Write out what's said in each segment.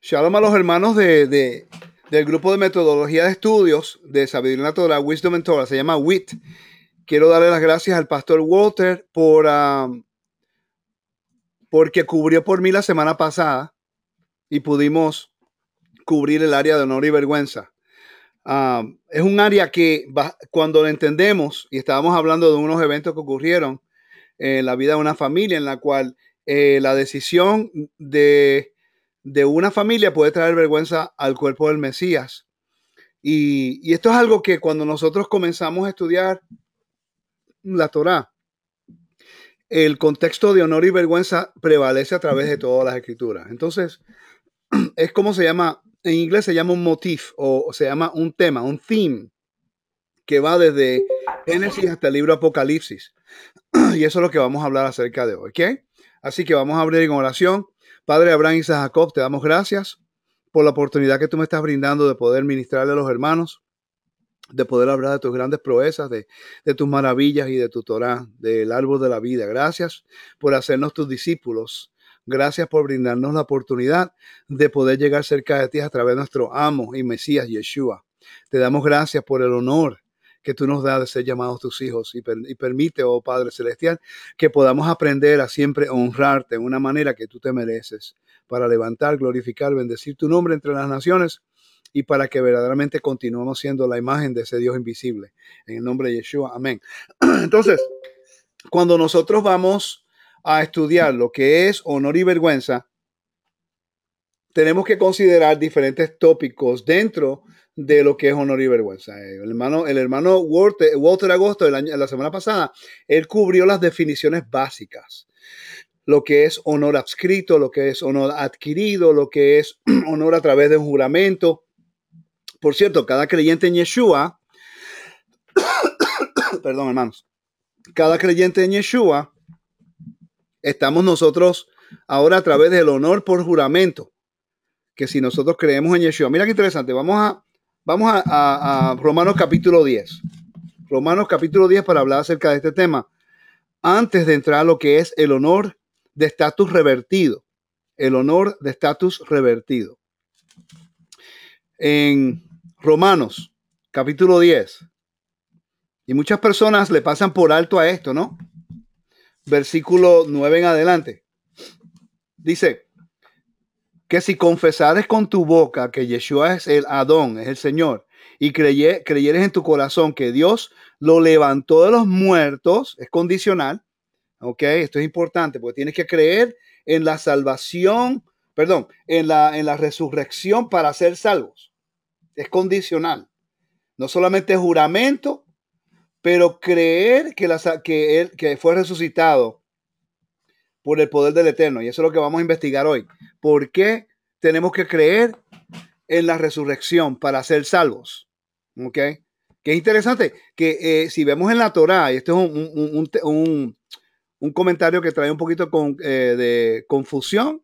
Shalom a los hermanos de, de- del grupo de metodología de estudios de Sabiduría Natural, Wisdom and Torah, se llama WIT. Quiero darle las gracias al pastor Walter por, ah, porque cubrió por mí la semana pasada y pudimos cubrir el área de honor y vergüenza. Ah, es un área que cuando lo entendemos, y estábamos hablando de unos eventos que ocurrieron en la vida de una familia, en la cual eh, la decisión de, de una familia puede traer vergüenza al cuerpo del Mesías. Y, esto es algo que cuando nosotros comenzamos a estudiar la Torá, el contexto de honor y vergüenza prevalece a través de todas las escrituras. Entonces, es como se llama, en inglés se llama un motif o, o se llama un tema, un theme, que va desde Génesis hasta el libro Apocalipsis. Y eso es lo que vamos a hablar acerca de hoy, ¿ok? Así que vamos a abrir en oración. Padre Abraham y Jacob, te damos gracias por la oportunidad que tú me estás brindando de poder ministrarle a los hermanos, de poder hablar de tus grandes proezas, de, tus maravillas y de tu Torah, del árbol de la vida. Gracias por hacernos tus discípulos. Gracias por brindarnos la oportunidad de poder llegar cerca de ti a través de nuestro amo y Mesías Yeshua. Te damos gracias por el honor que tú nos das de ser llamados tus hijos y, per- y permite, oh Padre Celestial, que podamos aprender a siempre honrarte en una manera que tú te mereces, para levantar, glorificar, bendecir tu nombre entre las naciones y para que verdaderamente continuemos siendo la imagen de ese Dios invisible. En el nombre de Yeshua, amén. Entonces, cuando nosotros vamos a estudiar lo que es honor y vergüenza, tenemos que considerar diferentes tópicos dentro de lo que es honor y vergüenza. El hermano, el hermano Walter, Walter Agosto, el año- la semana pasada, él cubrió las definiciones básicas. Lo que es honor adscrito, lo que es honor adquirido, lo que es honor a través de un juramento. Por cierto, cada creyente en Yeshua, perdón hermanos, cada creyente en Yeshua, estamos nosotros ahora a través del honor por juramento. Que si nosotros creemos en Yeshua, mira qué interesante, vamos a, vamos a, Romanos capítulo 10. Romanos capítulo 10 para hablar acerca de este tema. Antes de entrar a lo que es el honor de estatus revertido. El honor de estatus revertido. En Romanos capítulo 10. Y muchas personas le pasan por alto a esto, ¿no? Versículo 9 en adelante. Dice que si confesares con tu boca que Yeshua es el Adón, es el Señor, y creye- creyeres en tu corazón que Dios lo levantó de los muertos, es condicional, ¿ok? Esto es importante porque tienes que creer en la salvación, perdón, en la, en la resurrección para ser salvos. Es condicional. No solamente juramento, pero creer que, la, que él que fue resucitado por el poder del Eterno. Y eso es lo que vamos a investigar hoy. ¿Por qué tenemos que creer en la resurrección para ser salvos? ¿Ok? Que es interesante que eh, si vemos en la Torá, y esto es un- un- un comentario que trae un poquito con, eh, de confusión,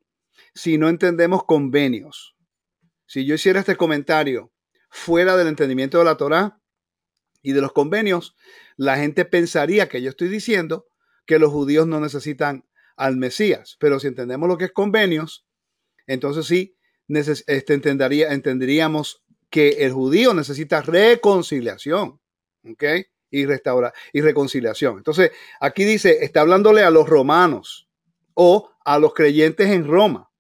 si no entendemos convenios. Si yo hiciera este comentario fuera del entendimiento de la Torá y de los convenios, la gente pensaría que yo estoy diciendo que los judíos no necesitan al Mesías. Pero si entendemos lo que es convenios, entonces sí neces- este, entendería, entenderíamos que el judío necesita reconciliación, ¿ok? Y, restaura, y reconciliación. Entonces, aquí dice, está hablándole a los romanos o a los creyentes en Roma,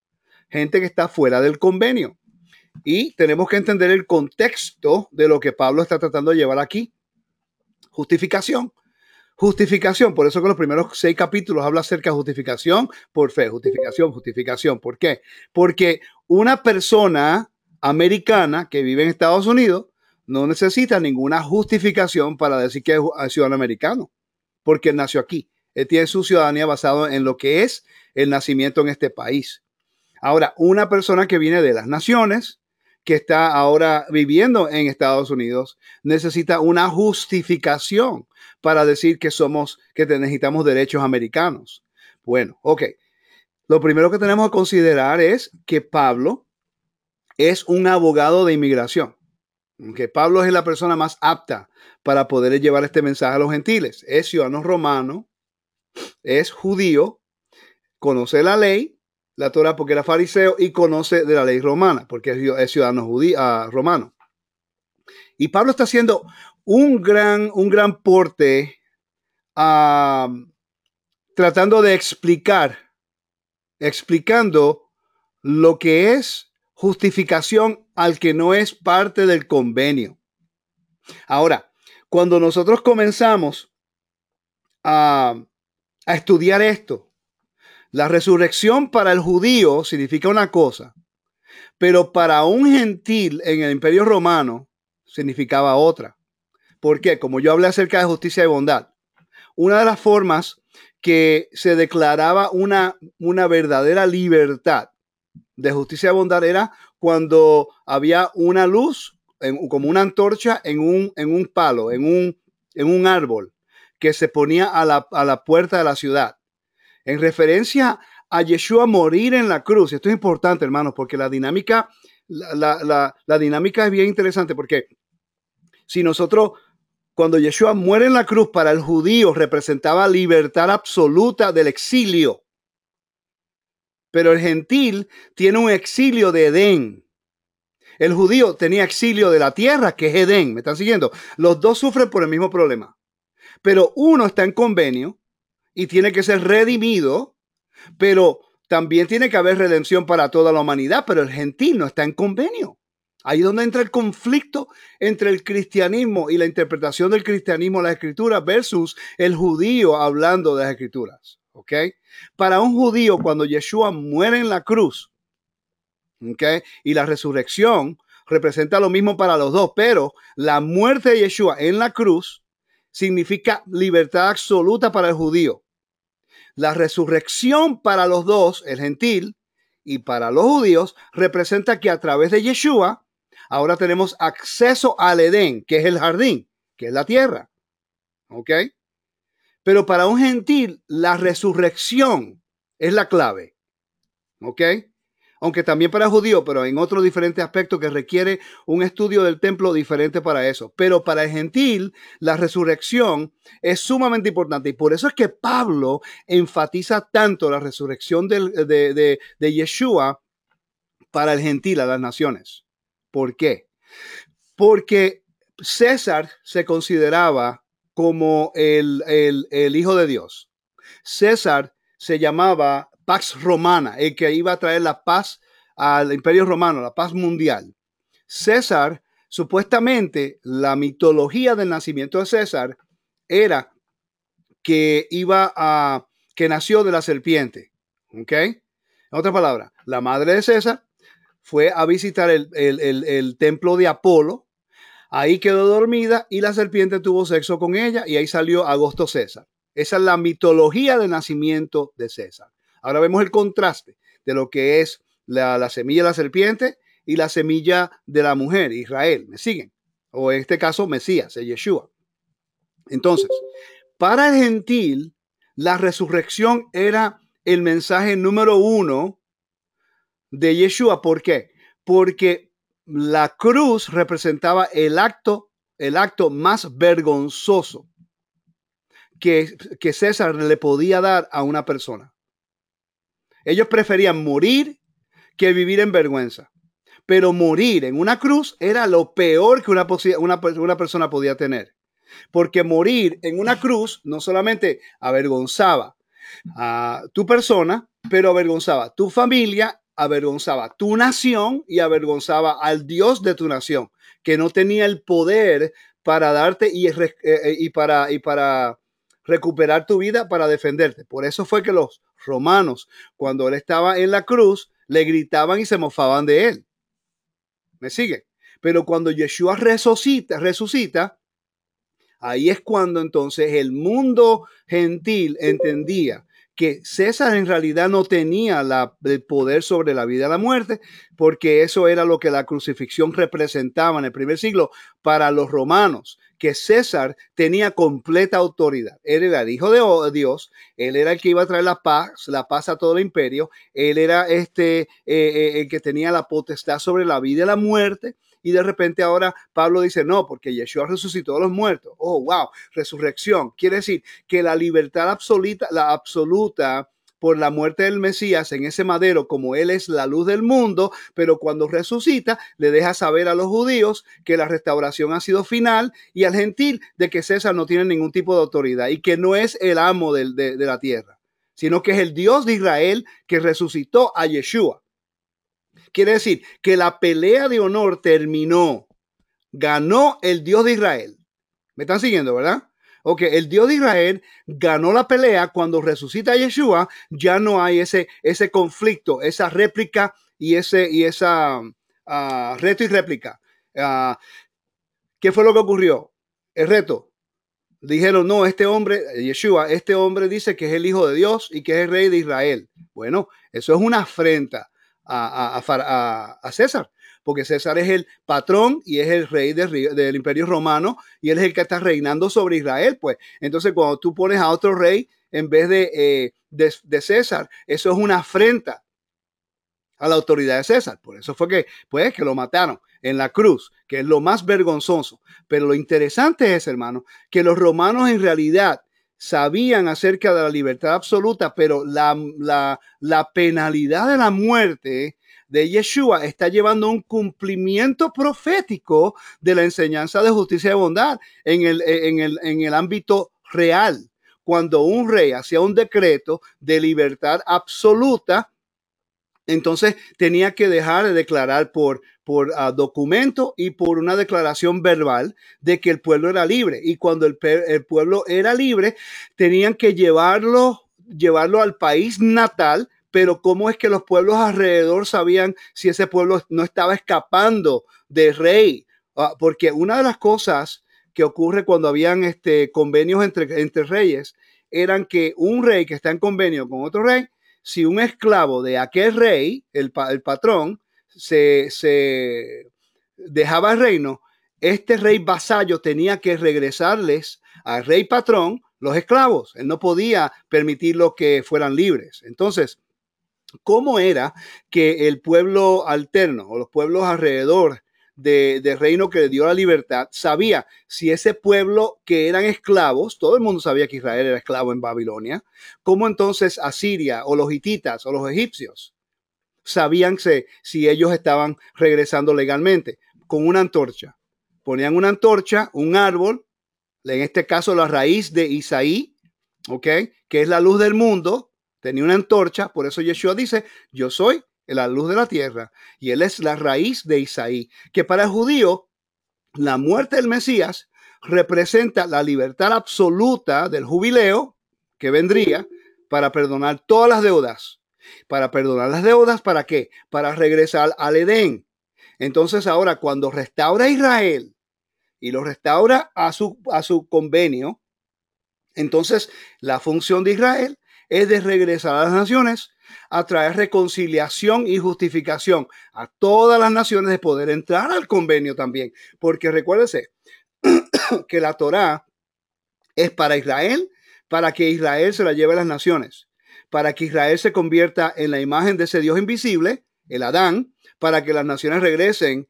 gente que está fuera del convenio. Y tenemos que entender el contexto de lo que Pablo está tratando de llevar aquí. Justificación. Justificación, por eso que los primeros seis capítulos habla acerca de justificación por fe, justificación, justificación. ¿Por qué? Porque una persona americana que vive en Estados Unidos no necesita ninguna justificación para decir que es ciudadano americano, porque él nació aquí. Él tiene su ciudadanía basado en lo que es el nacimiento en este país. Ahora, una persona que viene de las naciones, que está ahora viviendo en Estados Unidos, necesita una justificación para decir que somos, que necesitamos derechos americanos. Bueno, ok. Lo primero que tenemos que considerar es que Pablo es un abogado de inmigración. Que Pablo es la persona más apta para poder llevar este mensaje a los gentiles. Es ciudadano romano, es judío, conoce la ley la Torah porque era fariseo y conoce de la ley romana, porque es ciudadano judío, ah, romano. Y Pablo está haciendo un gran, un gran porte ah, tratando de explicar, explicando lo que es justificación al que no es parte del convenio. Ahora, cuando nosotros comenzamos a, a estudiar esto, la resurrección para el judío significa una cosa, pero para un gentil en el imperio romano significaba otra. ¿Por qué? Como yo hablé acerca de justicia y bondad, una de las formas que se declaraba una, una verdadera libertad de justicia y bondad era cuando había una luz, como una antorcha en un, en un palo, en un, en un árbol, que se ponía a la, a la puerta de la ciudad en referencia a Yeshua morir en la cruz. Esto es importante, hermanos, porque la dinámica, la, dinámica es bien interesante, porque si nosotros, cuando Yeshua muere en la cruz para el judío, representaba libertad absoluta del exilio. Pero el gentil tiene un exilio de Edén. El judío tenía exilio de la tierra, que es Edén. ¿Me están siguiendo? Los dos sufren por el mismo problema. Pero uno está en convenio y tiene que ser redimido, pero también tiene que haber redención para toda la humanidad, pero el gentil no está en convenio. Ahí es donde entra el conflicto entre el cristianismo y la interpretación del cristianismo de las escrituras versus el judío hablando de las escrituras. Para un judío, cuando Yeshua muere en la cruz. Y la resurrección representa lo mismo para los dos, pero la muerte de Yeshua en la cruz significa libertad absoluta para el judío. La resurrección para los dos, el gentil, y para los judíos, representa que a través de Yeshua, ahora tenemos acceso al Edén, que es el jardín, que es la tierra. ¿Ok? Pero para un gentil, la resurrección es la clave. ¿Ok? Aunque también para judío, pero en otro diferente aspecto que requiere un estudio del templo diferente para eso. Pero para el gentil, la resurrección es sumamente importante y por eso es que Pablo enfatiza tanto la resurrección de, de, de, Yeshua para el gentil a las naciones. ¿Por qué? Porque César se consideraba como el, el, el hijo de Dios. César se llamaba Pax Romana, el que iba a traer la paz al imperio romano, la paz mundial. César, supuestamente, la mitología del nacimiento de César era que iba a, que nació de la serpiente. ¿Ok? En otra palabra, la madre de César fue a visitar el, el templo de Apolo, ahí quedó dormida y la serpiente tuvo sexo con ella y ahí salió Agosto César. Esa es la mitología del nacimiento de César. Ahora vemos el contraste de lo que es la, semilla de la serpiente y la semilla de la mujer, Israel. ¿Me siguen? O en este caso, Mesías, Yeshua. Entonces, para el gentil, la resurrección era el mensaje número uno de Yeshua. ¿Por qué? Porque la cruz representaba el acto, el acto más vergonzoso que, que César le podía dar a una persona. Ellos preferían morir que vivir en vergüenza. Pero morir en una cruz era lo peor que una, una, persona podía tener. Porque morir en una cruz no solamente avergonzaba a tu persona, pero avergonzaba tu familia, avergonzaba tu nación y avergonzaba al Dios de tu nación, que no tenía el poder para darte y, eh, eh, y, para, y para recuperar tu vida, para defenderte. Por eso fue que los romanos, cuando él estaba en la cruz, le gritaban y se mofaban de él. ¿Me sigue? Pero cuando Yeshua resucita, resucita, ahí es cuando entonces el mundo gentil entendía que César en realidad no tenía el poder sobre la vida y la muerte, porque eso era lo que la crucifixión representaba en el primer siglo para los romanos, que César tenía completa autoridad. Él era el hijo de Dios, él era el que iba a traer la paz, la paz a todo el imperio, él era este, eh, eh, el que tenía la potestad sobre la vida y la muerte, y de repente ahora Pablo dice, no, porque Yeshua resucitó a los muertos. Oh, wow, resurrección. Quiere decir que la libertad absoluta, la absoluta por la muerte del Mesías en ese madero como Él es la luz del mundo, pero cuando resucita le deja saber a los judíos que la restauración ha sido final y al gentil de que César no tiene ningún tipo de autoridad y que no es el amo de, de la tierra, sino que es el Dios de Israel que resucitó a Yeshua. Quiere decir que la pelea de honor terminó. Ganó el Dios de Israel. ¿Me están siguiendo, verdad? Ok, el Dios de Israel ganó la pelea cuando resucita a Yeshua, ya no hay ese, ese conflicto, esa réplica y, ese, y esa ah, reto y réplica. Ah, ¿Qué fue lo que ocurrió? El reto. Dijeron, no, este hombre, Yeshua, este hombre dice que es el Hijo de Dios y que es el Rey de Israel. Bueno, eso es una afrenta a, César porque César es el patrón y es el rey del, imperio romano y él es el que está reinando sobre Israel, pues. Entonces, cuando tú pones a otro rey en vez de, eh, de, César, eso es una afrenta a la autoridad de César. Por eso fue que, pues, que lo mataron en la cruz, que es lo más vergonzoso. Pero lo interesante es, hermano, que los romanos en realidad sabían acerca de la libertad absoluta, pero la, la, penalidad de la muerte de Yeshua está llevando un cumplimiento profético de la enseñanza de justicia y bondad en el, en el, en el ámbito real. Cuando un rey hacía un decreto de libertad absoluta, entonces tenía que dejar de declarar por, por ah, documento y por una declaración verbal de que el pueblo era libre. Y cuando el, el pueblo era libre, tenían que llevarlo, llevarlo al país natal pero ¿cómo es que los pueblos alrededor sabían si ese pueblo no estaba escapando de rey? Ah, porque una de las cosas que ocurre cuando habían este, convenios entre, entre reyes eran que un rey que está en convenio con otro rey, si un esclavo de aquel rey, el, el patrón, se, se dejaba el reino, este rey vasallo tenía que regresarles al rey patrón los esclavos. Él no podía permitirlo que fueran libres. Entonces, cómo era que el pueblo alterno o los pueblos alrededor del reino que le dio la libertad sabía si ese pueblo que eran esclavos, todo el mundo sabía que Israel era esclavo en Babilonia, cómo entonces Asiria o los hititas o los egipcios sabían si ellos estaban regresando legalmente con una antorcha. Ponían una antorcha, un árbol, en este caso la raíz de Isaí, ¿ok? Que es la luz del mundo, tenía una antorcha, por eso Yeshua dice, yo soy la luz de la tierra y él es la raíz de Isaí, que para el judío la muerte del Mesías representa la libertad absoluta del jubileo que vendría para perdonar todas las deudas. Para perdonar las deudas, ¿para qué? Para regresar al Edén. Entonces ahora cuando restaura a Israel y lo restaura a su, a su convenio, entonces la función de Israel es de regresar a las naciones, a traer reconciliación y justificación a todas las naciones de poder entrar al convenio también. Porque recuérdese que la Torá es para Israel, para que Israel se la lleve a las naciones, para que Israel se convierta en la imagen de ese Dios invisible, el Adán, para que las naciones regresen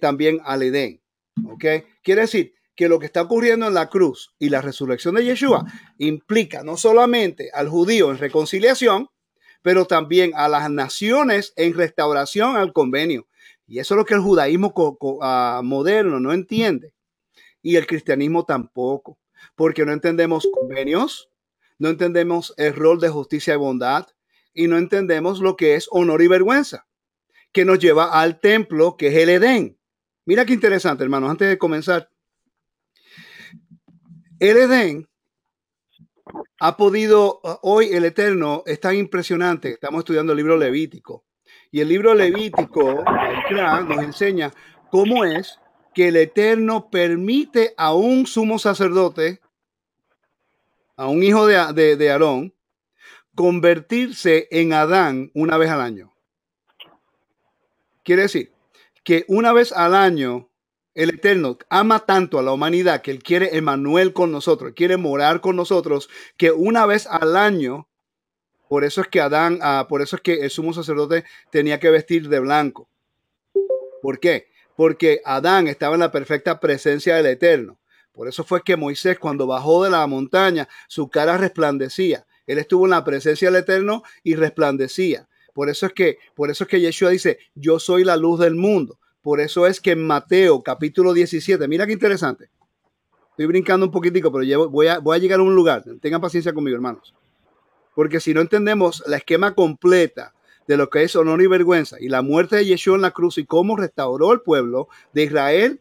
también al Edén. ¿Ok? Quiere decir que lo que está ocurriendo en la cruz y la resurrección de Yeshua implica no solamente al judío en reconciliación, pero también a las naciones en restauración al convenio. Y eso es lo que el judaísmo ah, moderno no entiende. Y el cristianismo tampoco, porque no entendemos convenios, no entendemos el rol de justicia y bondad, y no entendemos lo que es honor y vergüenza, que nos lleva al templo, que es el Edén. Mira qué interesante, hermanos, antes de comenzar. El Edén ha podido, hoy el Eterno es tan impresionante, estamos estudiando el libro Levítico, y el libro Levítico, el nos enseña cómo es que el Eterno permite a un sumo sacerdote, a un hijo de, de Aarón, convertirse en Adán una vez al año. Quiere decir que una vez al año el Eterno ama tanto a la humanidad que Él quiere Emanuel con nosotros, quiere morar con nosotros, que una vez al año, por eso es que Adán, ah, por eso es que el sumo sacerdote tenía que vestir de blanco. ¿Por qué? Porque Adán estaba en la perfecta presencia del Eterno. Por eso fue que Moisés, cuando bajó de la montaña, su cara resplandecía. Él estuvo en la presencia del Eterno y resplandecía. Por eso es que, por eso es que Yeshua dice, yo soy la luz del mundo. Por eso es que en Mateo capítulo 17, mira qué interesante. Estoy brincando un poquitico, pero voy, a, voy a llegar a un lugar. Tengan paciencia conmigo, hermanos. Porque si no entendemos la esquema completa de lo que es honor y vergüenza y la muerte de Yeshua en la cruz y cómo restauró el pueblo de Israel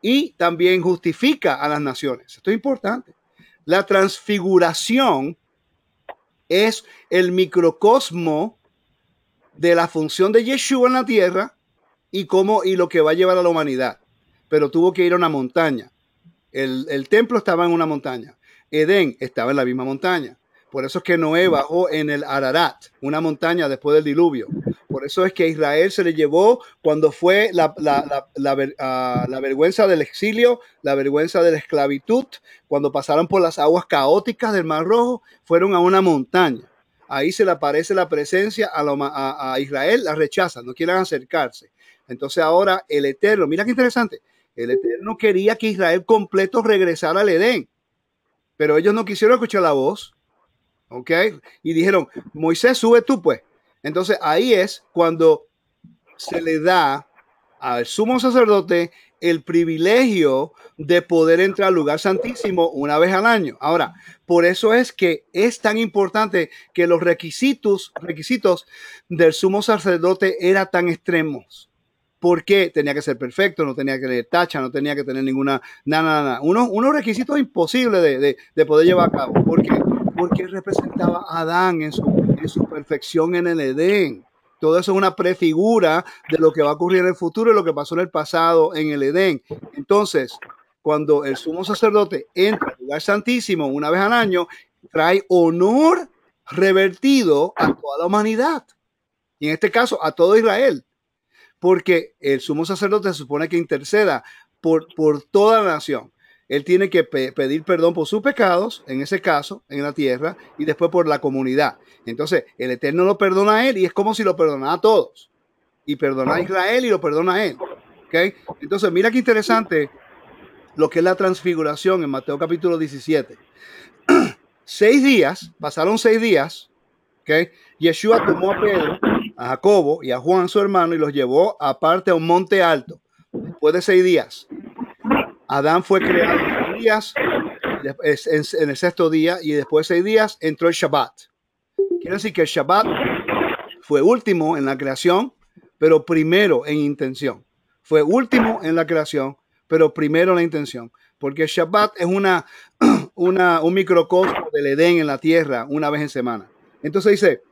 y también justifica a las naciones. Esto es importante. La transfiguración es el microcosmo de la función de Yeshua en la tierra y cómo y lo que va a llevar a la humanidad. Pero tuvo que ir a una montaña. El, templo estaba en una montaña. Edén estaba en la misma montaña. Por eso es que Noé bajó en el Ararat, una montaña después del diluvio. Por eso es que Israel se le llevó cuando fue ah, la, vergüenza del exilio, la vergüenza de la esclavitud, cuando pasaron por las aguas caóticas del Mar Rojo, fueron a una montaña. Ahí se le aparece la presencia a, a Israel, la rechaza, no quieren acercarse. Entonces ahora el Eterno, mira qué interesante, el Eterno quería que Israel completo regresara al Edén, pero ellos no quisieron escuchar la voz ¿ok? Y dijeron, Moisés, sube tú pues. Entonces ahí es cuando se le da al sumo sacerdote el privilegio de poder entrar al lugar santísimo una vez al año. Ahora, por eso es que es tan importante que los requisitos, requisitos del sumo sacerdote eran tan extremos. Porque tenía que ser perfecto, no tenía que tener tacha, no tenía que tener ninguna, nada, nada, nada. Unos, unos requisitos imposibles de, de, de poder llevar a cabo. ¿Por qué? porque representaba a Adán en su, en su perfección en el Edén. Todo eso es una prefigura de lo que va a ocurrir en el futuro y lo que pasó en el pasado en el Edén. Entonces, cuando el sumo sacerdote entra al lugar santísimo una vez al año, trae honor revertido a toda la humanidad. Y en este caso, a todo Israel. Porque el sumo sacerdote se supone que interceda por, por toda la nación él tiene que pedir perdón por sus pecados, en ese caso, en la tierra, y después por la comunidad. Entonces, el Eterno lo perdona a él y es como si lo perdonara a todos. Y perdona a Israel y lo perdona a él. ¿Okay? Entonces, mira qué interesante lo que es la transfiguración en Mateo capítulo 17. seis días, pasaron seis días, ¿okay? Yeshua tomó a Pedro, a Jacobo y a Juan su hermano y los llevó aparte a un monte alto. Después de seis días, Adán fue creado en días, en el sexto día, y después de seis días entró el Shabbat. Quiere decir que el Shabbat fue último en la creación, pero primero en intención. Fue último en la creación, pero primero en la intención. Porque el Shabbat es una, una, un microcosmo del Edén en la tierra una vez en semana. Entonces dice,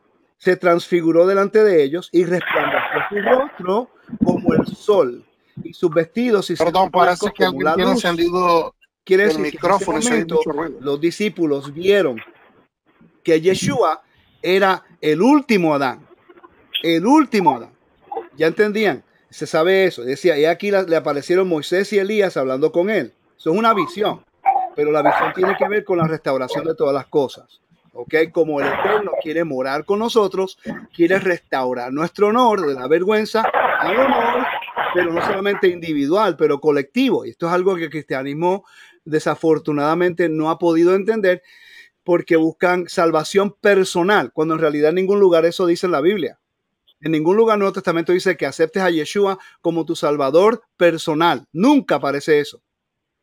se transfiguró delante de ellos y resplandeció su rostro como el sol y sus vestidos y Perdón, parece que alguien tiene encendido Quiere decir el micrófono. Que en momento, los discípulos vieron que Yeshua era el último Adán. El último Adán. ¿Ya entendían? Se sabe eso. Decía, y aquí le aparecieron Moisés y Elías hablando con él. Eso es una visión. Pero la visión tiene que ver con la restauración de todas las cosas. ¿Ok? Como el Eterno quiere morar con nosotros, quiere restaurar nuestro honor de la vergüenza al honor pero no solamente individual, pero colectivo. Y esto es algo que el cristianismo desafortunadamente no ha podido entender porque buscan salvación personal, cuando en realidad en ningún lugar eso dice en la Biblia. En ningún lugar el Nuevo Testamento dice que aceptes a Yeshua como tu salvador personal. Nunca aparece eso.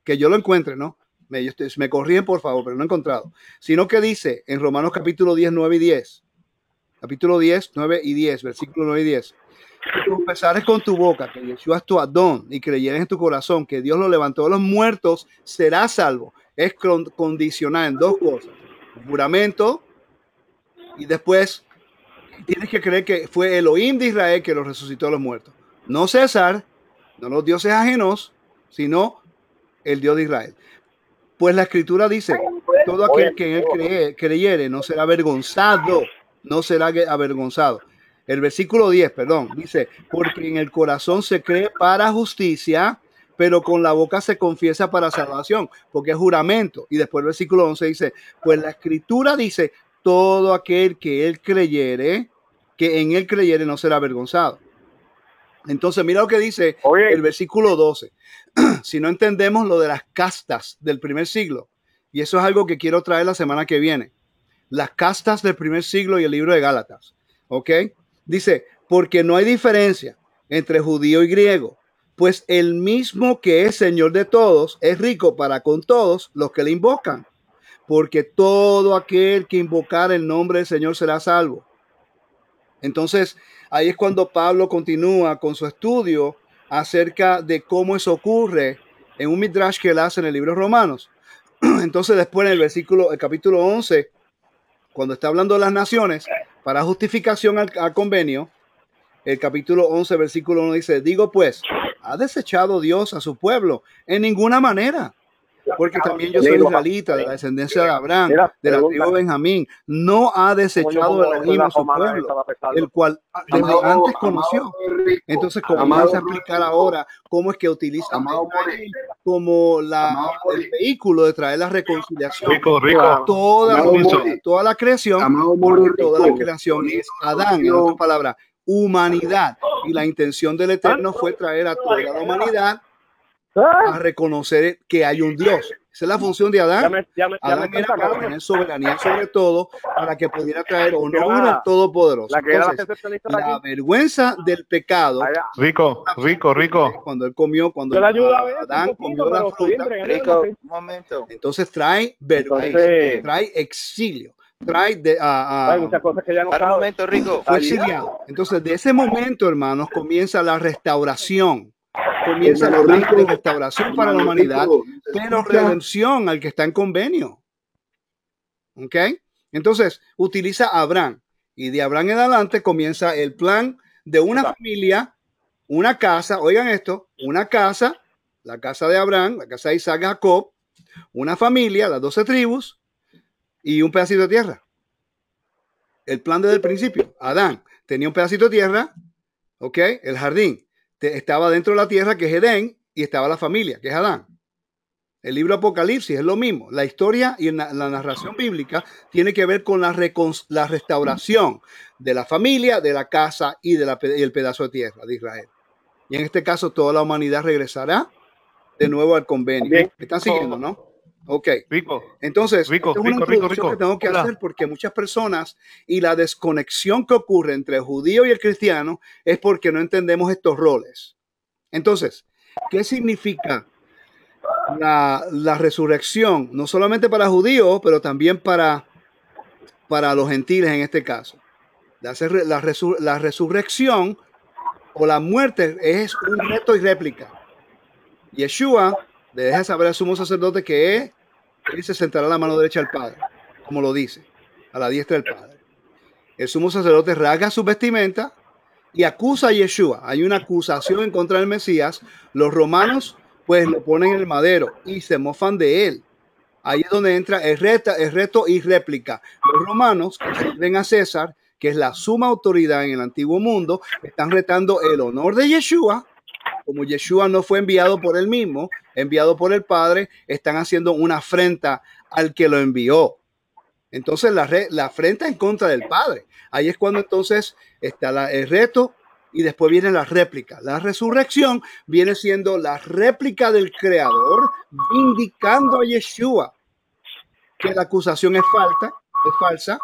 Que yo lo encuentre, ¿no? Me, me corrían, por favor, pero no he encontrado. Sino que dice en Romanos capítulo 10, 9 y 10. Capítulo 10, 9 y 10, versículo 9 y 10 si confesares con tu boca que Yeshua es tu Adón y creyeres en tu corazón que Dios lo levantó de los muertos, serás salvo. Es condicional en dos cosas. juramento y después tienes que creer que fue Elohim de Israel que lo resucitó de los muertos. No César, no los dioses ajenos, sino el Dios de Israel. Pues la escritura dice, todo aquel que en él creyere no será avergonzado, no será avergonzado el versículo 10, perdón, dice, porque en el corazón se cree para justicia, pero con la boca se confiesa para salvación, porque es juramento. Y después el versículo 11 dice, pues la escritura dice, todo aquel que él creyere, que en él creyere no será avergonzado. Entonces, mira lo que dice el versículo 12. si no entendemos lo de las castas del primer siglo, y eso es algo que quiero traer la semana que viene, las castas del primer siglo y el libro de Gálatas. ¿Ok? Dice, porque no hay diferencia entre judío y griego, pues el mismo que es Señor de todos es rico para con todos los que le invocan, porque todo aquel que invocar el nombre del Señor será salvo. Entonces, ahí es cuando Pablo continúa con su estudio acerca de cómo eso ocurre en un midrash que él hace en el libro Romanos. Entonces, después en el versículo, el capítulo 11, cuando está hablando de las naciones, para justificación al, convenio, el capítulo 11, versículo 1 dice, digo pues, ¿ha desechado Dios a su pueblo? En ninguna manera porque también yo soy israelita, de la descendencia de Abraham, de la tribu de Benjamín. No ha desechado el Elohim a su pueblo, el cual desde antes conoció. Entonces, como vamos a explicar ahora cómo es que utiliza como la, el vehículo de traer la reconciliación. Toda, toda la creación, toda la creación es Adán, en otras palabras, humanidad. Y la intención del Eterno fue traer a toda la humanidad a ah. reconocer que hay un Dios. Esa es la función de Adán. Adán era para tener soberanía sobre todo para que pudiera traer honor al Todopoderoso. La, vergüenza del pecado. Rico, rico, rico. Cuando él comió, cuando Adán comió la fruta. Rico, momento. Entonces trae vergüenza, trae exilio trae de, a, Hay muchas cosas que ya no momento, Rico. Fue exiliado. Entonces, de ese momento, hermanos, comienza la restauración comienza la de restauración para la humanidad, pero redención al que está en convenio. ¿Ok? Entonces, utiliza Abraham. Y de Abraham en adelante comienza el plan de una familia, una casa, oigan esto, una casa, la casa de Abraham, la casa de Isaac Jacob, una familia, las doce tribus y un pedacito de tierra. El plan desde el principio. Adán tenía un pedacito de tierra, ¿ok? El jardín estaba dentro de la tierra, que es Edén, y estaba la familia, que es Adán. El libro Apocalipsis es lo mismo. La historia y la, narración bíblica tiene que ver con la, la, restauración de la familia, de la casa y, de la, el pedazo de tierra de Israel. Y en este caso, toda la humanidad regresará de nuevo al convenio. ¿Me están siguiendo, no? Ok. Rico. Entonces, rico, es una rico, rico, que tengo que hacer porque muchas personas y la desconexión que ocurre entre el judío y el cristiano es porque no entendemos estos roles. Entonces, ¿qué significa la, resurrección? No solamente para judíos, pero también para, para los gentiles en este caso. La, la, la resurrección o la muerte es un reto y réplica. Yeshua le deja saber al sumo sacerdote que es él se sentará a la mano derecha del Padre, como lo dice, a la diestra del Padre. El sumo sacerdote rasga su vestimenta y acusa a Yeshua. Hay una acusación en contra del Mesías. Los romanos pues lo ponen en el madero y se mofan de él. Ahí es donde entra el, reto y réplica. Los romanos que ven a César, que es la suma autoridad en el antiguo mundo, están retando el honor de Yeshua como Yeshua no fue enviado por él mismo, enviado por el Padre, están haciendo una afrenta al que lo envió. Entonces la, la afrenta en contra del Padre. Ahí es cuando entonces está el reto y después viene la réplica. La resurrección viene siendo la réplica del Creador, indicando a Yeshua que la acusación es falta, es falsa,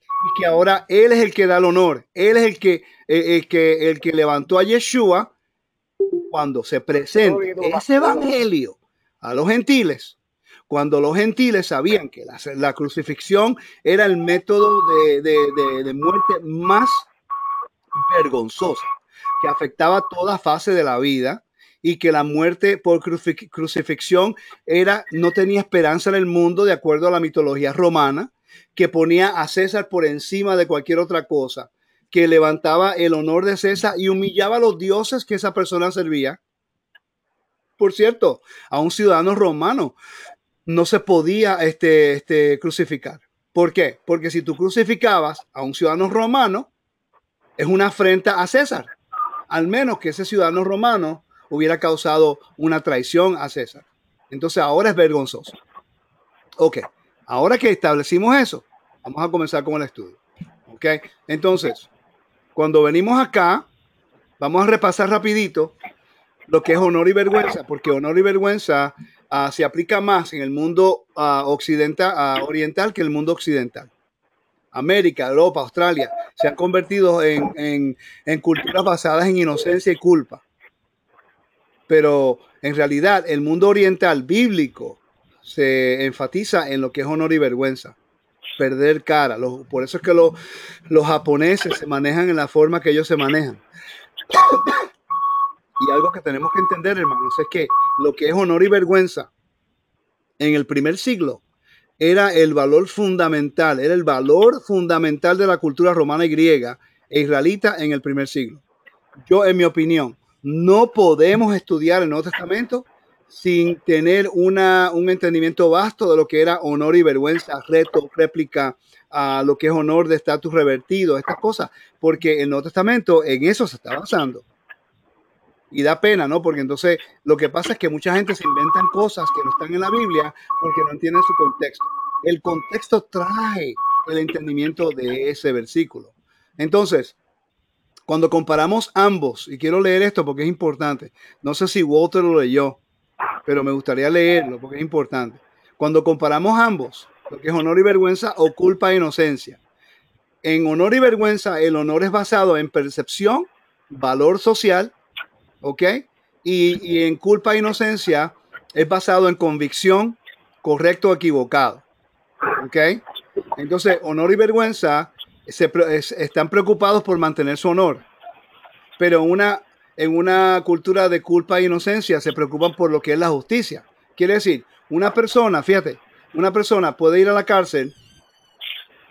y que ahora Él es el que da el honor. Él es el que, el que, el que levantó a Yeshua cuando se presenta ese evangelio a los gentiles, cuando los gentiles sabían que la, crucifixión era el método de, muerte más vergonzosa, que afectaba toda fase de la vida y que la muerte por crucifixión era no tenía esperanza en el mundo de acuerdo a la mitología romana, que ponía a César por encima de cualquier otra cosa que levantaba el honor de César y humillaba a los dioses que esa persona servía. Por cierto, a un ciudadano romano no se podía este, este, crucificar. ¿Por qué? Porque si tú crucificabas a un ciudadano romano, es una afrenta a César. Al menos que ese ciudadano romano hubiera causado una traición a César. Entonces ahora es vergonzoso. Ok, ahora que establecimos eso, vamos a comenzar con el estudio. Ok, entonces, cuando venimos acá, vamos a repasar rapidito lo que es honor y vergüenza, porque honor y vergüenza uh, se aplica más en el mundo uh, occidental, uh, oriental que en el mundo occidental. América, Europa, Australia, se han convertido en, en culturas basadas en inocencia y culpa. Pero en realidad el mundo oriental bíblico se enfatiza en lo que es honor y vergüenza perder cara. por eso es que los japoneses se manejan en la forma que ellos se manejan. y algo que tenemos que entender, hermanos, es que lo que es honor y vergüenza en el primer siglo era el valor fundamental, era el valor fundamental de la cultura romana y griega e israelita en el primer siglo. Yo, en mi opinión, no podemos estudiar el Nuevo Testamento sin tener una, un entendimiento vasto de lo que era honor y vergüenza, reto, réplica, a lo que es honor de estatus revertido, estas cosas, porque el Nuevo Testamento en eso se está basando. Y da pena, ¿no? Porque entonces lo que pasa es que mucha gente se inventan cosas que no están en la Biblia porque no entienden su contexto. El contexto trae el entendimiento de ese versículo. Entonces, cuando comparamos ambos, y quiero leer esto porque es importante, no sé si Walter lo leyó, pero me gustaría leerlo porque es importante. Cuando comparamos ambos, lo que es honor y vergüenza o culpa e inocencia. En honor y vergüenza, el honor es basado en percepción, valor social, ¿ok? Y, en culpa e inocencia es basado en convicción, correcto o equivocado, ¿ok? Entonces, honor y vergüenza se, están preocupados por mantener su honor, pero una en una cultura de culpa e inocencia se preocupan por lo que es la justicia. Quiere decir, una persona, fíjate, una persona puede ir a la cárcel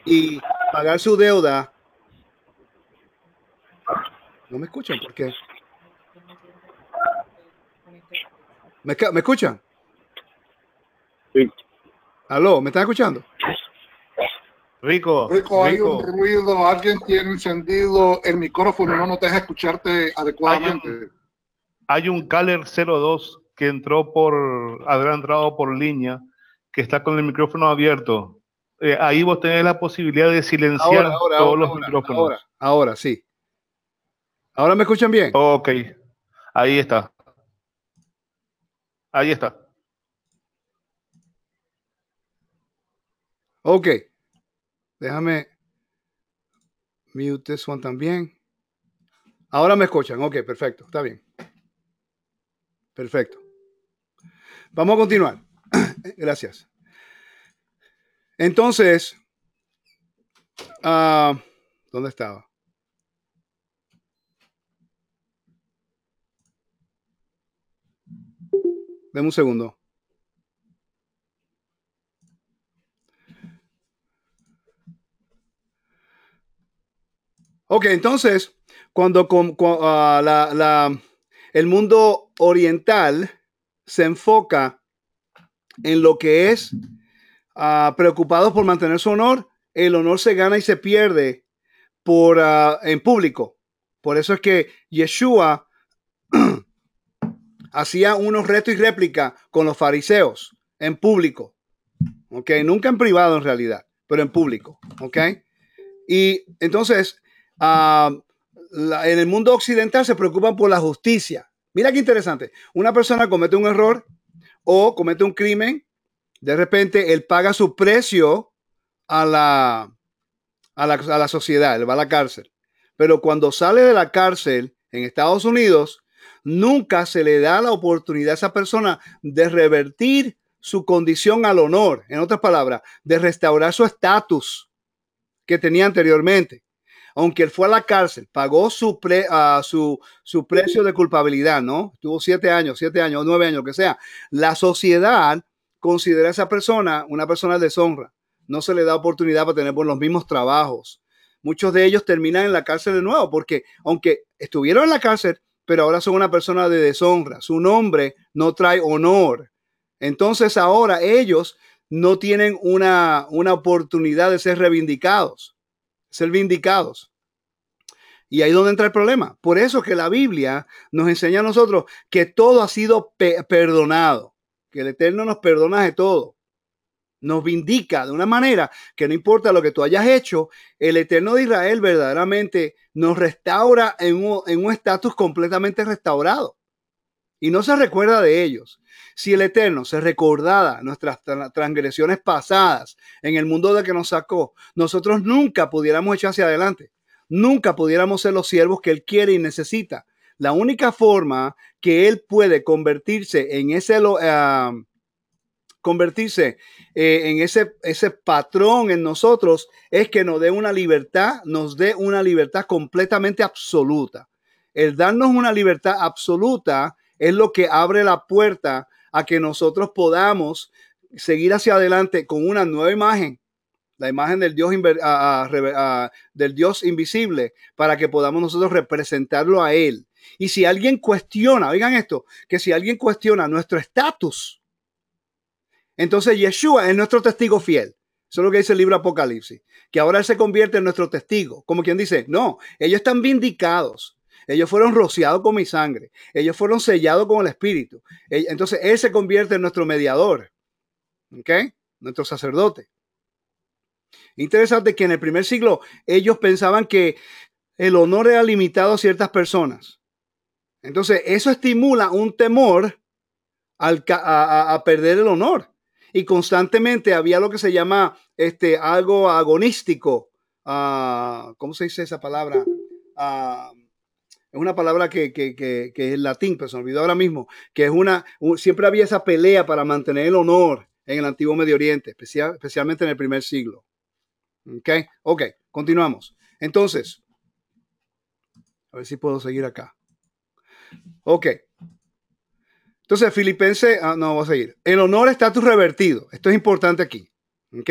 y pagar su deuda. No me escuchan, ¿por qué? ¿Me, ¿Me escuchan? Sí. ¿Aló? ¿Me están escuchando? Rico. Rico, hay un ruido, alguien tiene encendido el micrófono, no nos deja escucharte adecuadamente. Hay un, Caller 02 que entró por, habrá entrado por línea, que está con el micrófono abierto. Eh, ahí vos tenés la posibilidad de silenciar todos los micrófonos. Ahora, ahora, sí. ¿Ahora me escuchan bien? Ok, ahí está. Ahí está. Ok. Déjame mute this one también. Ahora me escuchan. Ok, perfecto. Está bien. Perfecto. Vamos a continuar. Gracias. Entonces, uh, ¿dónde estaba? Deme un segundo. Ok, entonces, cuando, ah, el mundo oriental se enfoca en lo que es uh, preocupados por mantener su honor, el honor se gana y se pierde por, ah, en público. Por eso es que Yeshua hacía unos retos y réplica con los fariseos en público. ¿Ok? Nunca en privado en realidad, pero en público. ¿Ok? Y entonces Ah, en el mundo occidental se preocupan por la justicia. Mira qué interesante. Una persona comete un error o comete un crimen, de repente él paga su precio a la, a la, a la sociedad, él va a la cárcel. Pero cuando sale de la cárcel en Estados Unidos, nunca se le da la oportunidad a esa persona de revertir su condición al honor, en otras palabras, de restaurar su estatus que tenía anteriormente aunque él fue a la cárcel, pagó su, ah, su, su, precio de culpabilidad, ¿no? Tuvo siete años, siete años, nueve años, que sea. La sociedad considera a esa persona una persona de deshonra. No se le da oportunidad para tener los mismos trabajos. Muchos de ellos terminan en la cárcel de nuevo porque aunque estuvieron en la cárcel, pero ahora son una persona de deshonra. Su nombre no trae honor. Entonces ahora ellos no tienen una, una oportunidad de ser reivindicados ser vindicados. Y ahí es donde entra el problema. Por eso que la Biblia nos enseña a nosotros que todo ha sido perdonado, que el Eterno nos perdona de todo. Nos vindica de una manera que no importa lo que tú hayas hecho, el Eterno de Israel verdaderamente nos restaura en un estatus completamente restaurado. y no se recuerda de ellos. Si el Eterno se recordara nuestras transgresiones pasadas en el mundo de que nos sacó, nosotros nunca pudiéramos echar hacia adelante. Nunca pudiéramos ser los siervos que Él quiere y necesita. La única forma que Él puede convertirse en ese, uh, convertirse eh, en ese, ese patrón en nosotros es que nos dé una libertad, nos dé una libertad completamente absoluta. El darnos una libertad absoluta es lo que abre la puerta a que nosotros podamos seguir hacia adelante con una nueva imagen, la imagen del Dios, del Dios invisible, para que podamos nosotros representarlo a Él. Y si alguien cuestiona, oigan esto, que si alguien cuestiona nuestro estatus, entonces Yeshua es nuestro testigo fiel. Eso es lo que dice el libro Apocalipsis, que ahora Él se convierte en nuestro testigo, como quien dice, no, ellos están vindicados, ellos fueron rociados con mi sangre. Ellos fueron sellados con el Espíritu. Entonces Él se convierte en nuestro mediador. ¿Ok? Nuestro sacerdote. Interesante que en el primer siglo ellos pensaban que el honor era limitado a ciertas personas. Entonces eso estimula un temor a, perder el honor. Y constantemente había lo que se llama este, algo agonístico. Uh, ¿Cómo se dice esa palabra? Uh, es una palabra que, que, que, es latín, pero se olvidó ahora mismo, que es una, siempre había esa pelea para mantener el honor en el antiguo Medio Oriente, especial, especialmente en el primer siglo. Ok, ok, continuamos. Entonces, a ver si puedo seguir acá. Ok. Entonces, Filipense, ah, no, voy a seguir. El honor está tu revertido. Esto es importante aquí. Ok.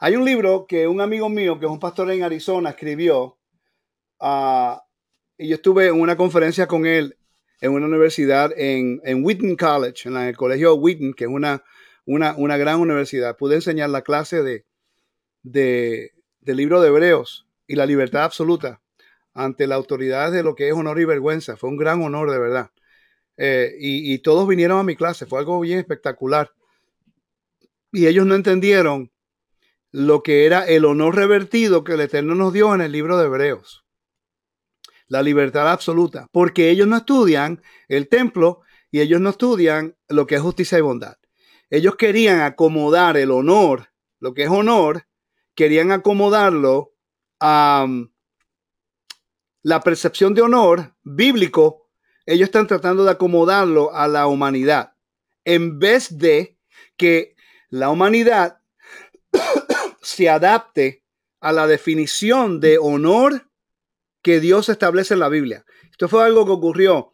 Hay un libro que un amigo mío, que es un pastor en Arizona, escribió. Uh, y yo estuve en una conferencia con él en una universidad en, en Wheaton College, en el colegio Wheaton, que es una, una, una gran universidad. Pude enseñar la clase de, de, libro de Hebreos y la libertad absoluta ante la autoridad de lo que es honor y vergüenza. Fue un gran honor, de verdad. Eh, y, y, todos vinieron a mi clase, fue algo bien espectacular. Y ellos no entendieron lo que era el honor revertido que el Eterno nos dio en el libro de Hebreos la libertad absoluta, porque ellos no estudian el templo y ellos no estudian lo que es justicia y bondad. Ellos querían acomodar el honor, lo que es honor, querían acomodarlo a um, la percepción de honor bíblico. Ellos están tratando de acomodarlo a la humanidad, en vez de que la humanidad se adapte a la definición de honor que Dios establece en la Biblia. Esto fue algo que ocurrió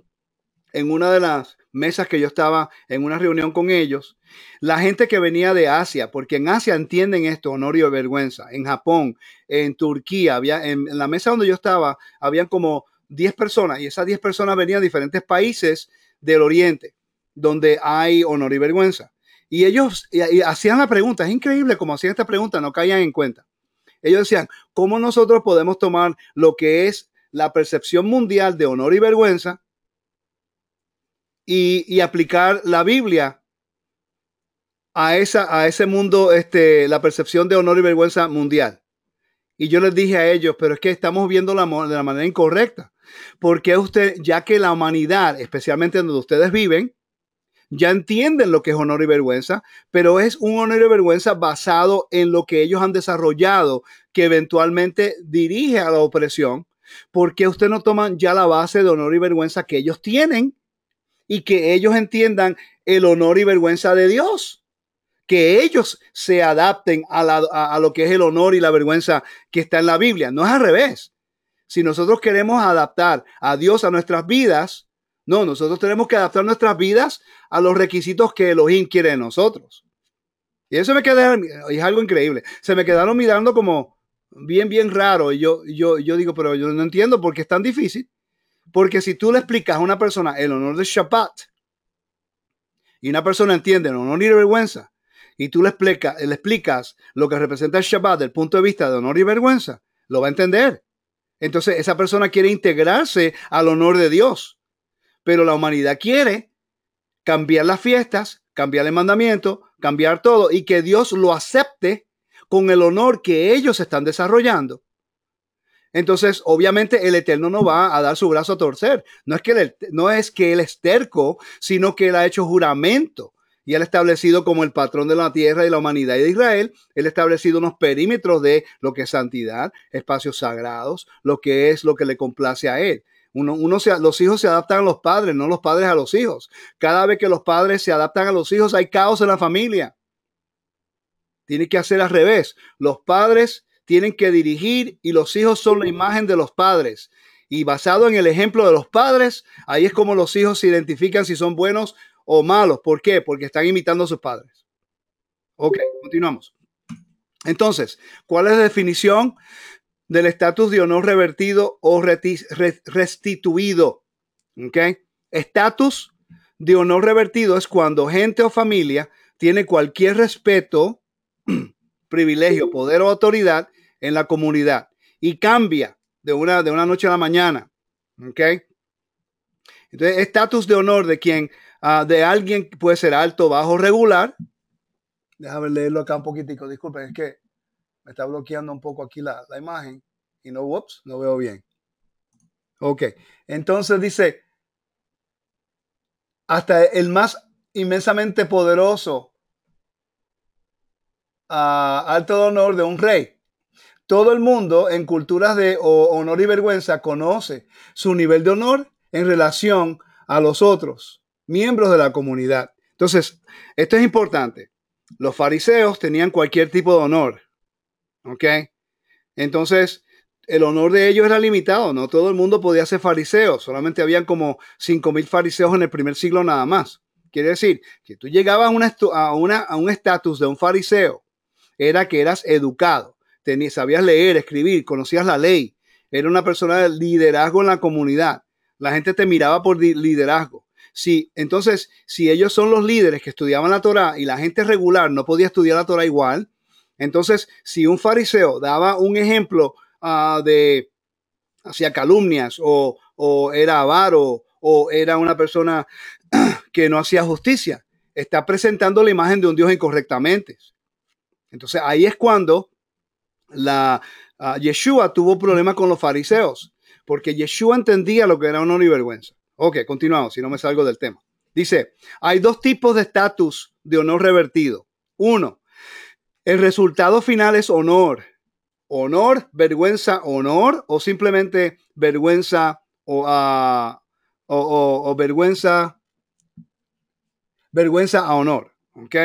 en una de las mesas que yo estaba en una reunión con ellos. La gente que venía de Asia, porque en Asia entienden esto, honor y vergüenza. En Japón, en Turquía, había, en, la mesa donde yo estaba, habían como 10 personas y esas 10 personas venían de diferentes países del Oriente, donde hay honor y vergüenza. Y ellos hacían la pregunta, es increíble como hacían esta pregunta, no caían en cuenta. Ellos decían, ¿cómo nosotros podemos tomar lo que es la percepción mundial de honor y vergüenza y, aplicar la Biblia a, esa, a ese mundo, este, la percepción de honor y vergüenza mundial? Y yo les dije a ellos, pero es que estamos viendo la, de la manera incorrecta. Porque usted, ya que la humanidad, especialmente donde ustedes viven, ya entienden lo que es honor y vergüenza, pero es un honor y vergüenza basado en lo que ellos han desarrollado, que eventualmente dirige a la opresión, porque usted no toman ya la base de honor y vergüenza que ellos tienen y que ellos entiendan el honor y vergüenza de Dios? Que ellos se adapten a, a lo que es el honor y la vergüenza que está en la Biblia. No es al revés. Si nosotros queremos adaptar a Dios a nuestras vidas, no, nosotros tenemos que adaptar nuestras vidas a los requisitos que Elohim quiere de nosotros. Y eso me queda, es algo increíble. Se me quedaron mirando como bien, bien raro. Y yo, yo, yo digo, pero yo no entiendo por qué es tan difícil. Porque si tú le explicas a una persona el honor de Shabbat y una persona entiende el honor y vergüenza, y tú le, explica, le explicas lo que representa el Shabbat desde el punto de vista de honor y vergüenza, lo va a entender. Entonces esa persona quiere integrarse al honor de Dios. Pero la humanidad quiere cambiar las fiestas, cambiar el mandamiento, cambiar todo y que Dios lo acepte con el honor que ellos están desarrollando. entonces obviamente el Eterno no va a dar su brazo a torcer. No es que él, no es que terco, sino que él ha hecho juramento y él ha establecido como el patrón de la tierra y la humanidad de Israel, él ha establecido unos perímetros de lo que es santidad, espacios sagrados, lo que es lo que le complace a él. Uno, uno se, los hijos se adaptan a los padres, no los padres a los hijos. Cada vez que los padres se adaptan a los hijos, hay caos en la familia. Tiene que hacer al revés. Los padres tienen que dirigir y los hijos son la imagen de los padres. Y basado en el ejemplo de los padres, ahí es como los hijos se identifican si son buenos o malos. ¿Por qué? Porque están imitando a sus padres. Ok, continuamos. Entonces, ¿cuál es la definición del estatus de honor revertido o restituido? Ok, estatus de honor revertido es cuando gente o familia tiene cualquier respeto, privilegio, poder o autoridad en la comunidad y cambia de una, de una noche a la mañana. ¿Ok? Entonces, estatus de honor de quien Ah, de alguien puede ser alto, bajo, regular. Déjame leerlo acá un poquitico. Disculpen, es que me está bloqueando un poco aquí la, imagen y no, whoops, no veo bien. Ok, entonces dice, hasta el más inmensamente poderoso, ah, alto honor de un rey. Todo el mundo en culturas de honor y vergüenza conoce su nivel de honor en relación a los otros miembros de la comunidad. Entonces, esto es importante. Los fariseos tenían cualquier tipo de honor. ¿Ok? Entonces, el honor de ellos era limitado. No todo el mundo podía ser fariseo. Solamente habían como 5.000 fariseos en el primer siglo nada más. Quiere decir que tú llegabas a, una, a, un estatus de un fariseo. Era que eras educado. Tenías, sabías leer, escribir, conocías la ley. Era una persona de liderazgo en la comunidad. La gente te miraba por liderazgo. Sí, entonces, si ellos son los líderes que estudiaban la Torah y la gente regular no podía estudiar la Torah igual, entonces, si un fariseo daba un ejemplo ah, de hacía calumnias o, era avaro o era una persona que no hacía justicia, está presentando la imagen de un Dios incorrectamente. Entonces, ahí es cuando la uh, Yeshua tuvo problemas con los fariseos, porque Yeshua entendía lo que era honor y vergüenza. Ok, continuamos, si no me salgo del tema. Dice, hay dos tipos de estatus de honor revertido. Uno, el resultado final es honor. Honor, vergüenza, honor, o simplemente vergüenza o, uh, o, vergüenza, vergüenza a honor. ¿Ok?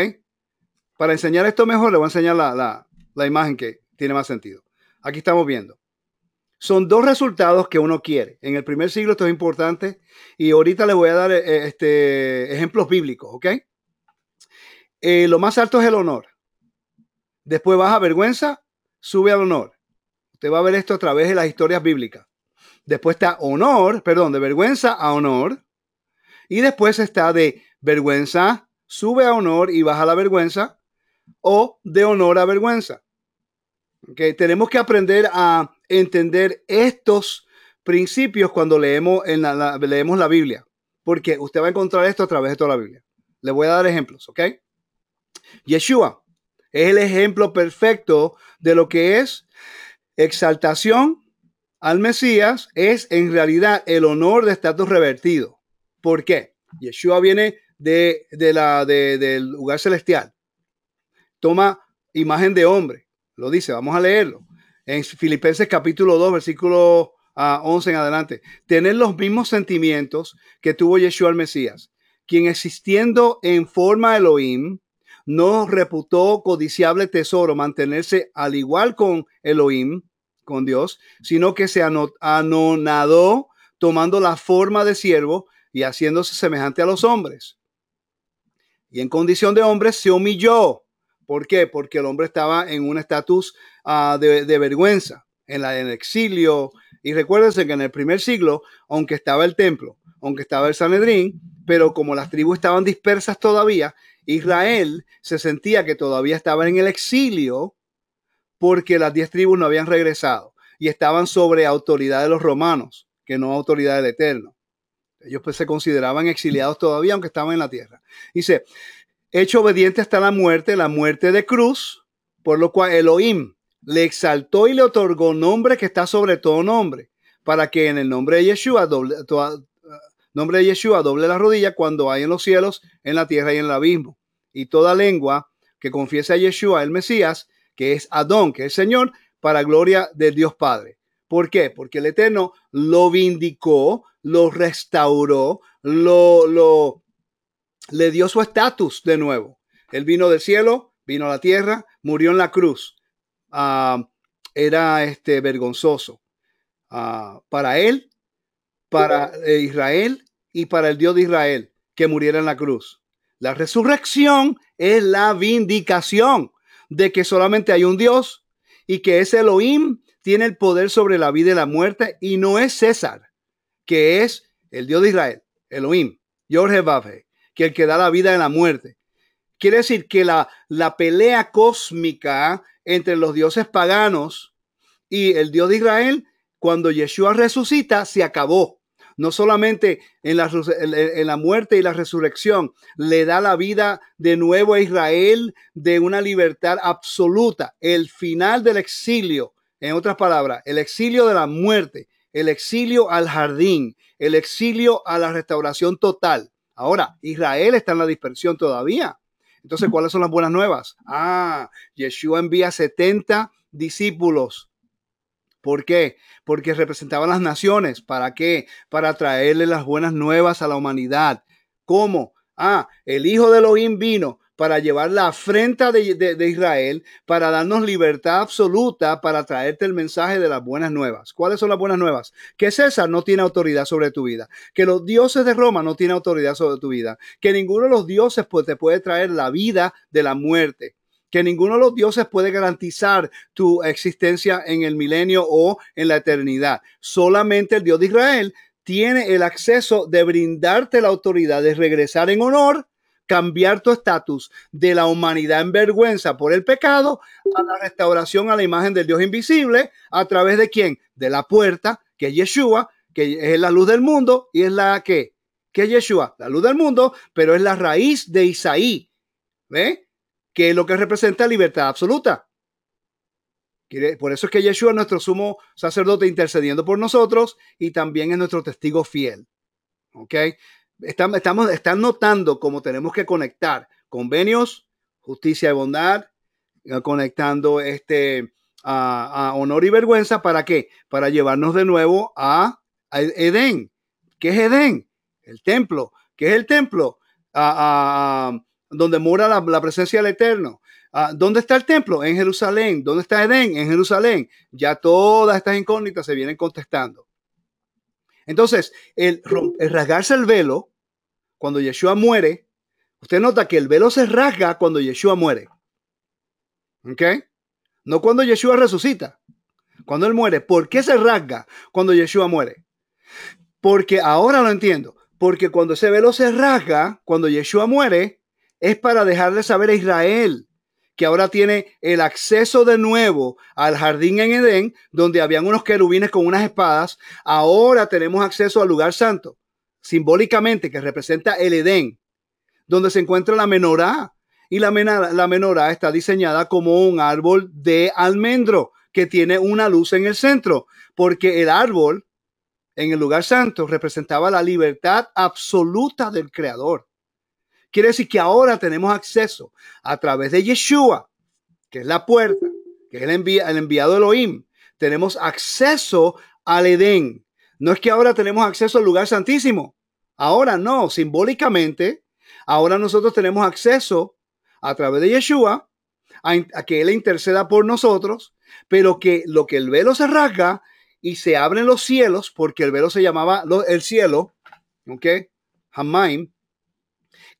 Para enseñar esto mejor, le voy a enseñar la, la imagen que tiene más sentido. Aquí estamos viendo. Son dos resultados que uno quiere. En el primer siglo esto es importante y ahorita le voy a dar eh, este, ejemplos bíblicos, ¿ok? Eh, lo más alto es el honor. Después baja vergüenza, sube al honor. Usted va a ver esto a través de las historias bíblicas. Después está honor, perdón, de vergüenza a honor. Y después está de vergüenza, sube a honor y baja la vergüenza. O de honor a vergüenza. Okay, tenemos que aprender a entender estos principios cuando leemos, en la, leemos la Biblia, porque usted va a encontrar esto a través de toda la Biblia. Le voy a dar ejemplos, ¿ok? Yeshua es el ejemplo perfecto de lo que es exaltación al Mesías, es en realidad el honor de estatus revertido. ¿Por qué? Yeshua viene de, la, del lugar celestial. Toma imagen de hombre. Lo dice, vamos a leerlo en Filipenses capítulo 2, versículo 11 ah, en adelante, tener los mismos sentimientos que tuvo Yeshua el Mesías, quien existiendo en forma Elohim, no reputó codiciable tesoro mantenerse al igual con Elohim, con Dios, sino que se anonadó tomando la forma de siervo y haciéndose semejante a los hombres. Y en condición de hombre se humilló. ¿Por qué? Porque el hombre estaba en un estatus Ah, de, vergüenza en, la, en el exilio. Y recuérdense que en el primer siglo, aunque estaba el templo, aunque estaba el Sanedrín, pero como las tribus estaban dispersas todavía, Israel se sentía que todavía estaba en el exilio porque las diez tribus no habían regresado y estaban sobre autoridad de los romanos, que no autoridad del Eterno. Ellos pues, se consideraban exiliados todavía, aunque estaban en la tierra. Dice, hecho obediente hasta la muerte, la muerte de cruz, por lo cual Elohim, le exaltó y le otorgó nombre que está sobre todo nombre, para que en el nombre de Yeshua doble, nombre de Yeshua doble la rodilla cuando hay en los cielos, en la tierra y en el abismo. Y toda lengua que confiese a Yeshua, el Mesías, que es Adón, que es Señor, para gloria de Dios Padre. ¿Por qué? Porque el Eterno lo vindicó, lo restauró, lo, lo le dio su estatus de nuevo. Él vino del cielo, vino a la tierra, murió en la cruz. Ah, era este vergonzoso ah, para él, para Israel y para el Dios de Israel que muriera en la cruz. La resurrección es la vindicación de que solamente hay un Dios y que ese Elohim tiene el poder sobre la vida y la muerte y no es César, que es el Dios de Israel, Elohim, Jorge Bafe, que el que da la vida y la muerte. Quiere decir que la, la pelea cósmica entre los dioses paganos y el Dios de Israel, cuando Yeshua resucita, se acabó. No solamente en la, en la, muerte y la resurrección le da la vida de nuevo a Israel de una libertad absoluta. El final del exilio, en otras palabras, el exilio de la muerte, el exilio al jardín, el exilio a la restauración total. Ahora, Israel está en la dispersión todavía. Entonces, ¿cuáles son las buenas nuevas? Ah, Yeshua envía 70 discípulos. ¿Por qué? Porque representaban las naciones. ¿Para qué? Para traerle las buenas nuevas a la humanidad. ¿Cómo? Ah, el Hijo de Elohim vino para llevar la afrenta de, Israel, para darnos libertad absoluta, para traerte el mensaje de las buenas nuevas. ¿Cuáles son las buenas nuevas? Que César no tiene autoridad sobre tu vida, que los dioses de Roma no tienen autoridad sobre tu vida, que ninguno de los dioses pues, te puede traer la vida de la muerte que ninguno de los dioses puede garantizar tu existencia en el milenio o en la eternidad. Solamente el Dios de Israel tiene el acceso de brindarte la autoridad de regresar en honor cambiar tu estatus de la humanidad en vergüenza por el pecado a la restauración a la imagen del Dios invisible a través de quién? De la puerta, que es Yeshua, que es la luz del mundo y es la que, que es Yeshua, la luz del mundo, pero es la raíz de Isaí, ¿ve? Que es lo que representa libertad absoluta. Por eso es que Yeshua es nuestro sumo sacerdote intercediendo por nosotros y también es nuestro testigo fiel. ¿Ok? estamos, están notando cómo tenemos que conectar convenios, justicia y bondad, eh, conectando este a, honor y vergüenza. ¿Para qué? Para llevarnos de nuevo a, Edén. ¿Qué es Edén? El templo. ¿Qué es el templo? Donde mora la, presencia del Eterno. ¿Dónde está el templo? En Jerusalén. ¿Dónde está Edén? En Jerusalén. Ya todas estas incógnitas se vienen contestando. Entonces, el, el rasgarse el velo cuando Yeshua muere, usted nota que el velo se rasga cuando Yeshua muere. ¿Ok? No cuando Yeshua resucita. Cuando él muere. ¿Por qué se rasga cuando Yeshua muere? Porque ahora lo entiendo. Porque cuando ese velo se rasga, cuando Yeshua muere, es para dejarle saber a Israel que ahora tiene el acceso de nuevo al jardín en Edén, donde habían unos querubines con unas espadas. Ahora tenemos acceso al lugar santo simbólicamente, que representa el Edén, donde se encuentra la menorá. Y la, la menorá está diseñada como un árbol de almendro que tiene una luz en el centro, porque el árbol en el lugar santo representaba la libertad absoluta del Creador. Quiere decir que ahora tenemos acceso a través de Yeshua, que es la puerta, que es el, el enviado Elohim. Tenemos acceso al Edén, no es que ahora tenemos acceso al lugar santísimo. Ahora no, simbólicamente, ahora nosotros tenemos acceso a través de Yeshua a, que Él interceda por nosotros, pero que lo que el velo se rasga y se abren los cielos, porque el velo se llamaba el cielo, ¿ok? Hamaim,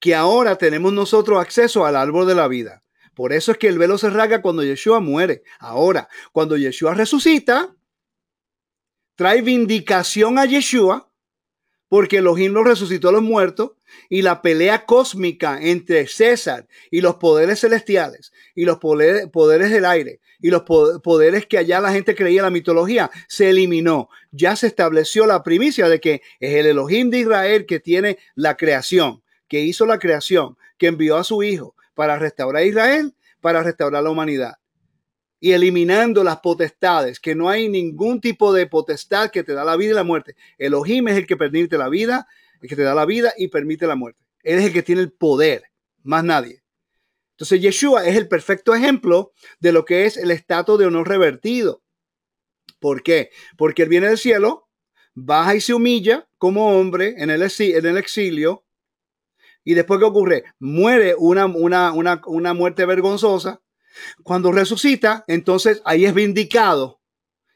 que ahora tenemos nosotros acceso al árbol de la vida. Por eso es que el velo se rasga cuando Yeshua muere. Ahora, cuando Yeshua resucita, trae vindicación a Yeshua, porque los himnos resucitó a los muertos y la pelea cósmica entre César y los poderes celestiales y los poderes, del aire y los poderes que allá la gente creía en la mitología se eliminó. Ya se estableció la primicia de que es el Elohim de Israel que tiene la creación, que hizo la creación, que envió a su hijo para restaurar a Israel, para restaurar la humanidad. y eliminando las potestades, que no hay ningún tipo de potestad que te da la vida y la muerte. Elohim es el que permite la vida, el que te da la vida y permite la muerte. Él es el que tiene el poder, más nadie. Entonces Yeshua es el perfecto ejemplo de lo que es el estatus de honor revertido. ¿Por qué? Porque él viene del cielo, baja y se humilla como hombre en el exilio. Y después, ¿qué ocurre? Muere una, una, una, una muerte vergonzosa cuando resucita, entonces ahí es vindicado.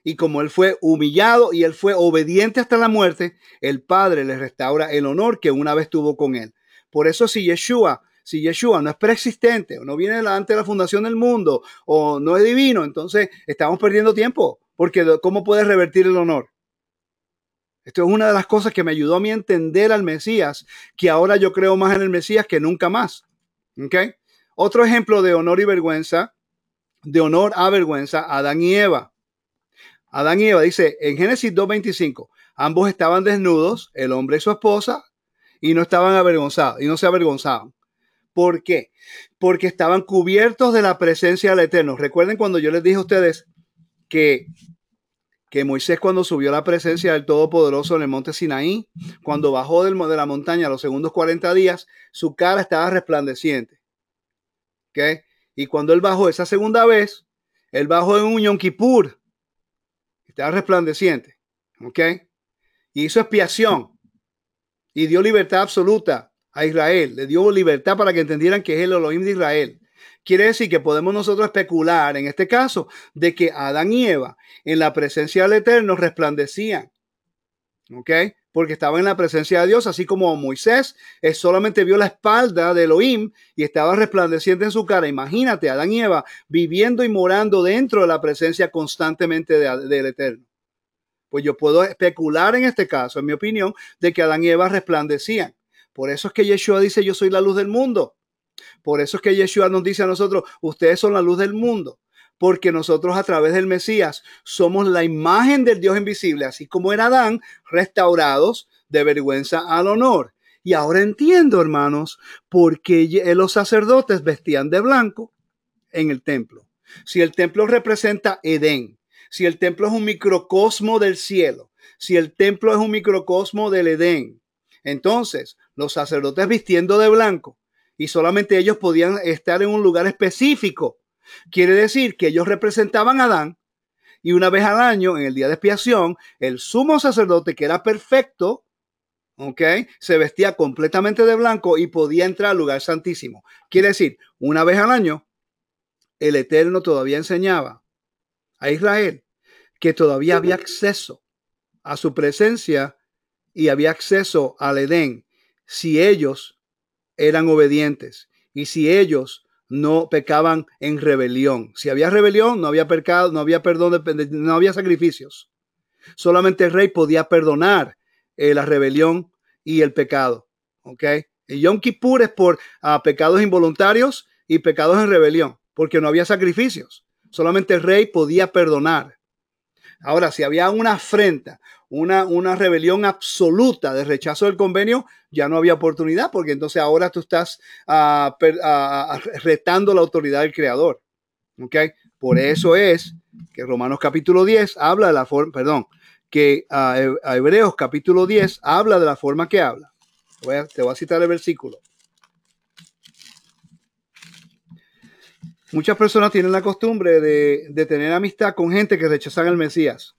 Y como él fue humillado y él fue obediente hasta la muerte, el Padre le restaura el honor que una vez tuvo con él. Por eso si Yeshua, si Yeshua no es preexistente o no viene delante de la fundación del mundo o no es divino, entonces estamos perdiendo tiempo, porque ¿cómo puede revertir el honor? Esto es una de las cosas que me ayudó a mí a entender al Mesías, que ahora yo creo más en el Mesías que nunca más. ¿Ok? Otro ejemplo de honor y vergüenza, de honor a vergüenza, Adán y Eva. Adán y Eva dice en Génesis 2.25, ambos estaban desnudos, el hombre y su esposa, y no estaban avergonzados, y no se avergonzaban. ¿Por qué? Porque estaban cubiertos de la presencia del Eterno. Recuerden cuando yo les dije a ustedes que, que Moisés cuando subió la presencia del Todopoderoso en el monte Sinaí, cuando bajó del, de la montaña los segundos 40 días, su cara estaba resplandeciente. Y cuando él bajó esa segunda vez, él bajó en un Yom Kippur. Estaba resplandeciente. ¿Ok? Y hizo expiación. Y dio libertad absoluta a Israel. Le dio libertad para que entendieran que es el Elohim de Israel. Quiere decir que podemos nosotros especular en este caso de que Adán y Eva en la presencia del Eterno resplandecían. ¿Ok? porque estaba en la presencia de Dios, así como Moisés solamente vio la espalda de Elohim y estaba resplandeciente en su cara. Imagínate, Adán y Eva viviendo y morando dentro de la presencia constantemente del Eterno. Pues yo puedo especular en este caso, en mi opinión, de que Adán y Eva resplandecían. Por eso es que Yeshua dice, yo soy la luz del mundo. Por eso es que Yeshua nos dice a nosotros, ustedes son la luz del mundo porque nosotros a través del Mesías somos la imagen del Dios invisible, así como era Adán, restaurados de vergüenza al honor. Y ahora entiendo, hermanos, por qué los sacerdotes vestían de blanco en el templo. Si el templo representa Edén, si el templo es un microcosmo del cielo, si el templo es un microcosmo del Edén, entonces los sacerdotes vistiendo de blanco y solamente ellos podían estar en un lugar específico Quiere decir que ellos representaban a Adán y una vez al año, en el día de expiación, el sumo sacerdote, que era perfecto, ¿ok? Se vestía completamente de blanco y podía entrar al lugar santísimo. Quiere decir, una vez al año, el Eterno todavía enseñaba a Israel que todavía había acceso a su presencia y había acceso al Edén si ellos eran obedientes y si ellos no pecaban en rebelión. Si había rebelión, no había pecado, no había perdón, no había sacrificios. Solamente el rey podía perdonar eh, la rebelión y el pecado. ¿Ok? Y Yom Kippur es por ah, pecados involuntarios y pecados en rebelión, porque no había sacrificios. Solamente el rey podía perdonar. Ahora, si había una afrenta, una, una rebelión absoluta de rechazo del convenio, ya no había oportunidad, porque entonces ahora tú estás ah, ah, retando la autoridad del creador. ¿Ok? Por eso es que Romanos capítulo 10 habla de la forma, perdón, que Hebreos capítulo 10 habla de la forma que habla. te voy a citar el versículo. Muchas personas tienen la costumbre de, de tener amistad con gente que rechazan al Mesías.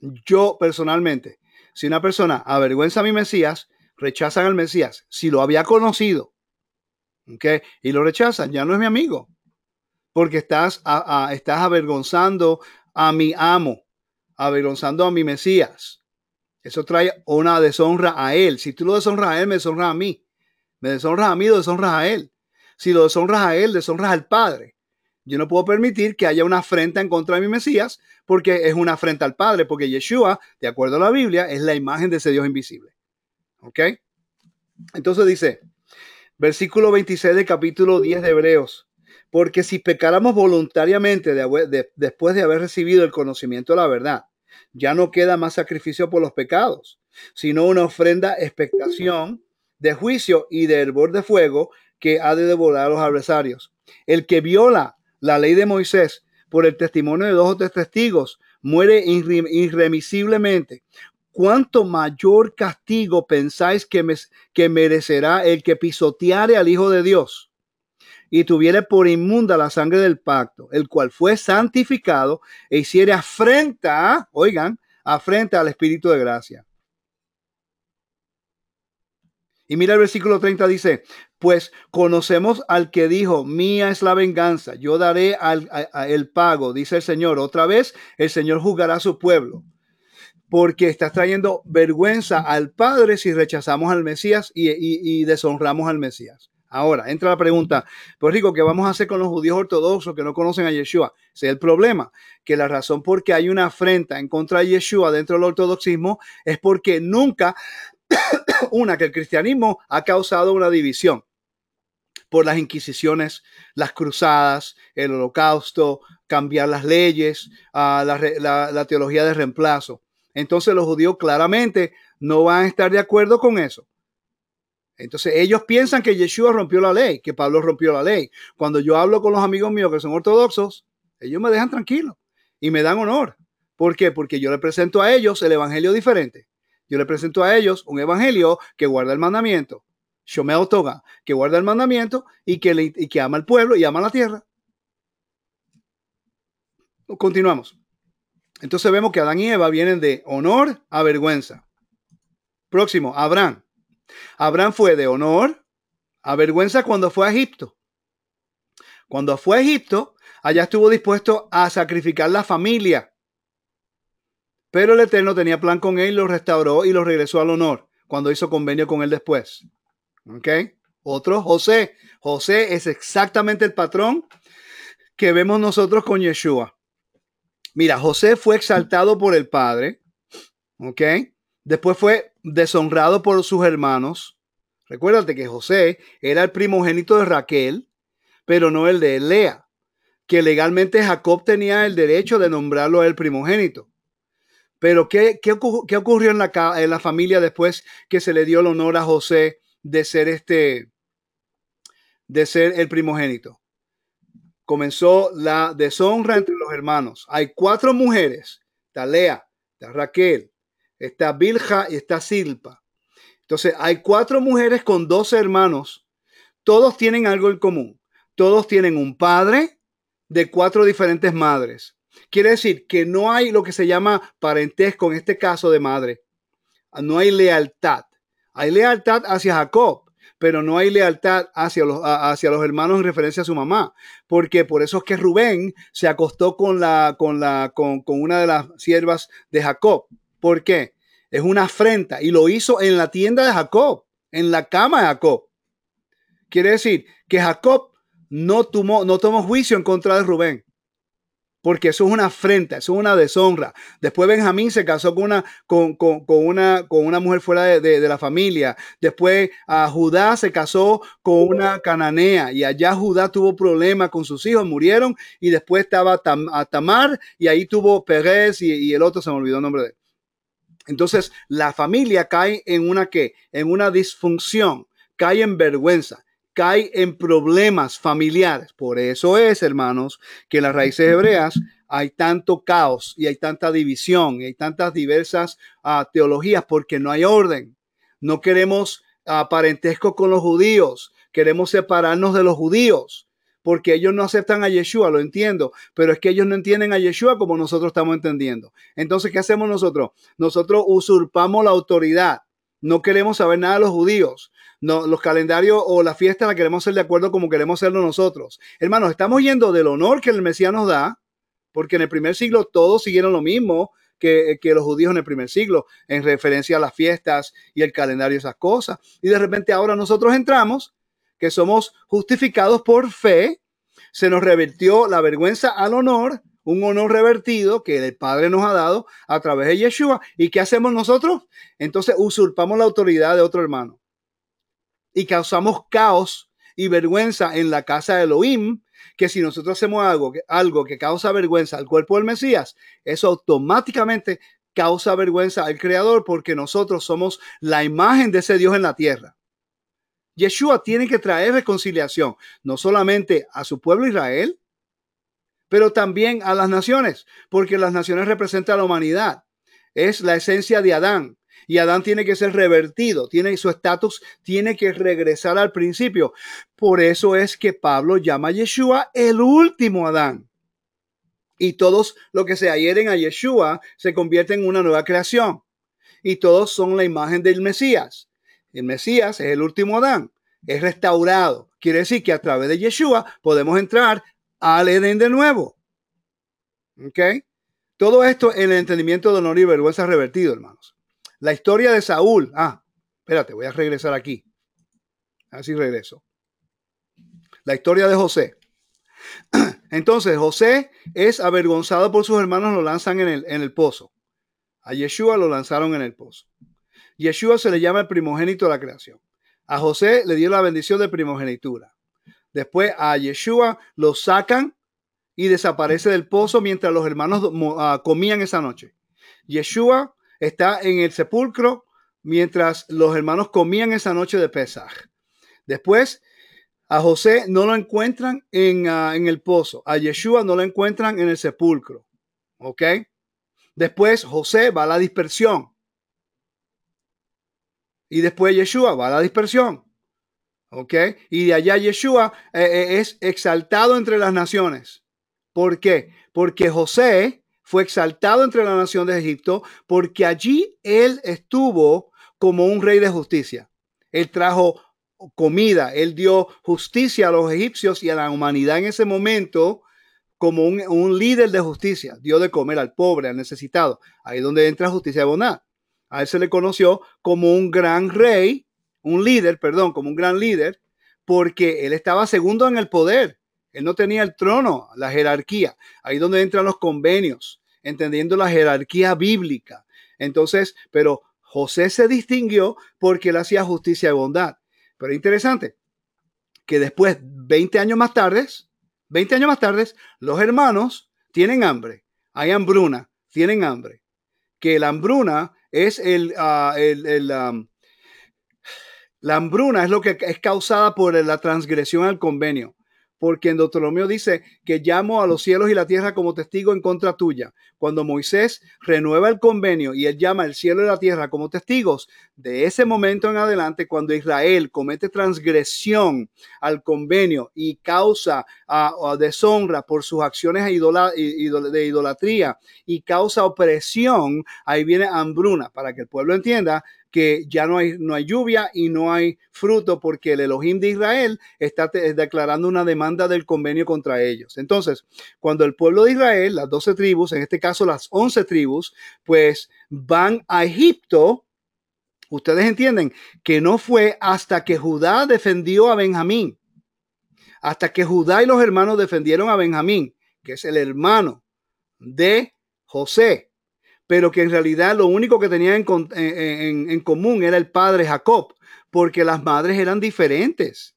Yo personalmente, si una persona avergüenza a mi Mesías, rechazan al Mesías. Si lo había conocido. Y lo rechazan, ya no es mi amigo, porque estás, estás avergonzando a mi amo, avergonzando a mi Mesías. Eso trae una deshonra a él. Si tú lo deshonras a él, me deshonras a mí. Me deshonras a mí, lo deshonras a él. Si lo deshonras a él, deshonras al Padre. Yo no puedo permitir que haya una afrenta en contra de mi Mesías porque es una afrenta al Padre, porque Yeshua, de acuerdo a la Biblia, es la imagen de ese Dios invisible. ¿Ok? Entonces dice, versículo 26 del capítulo 10 de Hebreos, porque si pecáramos voluntariamente después de haber recibido el conocimiento de la verdad, ya no queda más sacrificio por los pecados, sino una ofrenda expectación de juicio y de hervor de fuego que ha de devorar a los adversarios. El que viola la ley de Moisés por el testimonio de dos o tres testigos, muere irremisiblemente. ¿Cuánto mayor castigo pensáis que, que merecerá el que pisoteare al Hijo de Dios y tuviere por inmunda la sangre del pacto, el cual fue santificado e hiciere afrenta, oigan, afrenta al Espíritu de gracia? Y mira el versículo 30 dice, pues conocemos al que dijo, mía es la venganza, yo daré al, el pago, dice el Señor. Otra vez, el Señor juzgará a su pueblo, porque está trayendo vergüenza al Padre si rechazamos al Mesías y, deshonramos al Mesías. Ahora, entra la pregunta, pues Rico, ¿qué vamos a hacer con los judíos ortodoxos que no conocen a Yeshua? Ese es el problema, que la razón por qué hay una afrenta en contra de Yeshua dentro del ortodoxismo es porque nunca una, que el cristianismo ha causado una división por las inquisiciones, las cruzadas, el holocausto, cambiar las leyes, ah, la, teología de reemplazo. Entonces los judíos claramente no van a estar de acuerdo con eso. Entonces ellos piensan que Yeshua rompió la ley, que Pablo rompió la ley. Cuando yo hablo con los amigos míos que son ortodoxos, ellos me dejan tranquilo y me dan honor. ¿Por qué? Porque yo le presento a ellos el evangelio diferente. Yo le presento a ellos un evangelio que guarda el mandamiento. Shomeo Toga, que guarda el mandamiento y que, le, y que ama al pueblo y ama la tierra. Continuamos. Entonces vemos que Adán y Eva vienen de honor a vergüenza. Próximo, Abraham. Abraham fue de honor a vergüenza cuando fue a Egipto. Cuando fue a Egipto, allá estuvo dispuesto a sacrificar la familia pero el Eterno tenía plan con él, lo restauró y lo regresó al honor cuando hizo convenio con él después. ¿Ok? Otro, José. José es exactamente el patrón que vemos nosotros con Yeshua. Mira, José fue exaltado por el Padre. ¿Ok? Después fue deshonrado por sus hermanos. Recuérdate que José era el primogénito de Raquel, pero no el de Lea, que legalmente Jacob tenía el derecho de nombrarlo el primogénito. Pero ¿qué, qué, ocurrió en la, en la, familia después que se le dio el honor a José de ser este, de ser el primogénito? Comenzó la deshonra entre los hermanos. Hay cuatro mujeres, está Lea, está Raquel, está Bilja y está Silpa. Entonces hay cuatro mujeres con dos hermanos. Todos tienen algo en común. Todos tienen un padre de cuatro diferentes madres. Quiere decir que no hay lo que se llama parentesco en este caso de madre. No hay lealtad. Hay lealtad hacia Jacob, pero no hay lealtad hacia los, hacia los hermanos en referencia a su mamá. Porque por eso es que Rubén se acostó con, la, con, la, con, con una de las siervas de Jacob. ¿Por qué? Es una afrenta y lo hizo en la tienda de Jacob, en la cama de Jacob. Quiere decir que Jacob no tomó, no tomó juicio en contra de Rubén porque eso es una afrenta, eso es una deshonra. Después Benjamín se casó con una, con, una, con una mujer fuera de, la familia. Después a Judá se casó con una cananea y allá Judá tuvo problemas con sus hijos, murieron y después estaba a Tamar y ahí tuvo Pérez y, el otro se me olvidó el nombre de él. Entonces la familia cae en una qué? En una disfunción, cae en vergüenza cae en problemas familiares. Por eso es, hermanos, que en las raíces hebreas hay tanto caos y hay tanta división y hay tantas diversas ah, teologías porque no hay orden. No queremos uh, parentesco con los judíos, queremos separarnos de los judíos porque ellos no aceptan a Yeshua, lo entiendo, pero es que ellos no entienden a Yeshua como nosotros estamos entendiendo. Entonces, ¿qué hacemos nosotros? Nosotros usurpamos la autoridad. No queremos saber nada de los judíos no, los calendarios o la fiesta la queremos hacer de acuerdo como queremos hacerlo nosotros. Hermanos, estamos yendo del honor que el Mesías nos da, porque en el primer siglo todos siguieron lo mismo que, que, los judíos en el primer siglo, en referencia a las fiestas y el calendario esas cosas. Y de repente ahora nosotros entramos, que somos justificados por fe, se nos revirtió la vergüenza al honor, un honor revertido que el Padre nos ha dado a través de Yeshua. ¿Y qué hacemos nosotros? Entonces usurpamos la autoridad de otro hermano y causamos caos y vergüenza en la casa de Elohim, que si nosotros hacemos algo, algo que causa vergüenza al cuerpo del Mesías, eso automáticamente causa vergüenza al Creador porque nosotros somos la imagen de ese Dios en la tierra. Yeshua tiene que traer reconciliación, no solamente a su pueblo Israel, pero también a las naciones, porque las naciones representan a la humanidad. Es la esencia de Adán. Y Adán tiene que ser revertido, tiene su estatus, tiene que regresar al principio. Por eso es que Pablo llama a Yeshua el último Adán. Y todos los que se adhieren a Yeshua se convierten en una nueva creación. Y todos son la imagen del Mesías. El Mesías es el último Adán, es restaurado. Quiere decir que a través de Yeshua podemos entrar al Edén de nuevo. ¿Ok? Todo esto en el entendimiento de honor y vergüenza revertido, hermanos. La historia de Saúl. Ah, espérate, voy a regresar aquí. Así regreso. La historia de José. Entonces, José es avergonzado por sus hermanos, lo lanzan en el, en el pozo. A Yeshua lo lanzaron en el pozo. Yeshua se le llama el primogénito de la creación. A José le dio la bendición de primogenitura. Después a Yeshua lo sacan y desaparece del pozo mientras los hermanos ah, comían esa noche. Yeshua está en el sepulcro mientras los hermanos comían esa noche de Pesaj. Después a José no lo encuentran en, ah, en, el pozo. A Yeshua no lo encuentran en el sepulcro. ¿Ok? Después José va a la dispersión. Y después Yeshua va a la dispersión. ¿Ok? Y de allá Yeshua eh, eh, es exaltado entre las naciones. ¿Por qué? Porque José fue exaltado entre la nación de Egipto porque allí él estuvo como un rey de justicia. Él trajo comida, él dio justicia a los egipcios y a la humanidad en ese momento como un, líder de justicia. Dio de comer al pobre, al necesitado. Ahí es donde entra justicia de bondad. A él se le conoció como un gran rey un líder, perdón, como un gran líder, porque él estaba segundo en el poder. Él no tenía el trono, la jerarquía. Ahí donde entran los convenios, entendiendo la jerarquía bíblica. Entonces, pero José se distinguió porque él hacía justicia y bondad. Pero interesante que después, 20 años más tarde, 20 años más tarde, los hermanos tienen hambre. Hay hambruna, tienen hambre. Que la hambruna es el, ah, la hambruna es lo que es causada por la transgresión al convenio porque en Deuteronomio dice que llamo a los cielos y la tierra como testigo en contra tuya. Cuando Moisés renueva el convenio y él llama al cielo y la tierra como testigos, de ese momento en adelante, cuando Israel comete transgresión al convenio y causa a, deshonra por sus acciones de idolatría y causa opresión, ahí viene hambruna, para que el pueblo entienda que ya no hay, no hay lluvia y no hay fruto porque el Elohim de Israel está declarando una demanda del convenio contra ellos. Entonces, cuando el pueblo de Israel, las 12 tribus, en este caso las 11 tribus, pues van a Egipto, ustedes entienden que no fue hasta que Judá defendió a Benjamín, hasta que Judá y los hermanos defendieron a Benjamín, que es el hermano de José pero que en realidad lo único que tenían en, común era el padre Jacob, porque las madres eran diferentes.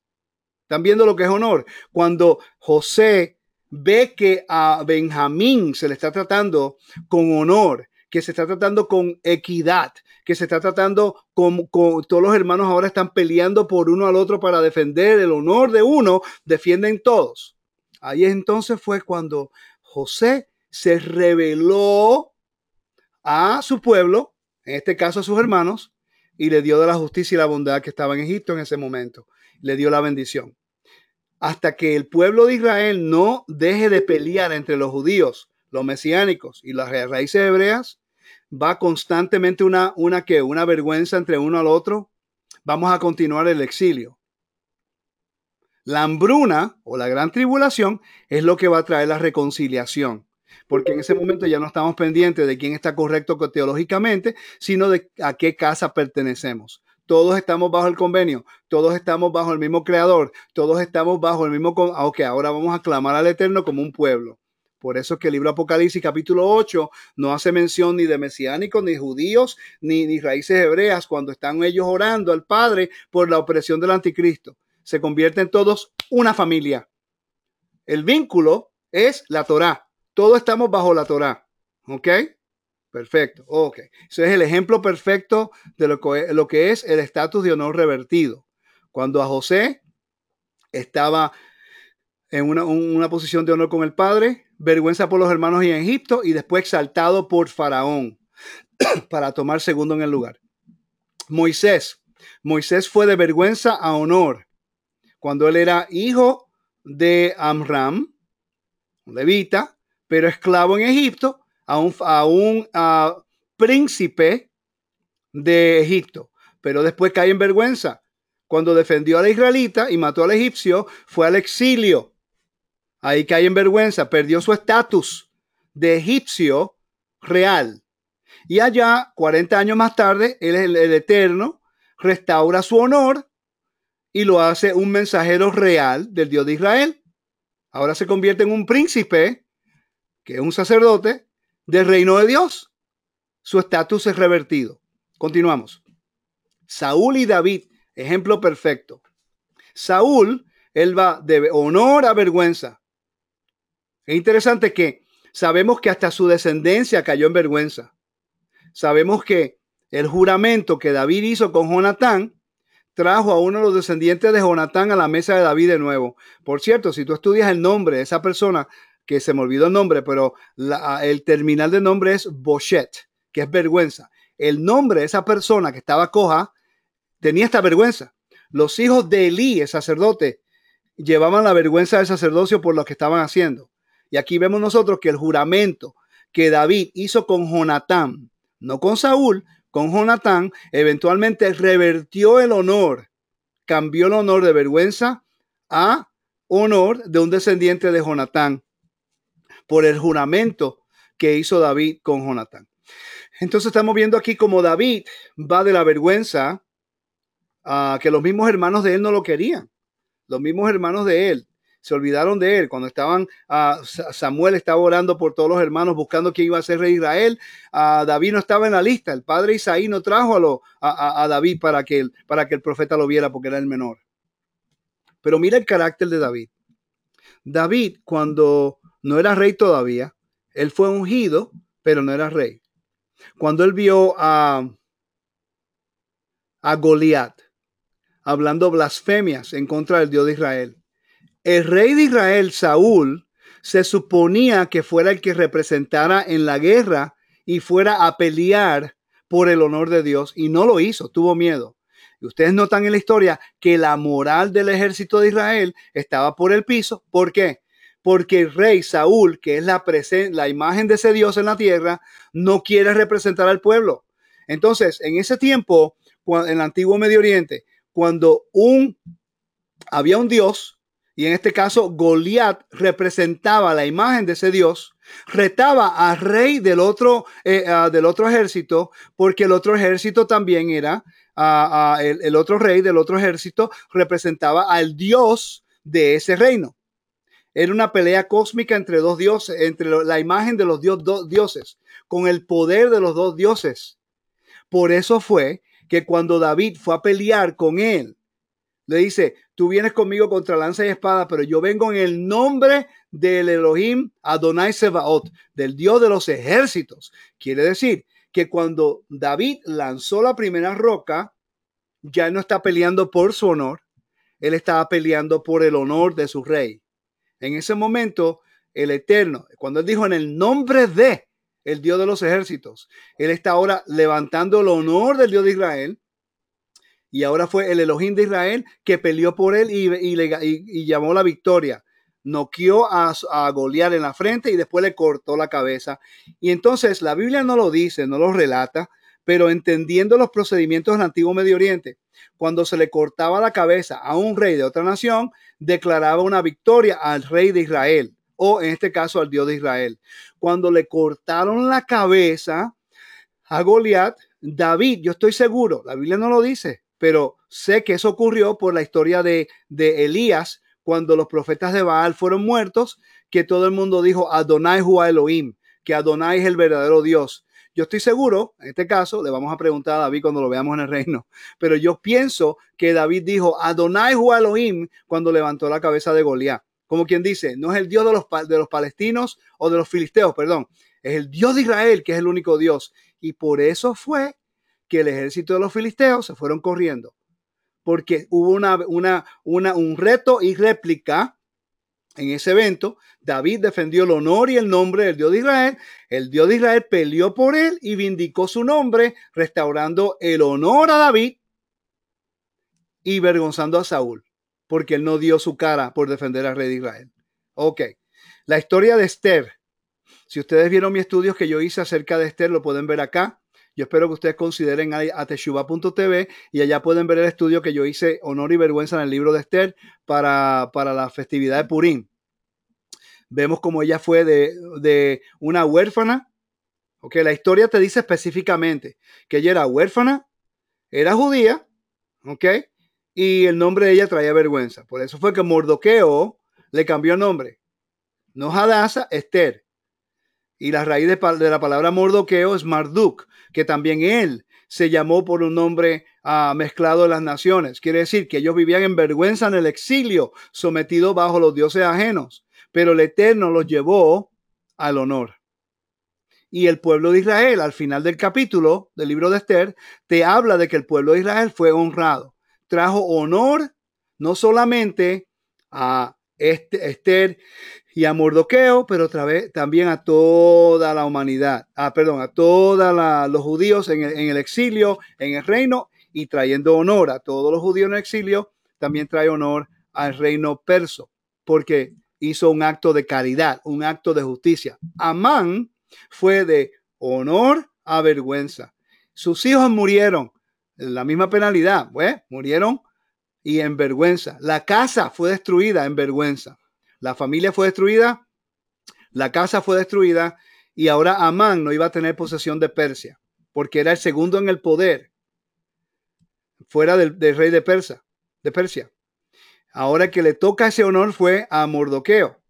¿Están viendo lo que es honor? Cuando José ve que a Benjamín se le está tratando con honor, que se está tratando con equidad, que se está tratando con, con, todos los hermanos ahora están peleando por uno al otro para defender el honor de uno, defienden todos. Ahí entonces fue cuando José se reveló a su pueblo, en este caso a sus hermanos, y le dio de la justicia y la bondad que estaba en Egipto en ese momento. Le dio la bendición. Hasta que el pueblo de Israel no deje de pelear entre los judíos, los mesiánicos y las raíces hebreas, va constantemente una, una que una vergüenza entre uno al otro. Vamos a continuar el exilio. La hambruna o la gran tribulación es lo que va a traer la reconciliación porque en ese momento ya no estamos pendientes de quién está correcto teológicamente, sino de a qué casa pertenecemos. Todos estamos bajo el convenio, todos estamos bajo el mismo creador, todos estamos bajo el mismo... Ah, ok, ahora vamos a clamar al Eterno como un pueblo. Por eso es que el libro Apocalipsis capítulo 8 no hace mención ni de mesiánicos, ni judíos, ni, ni raíces hebreas cuando están ellos orando al Padre por la opresión del anticristo. Se convierten todos una familia. El vínculo es la Torá. Todos estamos bajo la Torah. ¿Ok? Perfecto. Ok. Ese es el ejemplo perfecto de lo que, es el estatus de honor revertido. Cuando a José estaba en una, una, posición de honor con el padre, vergüenza por los hermanos y en Egipto y después exaltado por Faraón para tomar segundo en el lugar. Moisés. Moisés fue de vergüenza a honor cuando él era hijo de Amram, levita, pero esclavo en Egipto, a un, a un príncipe de Egipto. Pero después cae en vergüenza. Cuando defendió a la israelita y mató al egipcio, fue al exilio. Ahí cae en vergüenza, perdió su estatus de egipcio real. Y allá, 40 años más tarde, él es el, el eterno, restaura su honor y lo hace un mensajero real del Dios de Israel. Ahora se convierte en un príncipe, que es un sacerdote del reino de Dios. Su estatus es revertido. Continuamos. Saúl y David, ejemplo perfecto. Saúl, él va de honor a vergüenza. Es interesante que sabemos que hasta su descendencia cayó en vergüenza. Sabemos que el juramento que David hizo con Jonatán trajo a uno de los descendientes de Jonatán a la mesa de David de nuevo. Por cierto, si tú estudias el nombre de esa persona, que se me olvidó el nombre, pero el terminal de nombre es Bochet, que es vergüenza. El nombre de esa persona que estaba coja tenía esta vergüenza. Los hijos de Elí, el sacerdote, llevaban la vergüenza del sacerdocio por lo que estaban haciendo. Y aquí vemos nosotros que el juramento que David hizo con Jonatán, no con Saúl, con Jonatán, eventualmente revertió el honor, cambió el honor de vergüenza a honor de un descendiente de Jonatán por el juramento que hizo David con Jonatán. Entonces estamos viendo aquí como David va de la vergüenza a que los mismos hermanos de él no lo querían. Los mismos hermanos de él se olvidaron de él. Cuando estaban, uh, Samuel estaba orando por todos los hermanos buscando quién iba a ser rey de Israel. Uh, David no estaba en la lista. El padre Isaí no trajo a, David para que, para que el profeta lo viera porque era el menor. Pero mira el carácter de David. David, cuando no era rey todavía, él fue ungido, pero no era rey. Cuando él vio a, a Goliat hablando blasfemias en contra del Dios de Israel, el rey de Israel, Saúl, se suponía que fuera el que representara en la guerra y fuera a pelear por el honor de Dios y no lo hizo, tuvo miedo. Y ustedes notan en la historia que la moral del ejército de Israel estaba por el piso. ¿Por qué? Porque el rey Saúl, que es la, la imagen de ese Dios en la tierra, no quiere representar al pueblo. Entonces, en ese tiempo, en el antiguo Medio Oriente, cuando un había un Dios y en este caso Goliat representaba la imagen de ese Dios, retaba al rey del otro, eh, ah, del otro ejército, porque el otro ejército también era, uh, el, el, otro rey del otro ejército representaba al Dios de ese reino. Era una pelea cósmica entre dos dioses, entre la imagen de los dos dioses, con el poder de los dos dioses. Por eso fue que cuando David fue a pelear con él, le dice, tú vienes conmigo contra lanza y espada, pero yo vengo en el nombre del Elohim Adonai Sebaot, del Dios de los ejércitos. Quiere decir que cuando David lanzó la primera roca, ya no está peleando por su honor, él estaba peleando por el honor de su rey. En ese momento, el Eterno, cuando él dijo en el nombre de el Dios de los ejércitos, él está ahora levantando el honor del Dios de Israel y ahora fue el Elohim de Israel que peleó por él y, y, llamó la victoria. Noqueó a, a Goliat en la frente y después le cortó la cabeza. Y entonces la Biblia no lo dice, no lo relata, pero entendiendo los procedimientos del antiguo Medio Oriente, cuando se le cortaba la cabeza a un rey de otra nación, declaraba una victoria al rey de Israel, o en este caso al Dios de Israel. Cuando le cortaron la cabeza a Goliat, David, yo estoy seguro, la Biblia no lo dice, pero sé que eso ocurrió por la historia de, de Elías, cuando los profetas de Baal fueron muertos, que todo el mundo dijo Adonai Hua Elohim, que Adonai es el verdadero Dios. Yo estoy seguro, en este caso, le vamos a preguntar a David cuando lo veamos en el reino, pero yo pienso que David dijo Adonai Hua Elohim cuando levantó la cabeza de Goliat. Como quien dice, no es el Dios de los, de los palestinos o de los filisteos, perdón, es el Dios de Israel que es el único Dios. Y por eso fue que el ejército de los filisteos se fueron corriendo, porque hubo una, una, una, un reto y réplica En ese evento, David defendió el honor y el nombre del Dios de Israel. El Dios de Israel peleó por él y vindicó su nombre, restaurando el honor a David y vergonzando a Saúl, porque él no dio su cara por defender al rey de Israel. Ok, la historia de Esther. Si ustedes vieron mis estudios que yo hice acerca de Esther, lo pueden ver acá. Yo espero que ustedes consideren a teshuva.tv y allá pueden ver el estudio que yo hice, Honor y Vergüenza, en el libro de Esther para, para la festividad de Purim. Vemos cómo ella fue de, de una huérfana. Ok, la historia te dice específicamente que ella era huérfana, era judía, ok, y el nombre de ella traía vergüenza. Por eso fue que Mordoqueo le cambió nombre. No Hadassah, Esther. Y la raíz de, la palabra Mordoqueo es Marduk, que también él se llamó por un nombre uh, mezclado de las naciones. Quiere decir que ellos vivían en vergüenza en el exilio, sometidos bajo los dioses ajenos. Pero el Eterno los llevó al honor. Y el pueblo de Israel, al final del capítulo del libro de Esther, te habla de que el pueblo de Israel fue honrado trajo honor no solamente a este, Esther y a Mordoqueo, pero también a toda la humanidad, ah, perdón, a todos los judíos en el, exilio, en el reino, y trayendo honor a todos los judíos en el exilio, también trae honor al reino perso, porque hizo un acto de caridad, un acto de justicia. Amán fue de honor a vergüenza. Sus hijos murieron, la misma penalidad, pues, murieron y en vergüenza. La casa fue destruida en vergüenza. La familia fue destruida, la casa fue destruida y ahora Amán no iba a tener posesión de Persia, porque era el segundo en el poder, fuera del, rey de, Persa, de Persia. Ahora que le toca ese honor fue a Mordoqueo,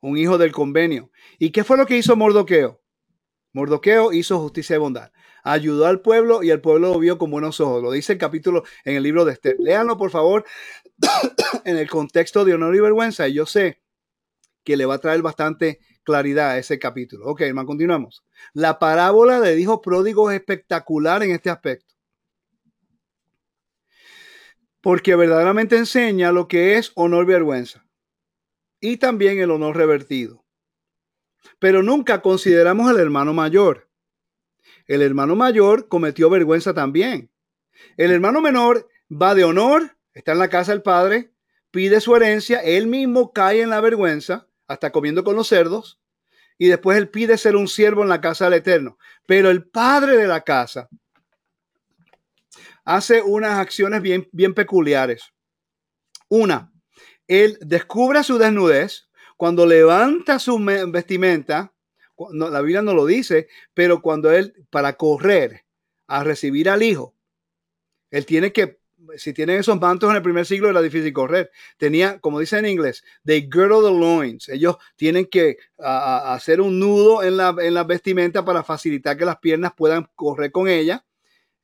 un hijo del convenio. ¿Y qué fue lo que hizo Mordoqueo? Mordoqueo hizo justicia y bondad ayudó al pueblo y el pueblo lo vio con buenos ojos. Lo dice el capítulo en el libro de Esther. Léanlo, por favor, en el contexto de honor y vergüenza. Y yo sé que le va a traer bastante claridad a ese capítulo. Ok, hermano, continuamos. La parábola de hijo pródigo es espectacular en este aspecto. Porque verdaderamente enseña lo que es honor y vergüenza. Y también el honor revertido. Pero nunca consideramos al hermano mayor el hermano mayor cometió vergüenza también. El hermano menor va de honor, está en la casa del padre, pide su herencia, él mismo cae en la vergüenza, hasta comiendo con los cerdos, y después él pide ser un siervo en la casa del Eterno. Pero el padre de la casa hace unas acciones bien, bien peculiares. Una, él descubre su desnudez cuando levanta su vestimenta la Biblia no lo dice, pero cuando él, para correr a recibir al hijo, él tiene que, si tienen esos mantos en el primer siglo era difícil correr. Tenía, como dice en inglés, they girdle the loins. Ellos tienen que hacer un nudo en la, en la vestimenta para facilitar que las piernas puedan correr con ella,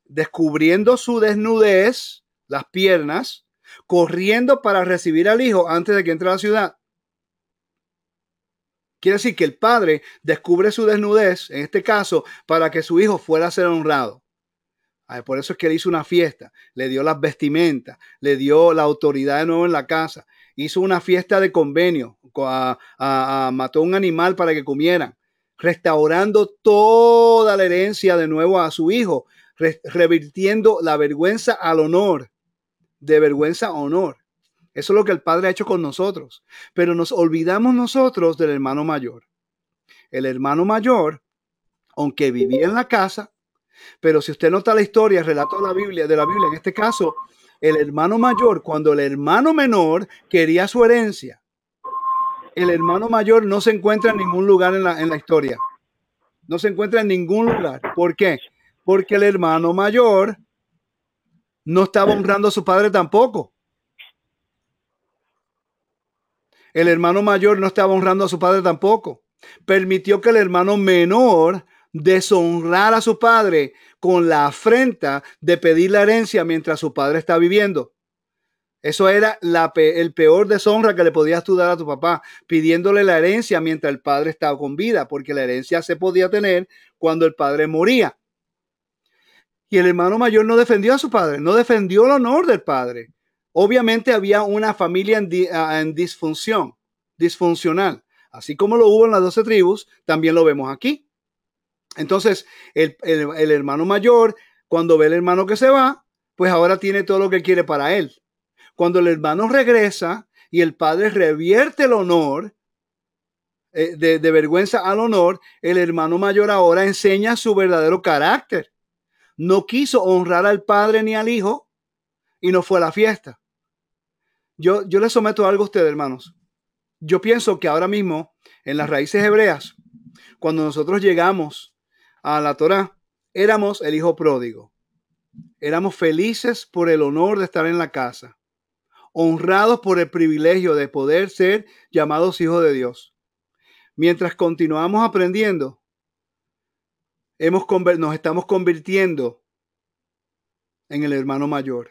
descubriendo su desnudez, las piernas, corriendo para recibir al hijo antes de que entre a la ciudad. Quiere decir que el padre descubre su desnudez, en este caso, para que su hijo fuera a ser honrado. Por eso es que él hizo una fiesta, le dio las vestimentas, le dio la autoridad de nuevo en la casa, hizo una fiesta de convenio, mató un animal para que comieran, restaurando toda la herencia de nuevo a su hijo, revirtiendo la vergüenza al honor, de vergüenza a honor. Eso es lo que el Padre ha hecho con nosotros. Pero nos olvidamos nosotros del hermano mayor. El hermano mayor, aunque vivía en la casa, pero si usted nota la historia, el relato de la Biblia, de la Biblia, en este caso, el hermano mayor, cuando el hermano menor quería su herencia, el hermano mayor no se encuentra en ningún lugar en la, en la historia. No se encuentra en ningún lugar. ¿Por qué? Porque el hermano mayor no estaba honrando a su padre tampoco. El hermano mayor no estaba honrando a su padre tampoco. Permitió que el hermano menor deshonrara a su padre con la afrenta de pedir la herencia mientras su padre está viviendo. Eso era la, el peor deshonra que le podías tú dar a tu papá, pidiéndole la herencia mientras el padre estaba con vida, porque la herencia se podía tener cuando el padre moría. Y el hermano mayor no defendió a su padre, no defendió el honor del padre. Obviamente había una familia en, disfunción. disfuncional. Así como lo hubo en las doce tribus, también lo vemos aquí. Entonces, el, el, hermano mayor, cuando ve el hermano que se va, pues ahora tiene todo lo que quiere para él. Cuando el hermano regresa y el padre revierte el honor, eh, de, de, vergüenza al honor, el hermano mayor ahora enseña su verdadero carácter. No quiso honrar al padre ni al hijo y no fue a la fiesta. Yo, yo le someto algo a ustedes, hermanos. Yo pienso que ahora mismo, en las raíces hebreas, cuando nosotros llegamos a la Torah, éramos el hijo pródigo. Éramos felices por el honor de estar en la casa, honrados por el privilegio de poder ser llamados hijos de Dios. Mientras continuamos aprendiendo, hemos, nos estamos convirtiendo en el hermano mayor.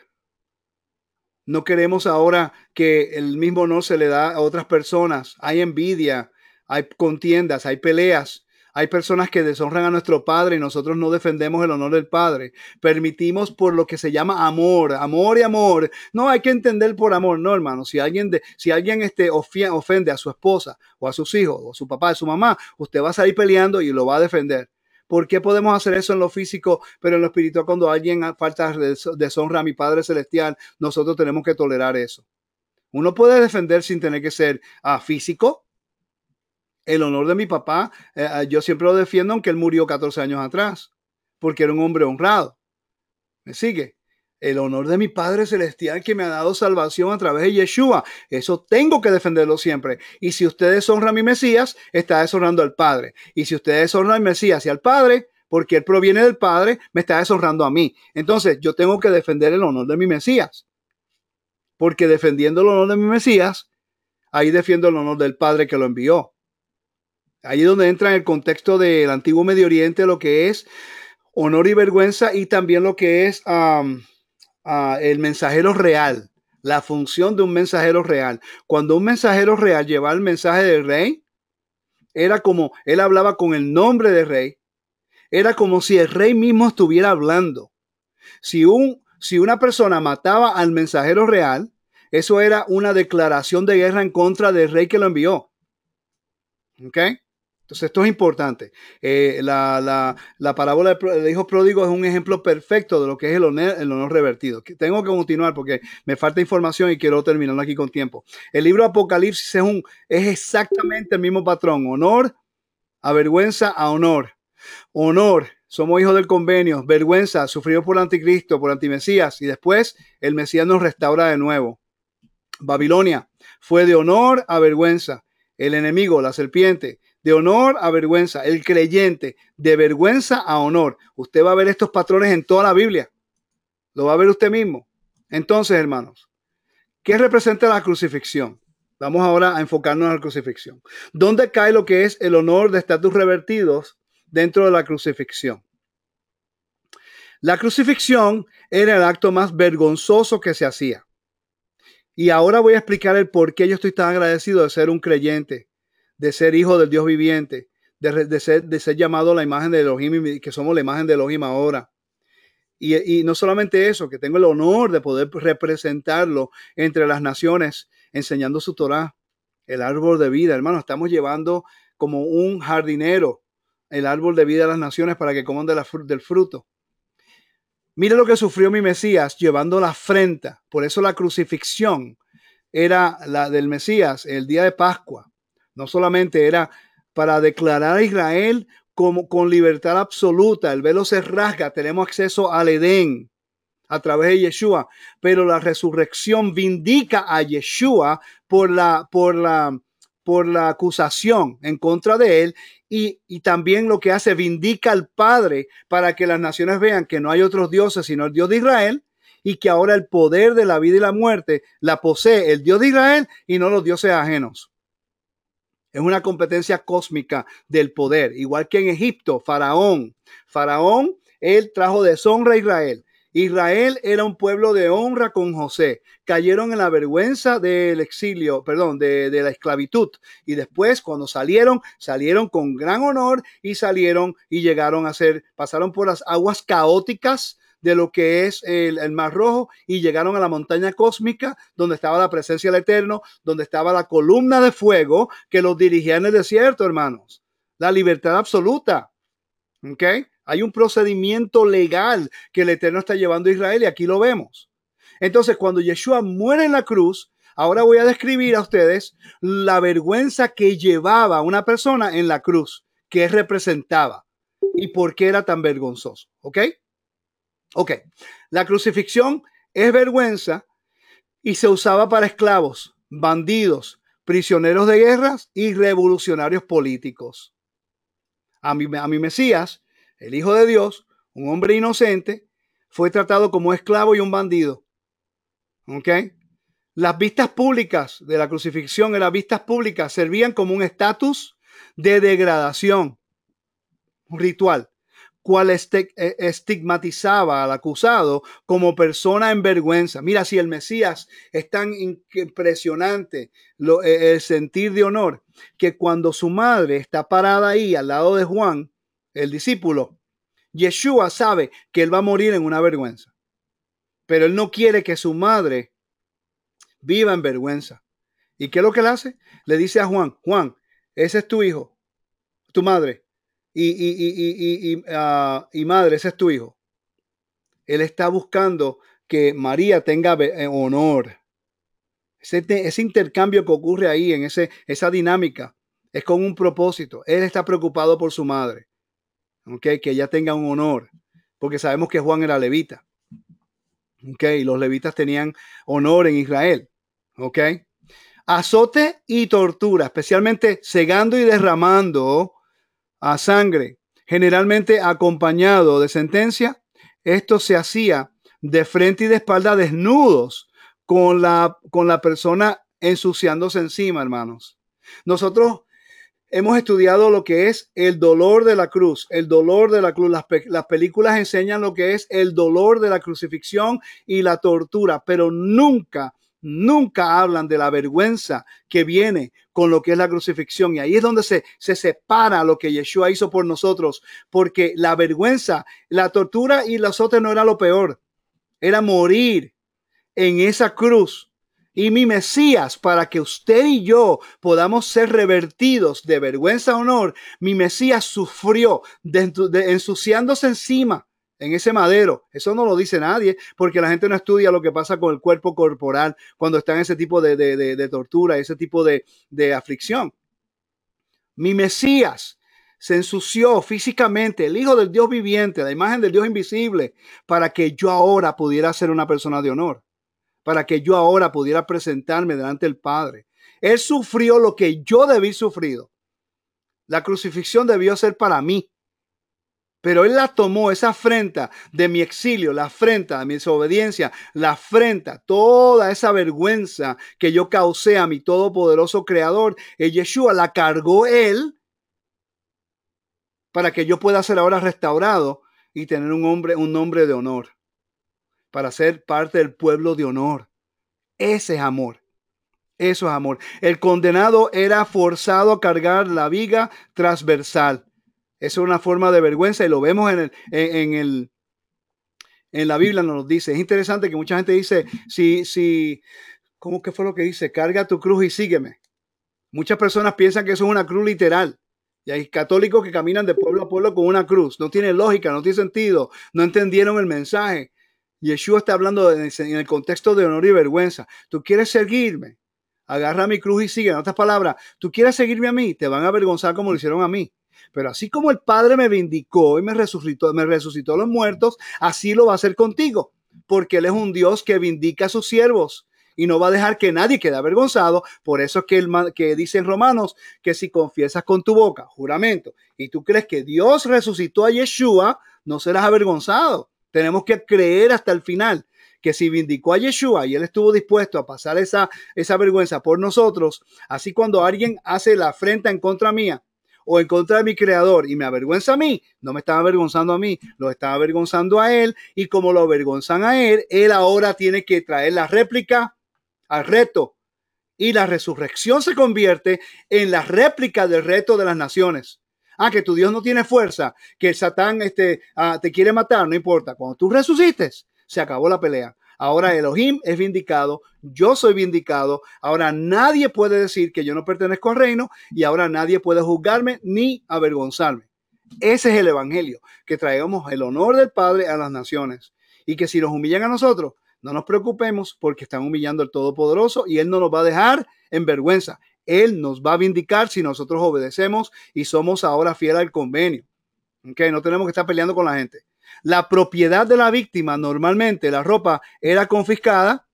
No queremos ahora que el mismo honor se le da a otras personas. Hay envidia, hay contiendas, hay peleas. Hay personas que deshonran a nuestro Padre y nosotros no defendemos el honor del Padre. Permitimos por lo que se llama amor, amor y amor. No hay que entender por amor, no, hermano. Si alguien, de, si alguien este, ofende a su esposa o a sus hijos o a su papá, a su mamá, usted va a salir peleando y lo va a defender. ¿Por qué podemos hacer eso en lo físico, pero en lo espiritual cuando alguien falta deshonra a mi Padre Celestial, nosotros tenemos que tolerar eso? Uno puede defender sin tener que ser ah, físico. El honor de mi papá, eh, ah, yo siempre lo defiendo, aunque él murió 14 años atrás, porque era un hombre honrado. ¿Me sigue? el honor de mi Padre Celestial que me ha dado salvación a través de Yeshua. Eso tengo que defenderlo siempre. Y si ustedes deshonra a mi Mesías, está deshonrando al Padre. Y si ustedes deshonran al Mesías y al Padre, porque él proviene del Padre, me está deshonrando a mí. Entonces yo tengo que defender el honor de mi Mesías. Porque defendiendo el honor de mi Mesías, ahí defiendo el honor del Padre que lo envió. Ahí es donde entra en el contexto del antiguo Medio Oriente lo que es honor y vergüenza y también lo que es el mensajero real, la función de un mensajero real. Cuando un mensajero real llevaba el mensaje del rey, era como él hablaba con el nombre del rey, era como si el rey mismo estuviera hablando. Si, un, si una persona mataba al mensajero real, eso era una declaración de guerra en contra del rey que lo envió. ¿Ok? Entonces, esto es importante. Eh, la, parábola del hijo pródigo es un ejemplo perfecto de lo que es el honor, el honor revertido. Tengo que continuar porque me falta información y quiero terminarlo aquí con tiempo. El libro Apocalipsis es, un, es exactamente el mismo patrón. Honor a vergüenza a honor. Honor, somos hijos del convenio. Vergüenza, sufrido por el anticristo, por antimesías. Y después el Mesías nos restaura de nuevo. Babilonia fue de honor a vergüenza. El enemigo, la serpiente, de honor a vergüenza, el creyente de vergüenza a honor. Usted va a ver estos patrones en toda la Biblia. Lo va a ver usted mismo. Entonces, hermanos, ¿qué representa la crucifixión? Vamos ahora a enfocarnos en la crucifixión. ¿Dónde cae lo que es el honor de estatus revertidos dentro de la crucifixión? La crucifixión era el acto más vergonzoso que se hacía. Y ahora voy a explicar el por qué yo estoy tan agradecido de ser un creyente de ser hijo del Dios viviente, de, ser, de ser llamado la imagen de Elohim, que somos la imagen de Elohim ahora. Y, no solamente eso, que tengo el honor de poder representarlo entre las naciones, enseñando su Torah, el árbol de vida, hermano, estamos llevando como un jardinero el árbol de vida a las naciones para que coman de la, del fruto. Mire lo que sufrió mi Mesías llevando la afrenta. Por eso la crucifixión era la del Mesías el día de Pascua. No solamente era para declarar a Israel como con libertad absoluta, el velo se rasga, tenemos acceso al Edén a través de Yeshua, pero la resurrección vindica a Yeshua por la, por la, por la acusación en contra de él y, y, también lo que hace vindica al Padre para que las naciones vean que no hay otros dioses sino el Dios de Israel y que ahora el poder de la vida y la muerte la posee el Dios de Israel y no los dioses ajenos. Es una competencia cósmica del poder, igual que en Egipto, Faraón. Faraón, él trajo deshonra a Israel. Israel era un pueblo de honra con José. Cayeron en la vergüenza del exilio, perdón, de, la esclavitud. Y después, cuando salieron, salieron con gran honor y salieron y llegaron a ser, pasaron por las aguas caóticas de lo que es el, el, Mar Rojo y llegaron a la montaña cósmica donde estaba la presencia del Eterno, donde estaba la columna de fuego que los dirigía en el desierto, hermanos. La libertad absoluta. ¿Ok? Hay un procedimiento legal que el Eterno está llevando a Israel y aquí lo vemos. Entonces, cuando Yeshua muere en la cruz, ahora voy a describir a ustedes la vergüenza que llevaba una persona en la cruz, que representaba y por qué era tan vergonzoso. ¿Ok? Ok. La crucifixión es vergüenza y se usaba para esclavos, bandidos, prisioneros de guerras y revolucionarios políticos. A mi, a mi Mesías, el Hijo de Dios, un hombre inocente, fue tratado como esclavo y un bandido. ¿Ok? Las vistas públicas de la crucifixión en las vistas públicas servían como un estatus de degradación ritual, cual e, estigmatizaba al acusado como persona en vergüenza. Mira, si el Mesías es tan impresionante e, el sentir de honor, que cuando su madre está parada ahí al lado de Juan, el discípulo, Yeshua sabe que él va a morir en una vergüenza. Pero él no quiere que su madre viva en vergüenza. ¿Y qué es lo que él hace? Le dice a Juan, Juan, ese es tu hijo, tu madre. Y, y, y, ah, y, madre, ese es tu hijo. Él está buscando que María tenga eh, honor. Ese, ese, intercambio que ocurre ahí, en ese, esa dinámica, es con un propósito. Él está preocupado por su madre que ella tenga un honor, porque sabemos que Juan era levita. Okay, los levitas tenían honor en Israel. ¿ok? Azote y tortura, especialmente cegando y derramando a sangre, generalmente acompañado de sentencia. Esto se hacía de frente y de espalda desnudos con la, con la persona ensuciándose encima, hermanos. Nosotros hemos estudiado lo que es el dolor de la cruz, el dolor de la cruz. Las, películas enseñan lo que es el dolor de la crucifixión y la tortura, pero nunca, nunca hablan de la vergüenza que viene con lo que es la crucifixión. Y ahí es donde se, se separa lo que Yeshua hizo por nosotros, porque la vergüenza, la tortura y los otros no era lo peor, era morir en esa cruz y mi Mesías, para que usted y yo podamos ser revertidos de vergüenza a honor, mi Mesías sufrió de, ensuciándose encima en ese madero. Eso no lo dice nadie, porque la gente no estudia lo que pasa con el cuerpo corporal cuando está en ese tipo de, de tortura, ese tipo de, aflicción. Mi Mesías se ensució físicamente, el Hijo del Dios viviente, la imagen del Dios invisible, para que yo ahora pudiera ser una persona de honor para que yo ahora pudiera presentarme delante del Padre. Él sufrió lo que yo debí sufrido. La crucifixión debió ser para mí. Pero Él la tomó, esa afrenta de mi exilio, la afrenta de mi desobediencia, la afrenta, toda esa vergüenza que yo causé a mi todopoderoso Creador, el Yeshua la cargó Él para que yo pueda ser ahora restaurado y tener un hombre, un nombre de honor para ser parte del pueblo de honor. Ese es amor. Eso es amor. El condenado era forzado a cargar la viga transversal. Es una forma de vergüenza y lo vemos en el, en, el, en la Biblia nos dice. Es interesante que mucha gente dice, si, si, ¿cómo que fue lo que dice? Carga tu cruz y sígueme. Muchas personas piensan que eso es una cruz literal. Y hay católicos que caminan de pueblo a pueblo con una cruz. No tiene lógica, no tiene sentido. No entendieron el mensaje. Yeshua está hablando en el contexto de honor y vergüenza. Tú quieres seguirme, agarra mi cruz y sigue. En otras palabras, tú quieres seguirme a mí, te van a avergonzar como lo hicieron a mí. Pero así como el Padre me vindicó y me resucitó, me resucitó a los muertos, así lo va a hacer contigo, porque Él es un Dios que vindica a sus siervos y no va a dejar que nadie quede avergonzado. Por eso es que, el, Romanos que si confiesas con tu boca, juramento, y tú crees que Dios resucitó a Yeshua, no serás avergonzado. Tenemos que creer hasta el final que si vindicó a Yeshua y él estuvo dispuesto a pasar esa, esa vergüenza por nosotros, así cuando alguien hace la afrenta en contra mía o en contra de mi creador y me avergüenza a mí, no me estaba avergonzando a mí, lo estaba avergonzando a él y como lo avergonzan a él, él ahora tiene que traer la réplica al reto y la resurrección se convierte en la réplica del reto de las naciones. Ah, que tu Dios no tiene fuerza, que el Satán este, ah, te quiere matar, no importa. Cuando tú resucites, se acabó la pelea. Ahora Elohim es vindicado, yo soy vindicado. Ahora nadie puede decir que yo no pertenezco al reino y ahora nadie puede juzgarme ni avergonzarme. Ese es el evangelio, que traigamos el honor del Padre a las naciones y que si nos humillan a nosotros, no nos preocupemos porque están humillando al Todopoderoso y Él no nos va a dejar en vergüenza. Él nos va a vindicar si nosotros obedecemos y somos ahora fieles al convenio. Okay, no tenemos que estar peleando con la gente. La propiedad de la víctima, normalmente la ropa era confiscada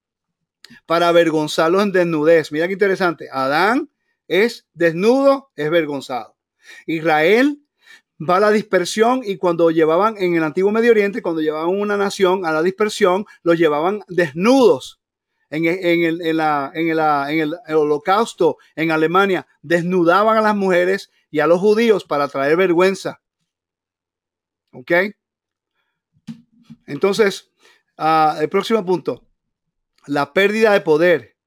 para avergonzarlos en desnudez. Mira qué interesante. Adán es desnudo, es vergonzado. Israel va a la dispersión y cuando llevaban en el antiguo Medio Oriente, cuando llevaban una nación a la dispersión, los llevaban desnudos. En, en el holocausto en Alemania, desnudaban a las mujeres y a los judíos para traer vergüenza. ¿Ok? Entonces, ah, el próximo punto, la pérdida de poder.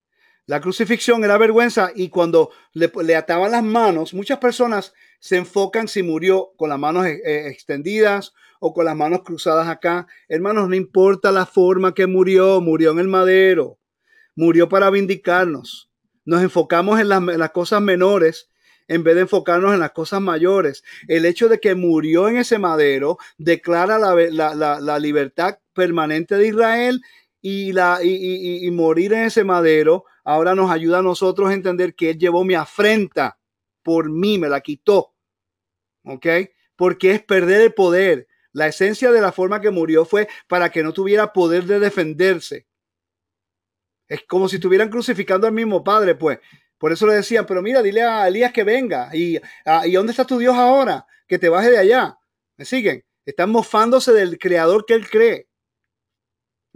La crucifixión era vergüenza y cuando le, ataban las manos, muchas personas se enfocan si murió con las manos eh, eh, extendidas o con las manos cruzadas acá. Hermanos, no importa la forma que murió, murió en el madero, murió para vindicarnos. Nos enfocamos en las, cosas menores en vez de enfocarnos en las cosas mayores. El hecho de que murió en ese madero declara la, libertad permanente de Israel y, la, y, morir en ese madero ahora nos ayuda a nosotros a entender que Él llevó mi afrenta por mí, me la quitó. ¿ok? Porque es perder el poder. La esencia de la forma que murió fue para que no tuviera poder de defenderse. Es como si estuvieran crucificando al mismo Padre, pues. Por eso le decían, pero mira, dile a Elías que venga. ¿Y, ah, ¿y dónde está tu Dios ahora? Que te baje de allá. ¿Me siguen? Están mofándose del creador que él cree.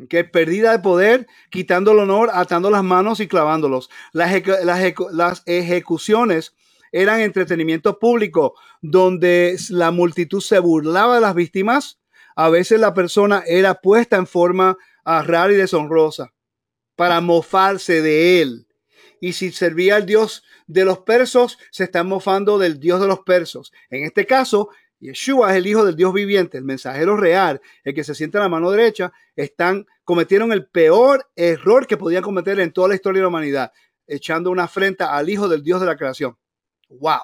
Que perdida de poder, quitando el honor, atando las manos y clavándolos. Las ejecuciones eran entretenimiento público donde la multitud se burlaba de las víctimas. A veces la persona era puesta en forma ah, rara y deshonrosa para mofarse de él. Y si servía al Dios de los persos, se están mofando del Dios de los persos. En este caso, Yeshua es el Hijo del Dios viviente, el mensajero real, el que se sienta a la mano derecha, están, cometieron el peor error que podían cometer en toda la historia de la humanidad, echando una afrenta al Hijo del Dios de la creación. Wow.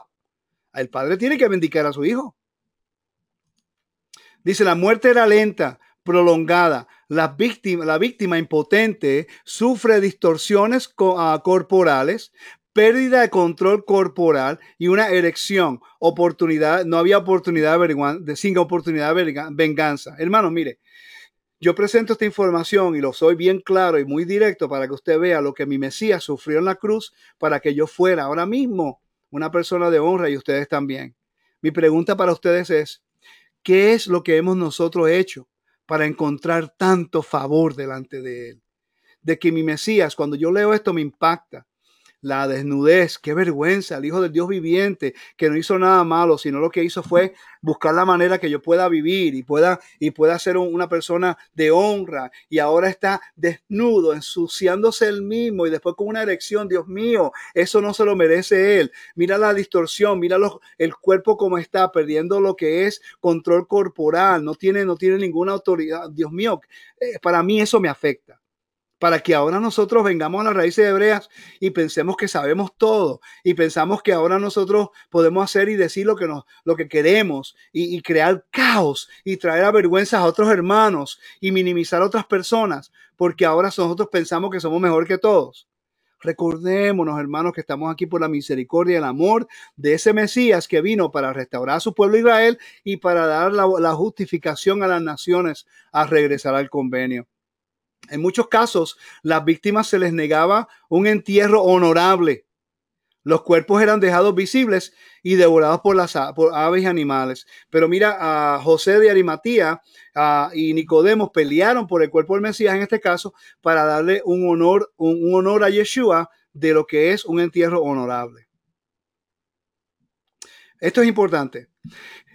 El padre tiene que bendicar a su hijo. Dice, la muerte era lenta, prolongada. La víctima, la víctima impotente sufre distorsiones ah, corporales, pérdida de control corporal y una erección. Oportunidad, no había oportunidad de, sin oportunidad de venganza. Hermano, mire, yo presento esta información y lo soy bien claro y muy directo para que usted vea lo que mi Mesías sufrió en la cruz para que yo fuera ahora mismo una persona de honra y ustedes también. Mi pregunta para ustedes es, ¿qué es lo que hemos nosotros hecho para encontrar tanto favor delante de Él? De que mi Mesías, cuando yo leo esto, me impacta la desnudez, qué vergüenza, el Hijo del Dios viviente, que no hizo nada malo, sino lo que hizo fue buscar la manera que yo pueda vivir y pueda, y pueda ser una persona de honra. Y ahora está desnudo, ensuciándose el mismo y después con una erección, Dios mío, eso no se lo merece él. Mira la distorsión, mira el cuerpo como está, perdiendo lo que es control corporal, no tiene, no tiene ninguna autoridad. Dios mío, eh, para mí eso me afecta para que ahora nosotros vengamos a las raíces hebreas y pensemos que sabemos todo y pensamos que ahora nosotros podemos hacer y decir lo que, nos, lo que queremos y, crear caos y traer a vergüenza a otros hermanos y minimizar a otras personas porque ahora nosotros pensamos que somos mejor que todos. Recordémonos, hermanos, que estamos aquí por la misericordia y el amor de ese Mesías que vino para restaurar a su pueblo Israel y para dar la, la justificación a las naciones a regresar al convenio. En muchos casos, las víctimas se les negaba un entierro honorable. Los cuerpos eran dejados visibles y devorados por las aves y animales. Pero mira, a José de Arimatía y Nicodemos pelearon por el cuerpo del Mesías en este caso para darle un honor, un honor a Yeshua de lo que es un entierro honorable. Esto es importante.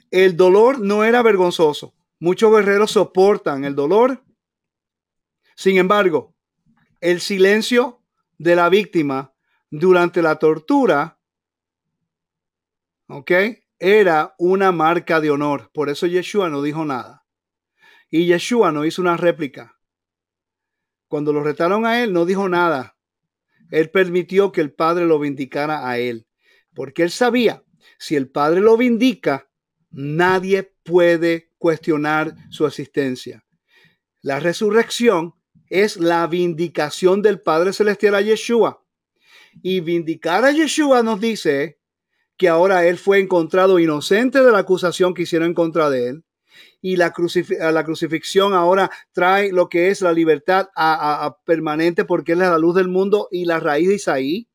El dolor no era vergonzoso. Muchos guerreros soportan el dolor sin embargo, el silencio de la víctima durante la tortura, ¿ok? era una marca de honor. Por eso Yeshua no dijo nada. Y Yeshua no hizo una réplica. Cuando lo retaron a él, no dijo nada. Él permitió que el Padre lo vindicara a él. Porque él sabía, si el Padre lo vindica, nadie puede cuestionar su existencia. La resurrección es la vindicación del Padre Celestial a Yeshua. Y vindicar a Yeshua nos dice que ahora él fue encontrado inocente de la acusación que hicieron en contra de él. Y la, la crucifixión ahora trae lo que es la libertad a, permanente porque él es la luz del mundo y la raíz de Isaí.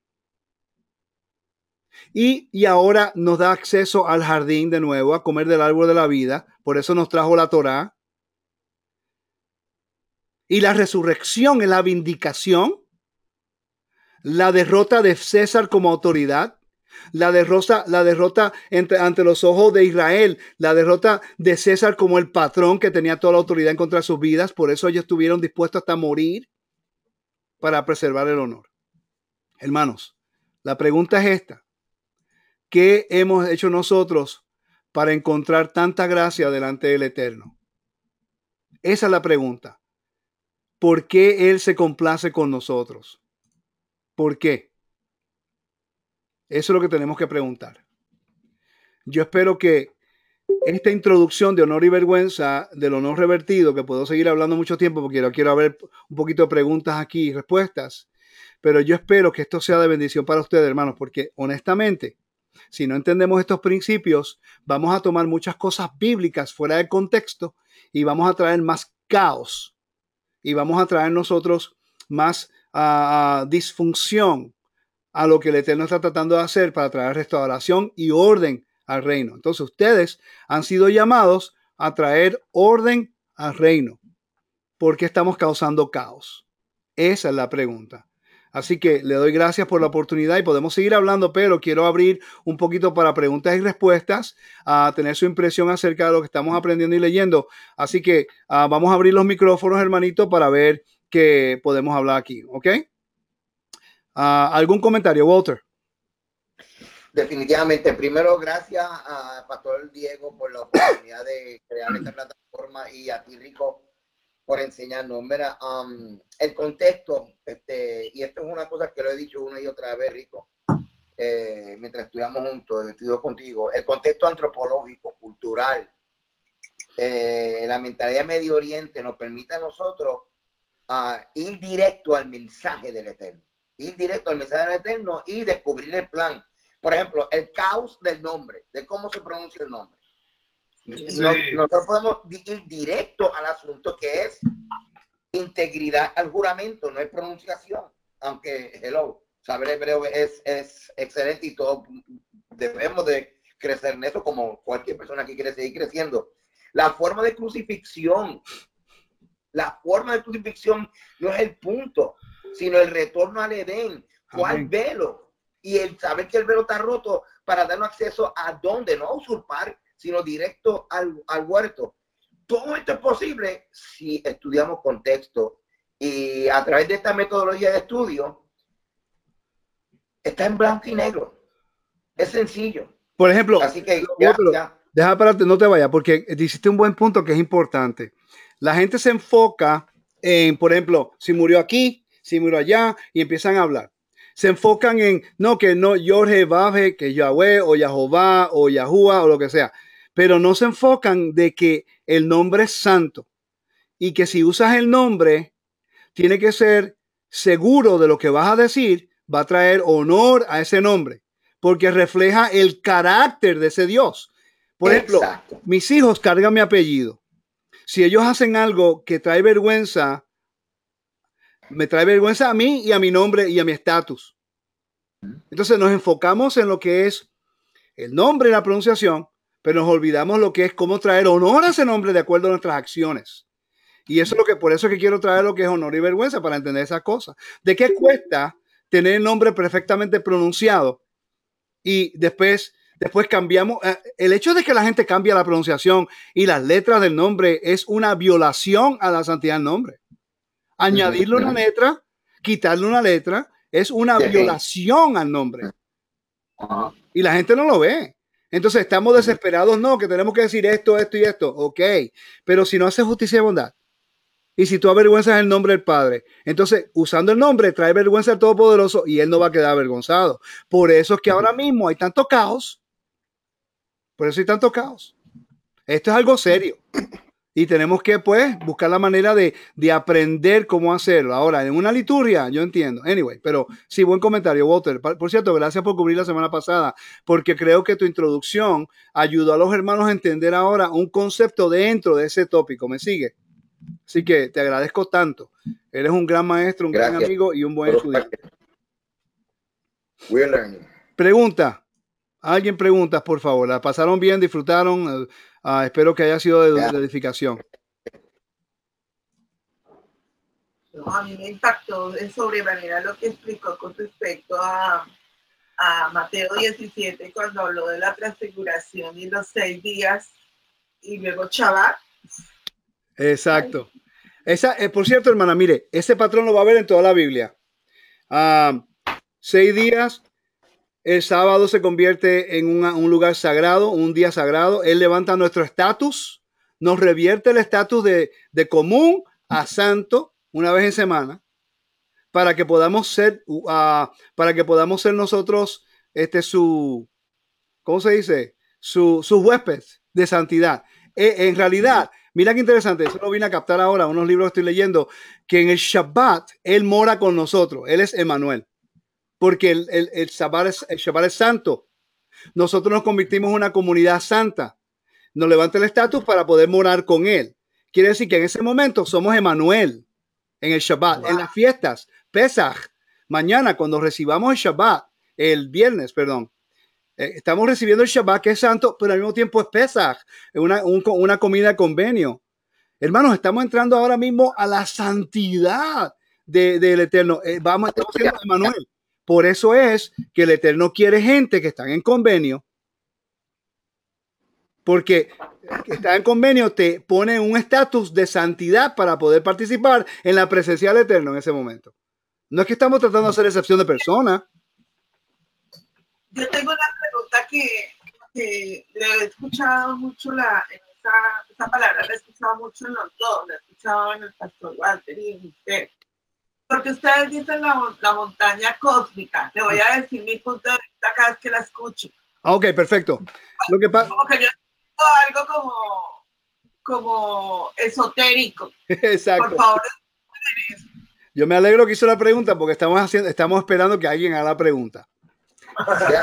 Y, y, ahora nos da acceso al jardín de nuevo, a comer del árbol de la vida. Por eso nos trajo la Torá. Y la resurrección es la vindicación, la derrota de César como autoridad, la derrota, la derrota ante los ojos de Israel, la derrota de César como el patrón que tenía toda la autoridad en contra de sus vidas. Por eso ellos estuvieron dispuestos hasta morir para preservar el honor. Hermanos, la pregunta es esta. ¿Qué hemos hecho nosotros para encontrar tanta gracia delante del Eterno? Esa es la pregunta. ¿Por qué Él se complace con nosotros? ¿Por qué? Eso es lo que tenemos que preguntar. Yo espero que esta introducción de honor y vergüenza del honor revertido, que puedo seguir hablando mucho tiempo porque quiero, ver un poquito de preguntas aquí y respuestas, pero yo espero que esto sea de bendición para ustedes, hermanos, porque honestamente, si no entendemos estos principios, vamos a tomar muchas cosas bíblicas fuera de contexto y vamos a traer más caos y vamos a traer nosotros más uh, disfunción a lo que el Eterno está tratando de hacer para traer restauración y orden al reino. Entonces ustedes han sido llamados a traer orden al reino. ¿Por qué estamos causando caos? Esa es la pregunta. Así que le doy gracias por la oportunidad y podemos seguir hablando, pero quiero abrir un poquito para preguntas y respuestas, a tener su impresión acerca de lo que estamos aprendiendo y leyendo. Así que ah, vamos a abrir los micrófonos, hermanito, para ver qué podemos hablar aquí, ¿ok? Ah, ¿Algún comentario, Walter? Definitivamente. Primero, gracias a Pastor Diego por la oportunidad de crear esta plataforma y a ti, Rico, por enseñarnos. Mira, um, el contexto, este, y esto es una cosa que lo he dicho una y otra vez, Rico, eh, mientras estudiamos juntos, estudio contigo, el contexto antropológico, cultural, eh, la mentalidad Medio Oriente nos permite a nosotros uh, ir directo al mensaje del Eterno, ir directo al mensaje del Eterno y descubrir el plan. Por ejemplo, el caos del nombre, de cómo se pronuncia el nombre. Nosotros podemos ir directo al asunto que es integridad al juramento, no es pronunciación, aunque, hello, saber hebreo es, es excelente y todo debemos de crecer en eso como cualquier persona que quiere seguir creciendo. La forma de crucifixión, la forma de crucifixión no es el punto, sino el retorno al Edén. ¿Cuál velo? Y el saber que el velo está roto para darnos acceso a dónde, no a usurpar, sino directo al, al huerto. Todo esto es posible si estudiamos contexto y a través de esta metodología de estudio está en blanco y negro. Es sencillo. Por ejemplo, Así que deja para no te vayas, porque dijiste un buen punto que es importante. La gente se enfoca en, por ejemplo, si murió aquí, si murió allá, y empiezan a hablar. Se enfocan en, no, que no, Jorge Baje, que Yahweh, o Yahová, o Yahuwah, o lo que sea pero no se enfocan de que el nombre es santo y que si usas el nombre, tiene que ser seguro de lo que vas a decir, va a traer honor a ese nombre, porque refleja el carácter de ese Dios. Por ejemplo, mis hijos cargan mi apellido. Si ellos hacen algo que trae vergüenza, me trae vergüenza a mí y a mi nombre y a mi estatus. Entonces nos enfocamos en lo que es el nombre y la pronunciación, pero nos olvidamos lo que es cómo traer honor a ese nombre de acuerdo a nuestras acciones. Y eso es lo que, por eso que quiero traer lo que es honor y vergüenza para entender esas cosas. ¿De qué cuesta tener el nombre perfectamente pronunciado y después, después cambiamos? Eh, el hecho de que la gente cambia la pronunciación y las letras del nombre es una violación a la santidad del nombre. Añadirle una letra, quitarle una letra, es una violación al nombre. Y la gente no lo ve. Entonces estamos desesperados, no, que tenemos que decir esto, esto y esto. Ok, pero si no hace justicia y bondad, y si tú avergüenzas el nombre del Padre, entonces usando el nombre trae vergüenza al Todopoderoso y él no va a quedar avergonzado. Por eso es que ahora mismo hay tanto caos. Por eso hay tanto caos. Esto es algo serio. Y tenemos que, pues, buscar la manera de, aprender cómo hacerlo. Ahora, en una liturgia, yo entiendo. Anyway, pero sí, buen comentario, Walter. Por cierto, gracias por cubrir la semana pasada, porque creo que tu introducción ayudó a los hermanos a entender ahora un concepto dentro de ese tópico. ¿Me sigue? Así que te agradezco tanto. Eres un gran maestro, un gran amigo y un buen estudiante. Pregunta. Alguien pregunta, por favor. ¿La pasaron bien? ¿Disfrutaron? Ah, espero que haya sido de, edificación. a mí me impactó de sobremanera lo que explicó con respecto a, a Mateo 17 cuando habló de la transfiguración y los seis días y luego Shabbat. Exacto. Esa, eh, por cierto, hermana, mire, ese patrón lo va a ver en toda la Biblia. Ah, seis días, el sábado se convierte en un lugar sagrado, un día sagrado. Él levanta nuestro estatus, nos revierte el estatus de, común a santo una vez en semana, para que podamos ser, para que podamos ser nosotros, este, su, ¿cómo se dice? Su, su huésped de santidad. E, en realidad, mira qué interesante, eso lo vine a captar ahora, unos libros que estoy leyendo, que en el Shabbat Él mora con nosotros, Él es Emanuel porque el, el, el, Shabbat es, el Shabbat es santo. Nosotros nos convertimos en una comunidad santa. Nos levanta el estatus para poder morar con Él. Quiere decir que en ese momento somos Emanuel en el Shabbat, en las fiestas, Pesach. Mañana, cuando recibamos el Shabbat, el viernes, perdón, eh, estamos recibiendo el Shabbat que es santo, pero al mismo tiempo es Pesach, una, una comida de convenio. Hermanos, estamos entrando ahora mismo a la santidad del Eterno. Eh, vamos, estamos siendo Emanuel. Por eso es que el Eterno quiere gente que están en convenio, porque estar en convenio te pone un estatus de santidad para poder participar en la presencia del Eterno en ese momento. No es que estamos tratando de hacer excepción de persona. Yo tengo una pregunta que, le he escuchado mucho la, esa, palabra, la he escuchado mucho en los dos, la he escuchado en el pastor Walter y en usted porque ustedes dicen la, la montaña cósmica. Te voy a decir mi punto de vista cada vez que la escucho. Ah, ok, perfecto. Lo que pasa. Como que yo algo como, como esotérico. Exacto. Por favor, yo me alegro que hizo la pregunta porque estamos haciendo, estamos esperando que alguien haga la pregunta.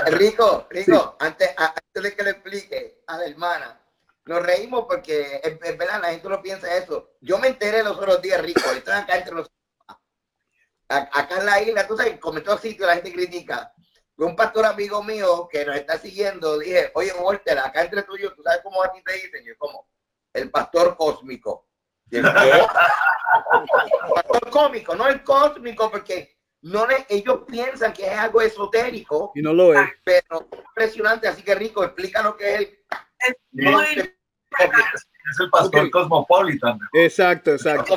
Rico, Rico, antes, antes de que le explique a la hermana, nos reímos porque es, verdad, la gente no piensa eso. Yo me enteré los otros días, Rico, están acá entre los acá en la isla, tú sabes, como en todos sitios la gente critica. Un pastor amigo mío que nos está siguiendo, dije, oye, Walter, acá entre tú y yo, ¿tú sabes cómo a ti te dicen? Yo, como, el pastor cósmico. el pastor cósmico, no el cósmico, porque no le, ellos piensan que es algo esotérico. Y no lo es. Pero impresionante, así que rico, explica lo que es el... Es, el pastor cosmopolitan. Exacto, exacto.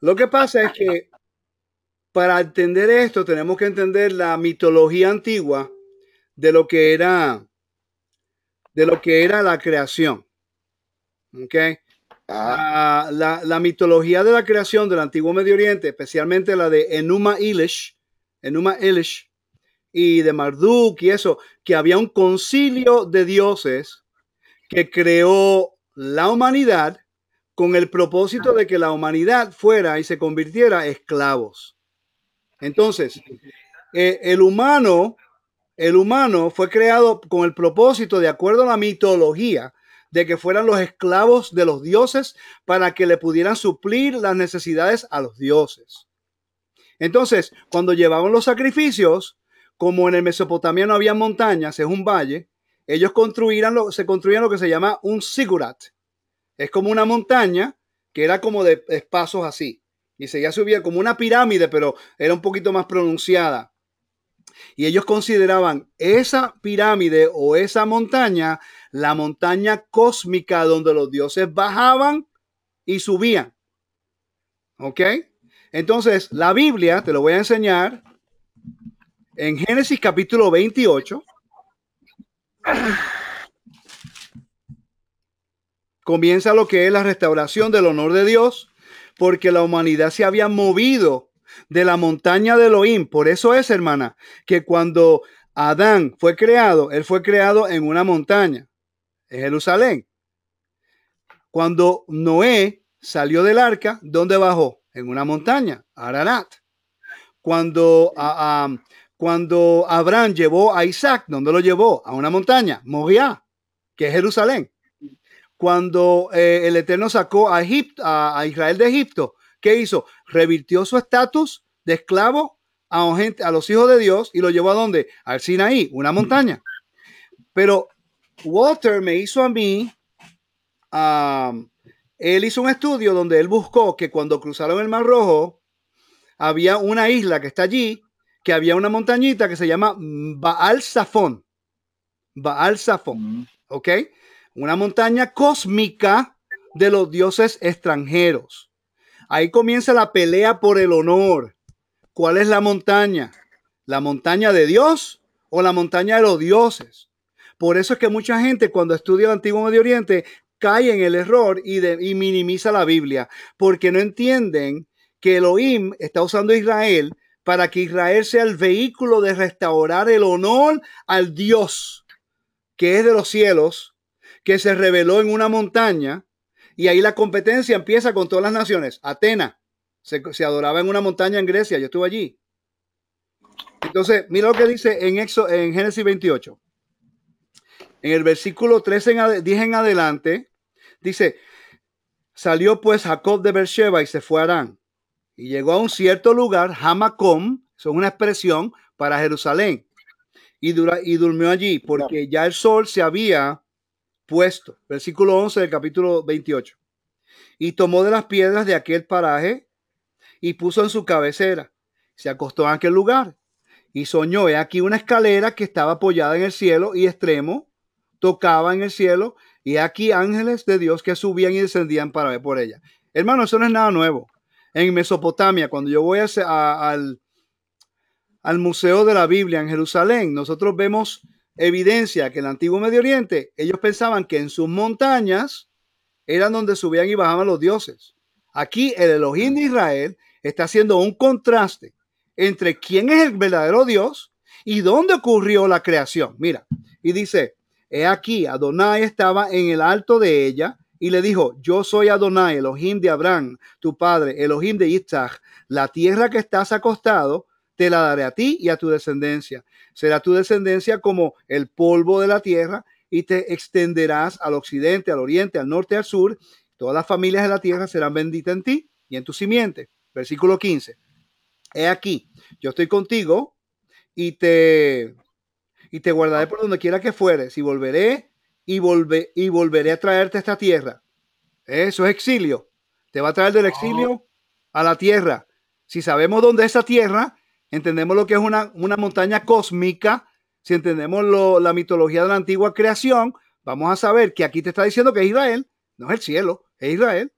Lo que pasa es que para entender esto tenemos que entender la mitología antigua de lo que era de lo que era la creación. ¿Okay? Ah. La, mitología de la creación del antiguo Medio Oriente, especialmente la de Enuma Elish, Enuma Elish y de Marduk y eso, que había un concilio de dioses que creó la humanidad con el propósito de que la humanidad fuera y se convirtiera esclavos. Entonces, eh, el humano, el humano fue creado con el propósito, de acuerdo a la mitología, de que fueran los esclavos de los dioses para que le pudieran suplir las necesidades a los dioses. Entonces, cuando llevaban los sacrificios, como en el Mesopotamia no había montañas, es un valle, ellos construían lo, se construían lo que se llama un sigurat. Es como una montaña que era como de espacios así y seguía subía como una pirámide, pero era un poquito más pronunciada. Y ellos consideraban esa pirámide o esa montaña la montaña cósmica donde los dioses bajaban y subían. ¿Ok? Entonces, la Biblia, te lo voy a enseñar, en Génesis capítulo 28. comienza lo que es la restauración del honor de Dios, porque la humanidad se había movido de la montaña de Elohim. Por eso es, hermana, que cuando Adán fue creado, él fue creado en una montaña, en Jerusalén. Cuando Noé salió del arca, ¿dónde bajó? En una montaña, Ararat. Cuando, cuando Abraham llevó a Isaac, ¿dónde lo llevó? A una montaña, Moriah, que es Jerusalén. Cuando eh, el Eterno sacó a, Egipto, a, Israel de Egipto, ¿qué hizo? Revirtió su estatus de esclavo a, gente, a los hijos de Dios y lo llevó a dónde? Al Sinaí, una montaña. Pero Walter me hizo a mí él hizo un estudio donde él buscó que cuando cruzaron el Mar Rojo, había una isla que está allí, que había una montañita que se llama Baal Safón. Baal Safón, mm. ¿ok? Una montaña cósmica de los dioses extranjeros. Ahí comienza la pelea por el honor. ¿Cuál es la montaña? ¿La montaña de Dios o la montaña de los dioses? Por eso es que mucha gente cuando estudia el Antiguo Medio Oriente cae en el error y, minimiza la Biblia, porque no entienden que Elohim está usando Israel para que Israel sea el vehículo de restaurar el honor al Dios que es de los cielos, que se reveló en una montaña, y ahí la competencia empieza con todas las naciones. Atena se, adoraba en una montaña en Grecia, yo estuve allí. Entonces, mira lo que dice en, en Génesis 28. En el versículo 13 en 10 en adelante, dice, salió pues Jacob de Beersheba y se fue a Arán. Y llegó a un cierto lugar, Hamacom, son una expresión para Jerusalén. Y, y durmió allí porque ya el sol se había puesto. Versículo 11 del capítulo 28. Y tomó de las piedras de aquel paraje y puso en su cabecera. Se acostó en aquel lugar y soñó. He aquí una escalera que estaba apoyada en el cielo y extremo tocaba en el cielo y aquí ángeles de Dios que subían y descendían para ver por ella. Hermano, eso no es nada nuevo. En Mesopotamia, cuando yo voy al, al Museo de la Biblia en Jerusalén, nosotros vemos evidencia que en el antiguo Medio Oriente ellos pensaban que en sus montañas eran donde subían y bajaban los dioses. Aquí el Elohim de Israel está haciendo un contraste entre quién es el verdadero Dios y dónde ocurrió la creación. Mira, y dice, He aquí, Adonai estaba en el alto de ella y le dijo, yo soy Adonai, Elohim de Abraham, tu padre, Elohim de Isaac. La tierra que estás acostado, te la daré a ti y a tu descendencia. Será tu descendencia como el polvo de la tierra y te extenderás al occidente, al oriente, al norte, al sur. Todas las familias de la tierra serán benditas en ti y en tu simiente. Versículo 15. He aquí, yo estoy contigo y te y te guardaré por donde quiera que fueres y volveré y, volve, y volveré a traerte a esta tierra. Eso es exilio. Te va a traer del exilio a la tierra. Si sabemos dónde es esa tierra, entendemos lo que es una, una montaña cósmica, si entendemos la mitología de la antigua creación, vamos a saber que aquí te está diciendo que es Israel, no es el cielo, es Israel.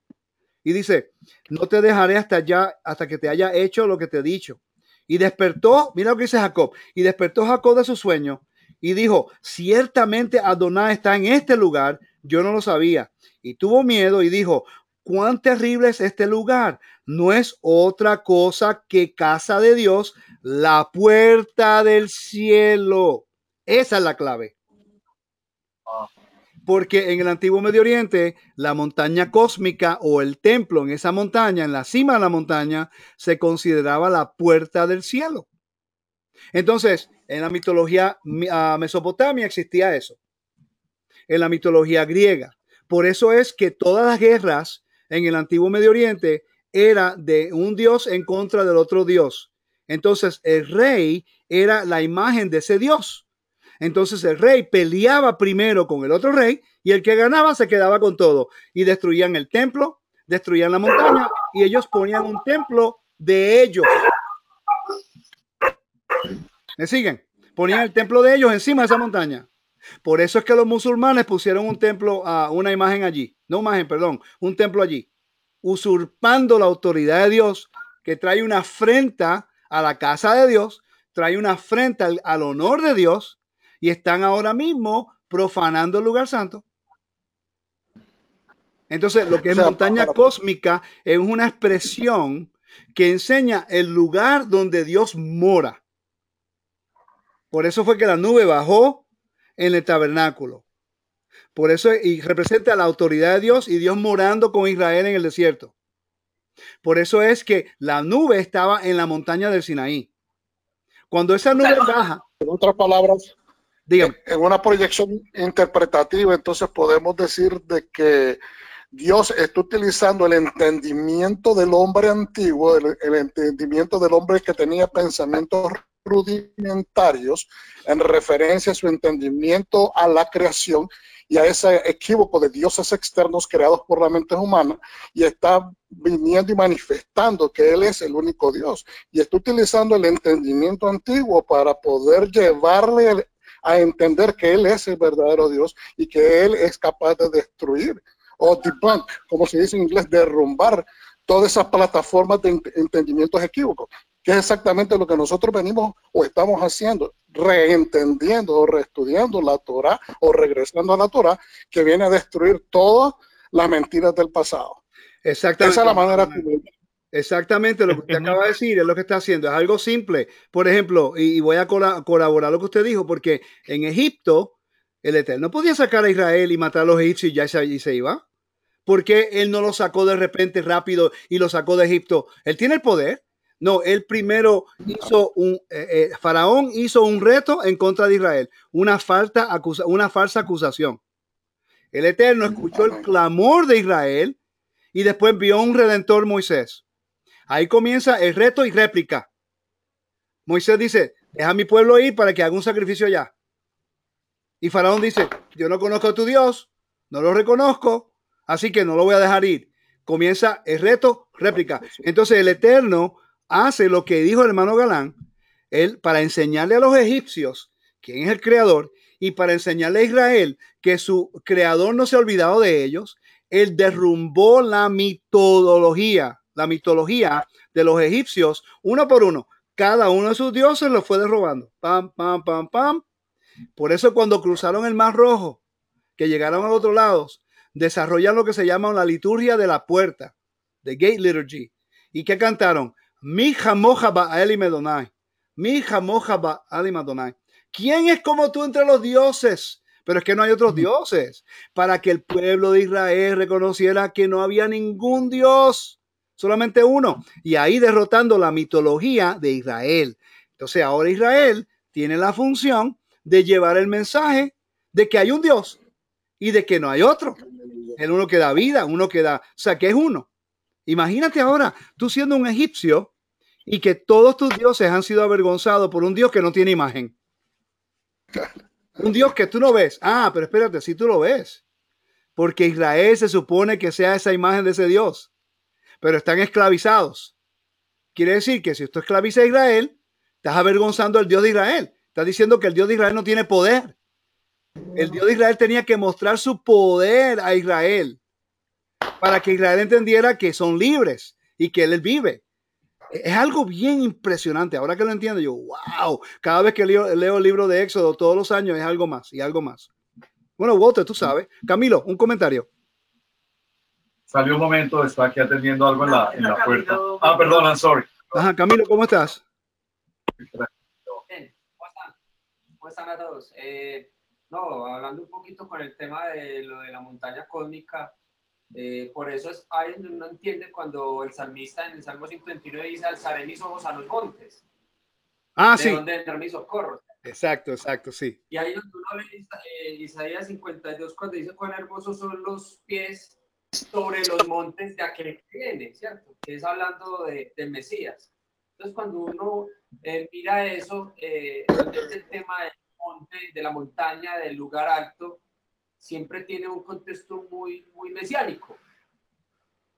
Y dice, no te dejaré hasta allá, hasta que te haya hecho lo que te he dicho. Y despertó, mira lo que dice Jacob, y despertó Jacob de su sueño y dijo, ciertamente Adonai está en este lugar, yo no lo sabía. Y tuvo miedo y dijo, cuán terrible es este lugar. No es otra cosa que casa de Dios, la puerta del cielo. Esa es la clave. Porque en el antiguo Medio Oriente la montaña cósmica o el templo en esa montaña, en la cima de la montaña, se consideraba la puerta del cielo. Entonces, en la mitología ah, mesopotamia existía eso. En la mitología griega. Por eso es que todas las guerras en el antiguo Medio Oriente era de un dios en contra del otro dios. Entonces, el rey era la imagen de ese dios. Entonces el rey peleaba primero con el otro rey y el que ganaba se quedaba con todo. Y destruían el templo, destruían la montaña y ellos ponían un templo de ellos. ¿Me siguen? Ponían el templo de ellos encima de esa montaña. Por eso es que los musulmanes pusieron un templo, a una imagen allí, no imagen, perdón, un templo allí, usurpando la autoridad de Dios, que trae una afrenta a la casa de Dios, trae una afrenta al honor de Dios y están ahora mismo profanando el lugar santo. Entonces, lo que es montaña cósmica es una expresión que enseña el lugar donde Dios mora. Por eso fue que la nube bajó en el tabernáculo. Por eso y representa la autoridad de Dios y Dios morando con Israel en el desierto. Por eso es que la nube estaba en la montaña del Sinaí. Cuando esa nube baja. En otras palabras, en una proyección interpretativa, entonces podemos decir de que Dios está utilizando el entendimiento del hombre antiguo, el, el entendimiento del hombre que tenía pensamientos rudimentarios en referencia a su entendimiento a la creación y a ese equívoco de dioses externos creados por la mente humana y está viniendo y manifestando que Él es el único Dios. Y está utilizando el entendimiento antiguo para poder llevarle a entender que Él es el verdadero Dios y que Él es capaz de destruir o debunk, como se dice en inglés, derrumbar todas esas plataformas de entendimientos equívocos, que es exactamente lo que nosotros venimos o estamos haciendo, reentendiendo o reestudiando la Torah o regresando a la Torah, que viene a destruir todas las mentiras del pasado. Exactamente. Esa es la manera Exactamente lo que usted acaba de decir es lo que está haciendo. Es algo simple. Por ejemplo, y, voy a colaborar lo que usted dijo, porque en Egipto el Eterno podía sacar a Israel y matar a los egipcios y ya se, y se iba. ¿Por qué él no lo sacó de repente rápido y lo sacó de Egipto? Él tiene el poder. No, él primero hizo un, eh, eh, Faraón hizo un reto en contra de Israel, una, falta, acusa, una falsa acusación. El Eterno escuchó el clamor de Israel y después vio un redentor Moisés. Ahí comienza el reto y réplica. Moisés dice, deja a mi pueblo ir para que haga un sacrificio allá. Y Faraón dice, yo no conozco a tu Dios, no lo reconozco, Así que no lo voy a dejar ir. Comienza el reto, réplica. Entonces el Eterno hace lo que dijo el hermano Galán, él para enseñarle a los egipcios quién es el creador y para enseñarle a Israel que su creador no se ha olvidado de ellos, él derrumbó la mitología, la mitología de los egipcios uno por uno. Cada uno de sus dioses lo fue derrubando. Pam, pam, pam, pam. Por eso cuando cruzaron el Mar Rojo, que llegaron a otros lados, desarrollan lo que se llama la liturgia de la puerta, the gate liturgy. ¿Y qué cantaron? Mi jamoja eli medonai. Mi jamoja ali medonai. ¿Quién es como tú entre los dioses? Pero es que no hay otros dioses. Para que el pueblo de Israel reconociera que no había ningún dios, solamente uno. Y ahí derrotando la mitología de Israel. Entonces ahora Israel tiene la función de llevar el mensaje de que hay un Dios y de que no hay otro. El uno que da vida, uno que da, o sea, que es uno. Imagínate ahora, tú siendo un egipcio y que todos tus dioses han sido avergonzados por un Dios que no tiene imagen. Un Dios que tú no ves. Ah, pero espérate, si tú lo ves. Porque Israel se supone que sea esa imagen de ese Dios. Pero están esclavizados. Quiere decir que si tú esclaviza a Israel, estás avergonzando al Dios de Israel. Estás diciendo que el Dios de Israel no tiene poder. El Dios de Israel tenía que mostrar su poder a Israel para que Israel entendiera que son libres y que Él vive. Es algo bien impresionante. Ahora que lo entiendo, yo, wow, cada vez que leo, el libro de Éxodo todos los años es algo más y algo más. Bueno, Walter, tú sabes. Camilo, un comentario. Salió un momento, está aquí atendiendo algo en la, en la puerta. Ah, perdón, I'm sorry. Ajá, Camilo, ¿cómo estás? ¿Cómo están? ¿Cómo están a todos? Eh, no, hablando un poquito con el tema de lo de la montaña cósmica, eh, por eso es ahí donde uno entiende cuando el salmista en el Salmo 121 dice, alzaré mis ojos a los montes. Ah, de sí. donde entrar mi socorro. Exacto, exacto, sí. Y ahí donde uno ve eh, Isaías 52 cuando dice cuán hermosos son los pies sobre los montes de aquel que viene, ¿cierto? Que es hablando de, del Mesías. Entonces cuando uno eh, mira eso, eh, el tema de de la montaña, del lugar alto, siempre tiene un contexto muy, muy mesiánico.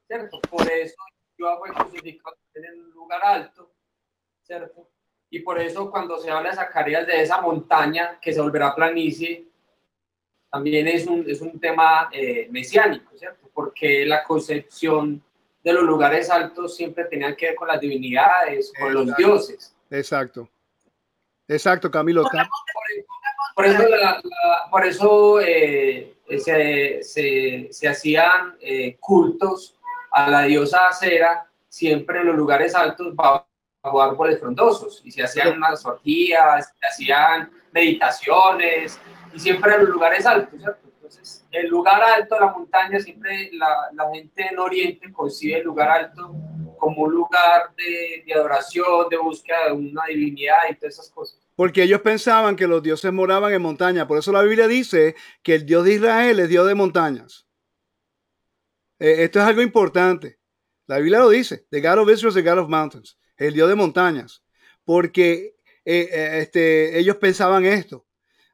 ¿Cierto? Por eso yo hago el crucificado en un lugar alto, ¿cierto? Y por eso cuando se habla de Zacarías de esa montaña que se volverá planicie, también es un, es un tema eh, mesiánico, ¿cierto? Porque la concepción de los lugares altos siempre tenían que ver con las divinidades, con los dioses. Exacto. Exacto, Camilo. Por eso, por eso eh, se, se, se, hacían eh, cultos a la diosa Acera siempre en los lugares altos bajo árboles frondosos y se hacían unas orgías, se hacían meditaciones y siempre en los lugares altos, ¿cierto? Entonces, el lugar alto la montaña, siempre la, la gente en Oriente concibe el lugar alto como un lugar de, de, adoración, de búsqueda de una divinidad y todas esas cosas. Porque ellos pensaban que los dioses moraban en montaña. Por eso la Biblia dice que el Dios de Israel es Dios de montañas. Eh, esto es algo importante. La Biblia lo dice. The God of Israel is the God of mountains. El Dios de montañas. Porque eh, eh, este, ellos pensaban esto.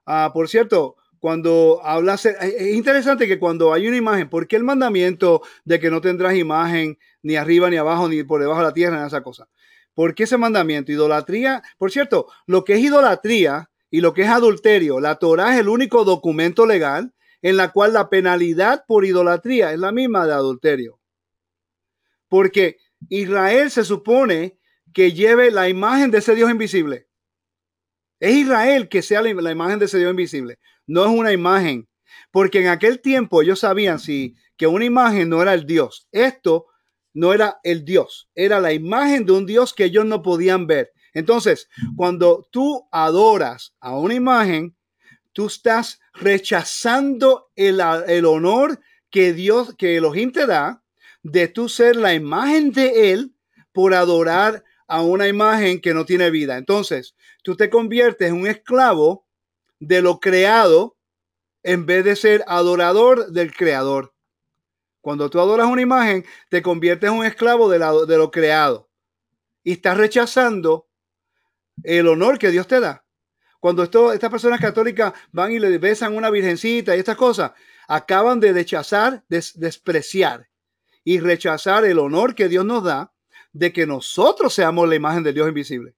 Ah, por cierto, cuando hablas, es interesante que cuando hay una imagen, ¿por qué el mandamiento de que no tendrás imagen ni arriba ni abajo ni por debajo de la tierra, ni esa cosa? ¿Por qué ese mandamiento? Idolatría, por cierto, lo que es idolatría y lo que es adulterio, la Torah es el único documento legal en la cual la penalidad por idolatría es la misma de adulterio. Porque Israel se supone que lleve la imagen de ese Dios invisible. Es Israel que sea la, imagen de ese Dios invisible. No es una imagen. Porque en aquel tiempo ellos sabían si, que una imagen no era el Dios. Esto no era el Dios. Era la imagen de un Dios que ellos no podían ver. Entonces, cuando tú adoras a una imagen, tú estás rechazando el, el honor que Dios, que Elohim te da de tú ser la imagen de Él por adorar a una imagen que no tiene vida. Entonces, tú te conviertes en un esclavo de lo creado en vez de ser adorador del creador. Cuando tú adoras una imagen, te conviertes en un esclavo de, lo creado y estás rechazando el honor que Dios te da. Cuando estas personas católicas van y le besan una virgencita y estas cosas, acaban de rechazar, despreciar y rechazar el honor que Dios nos da de que nosotros seamos la imagen del Dios invisible.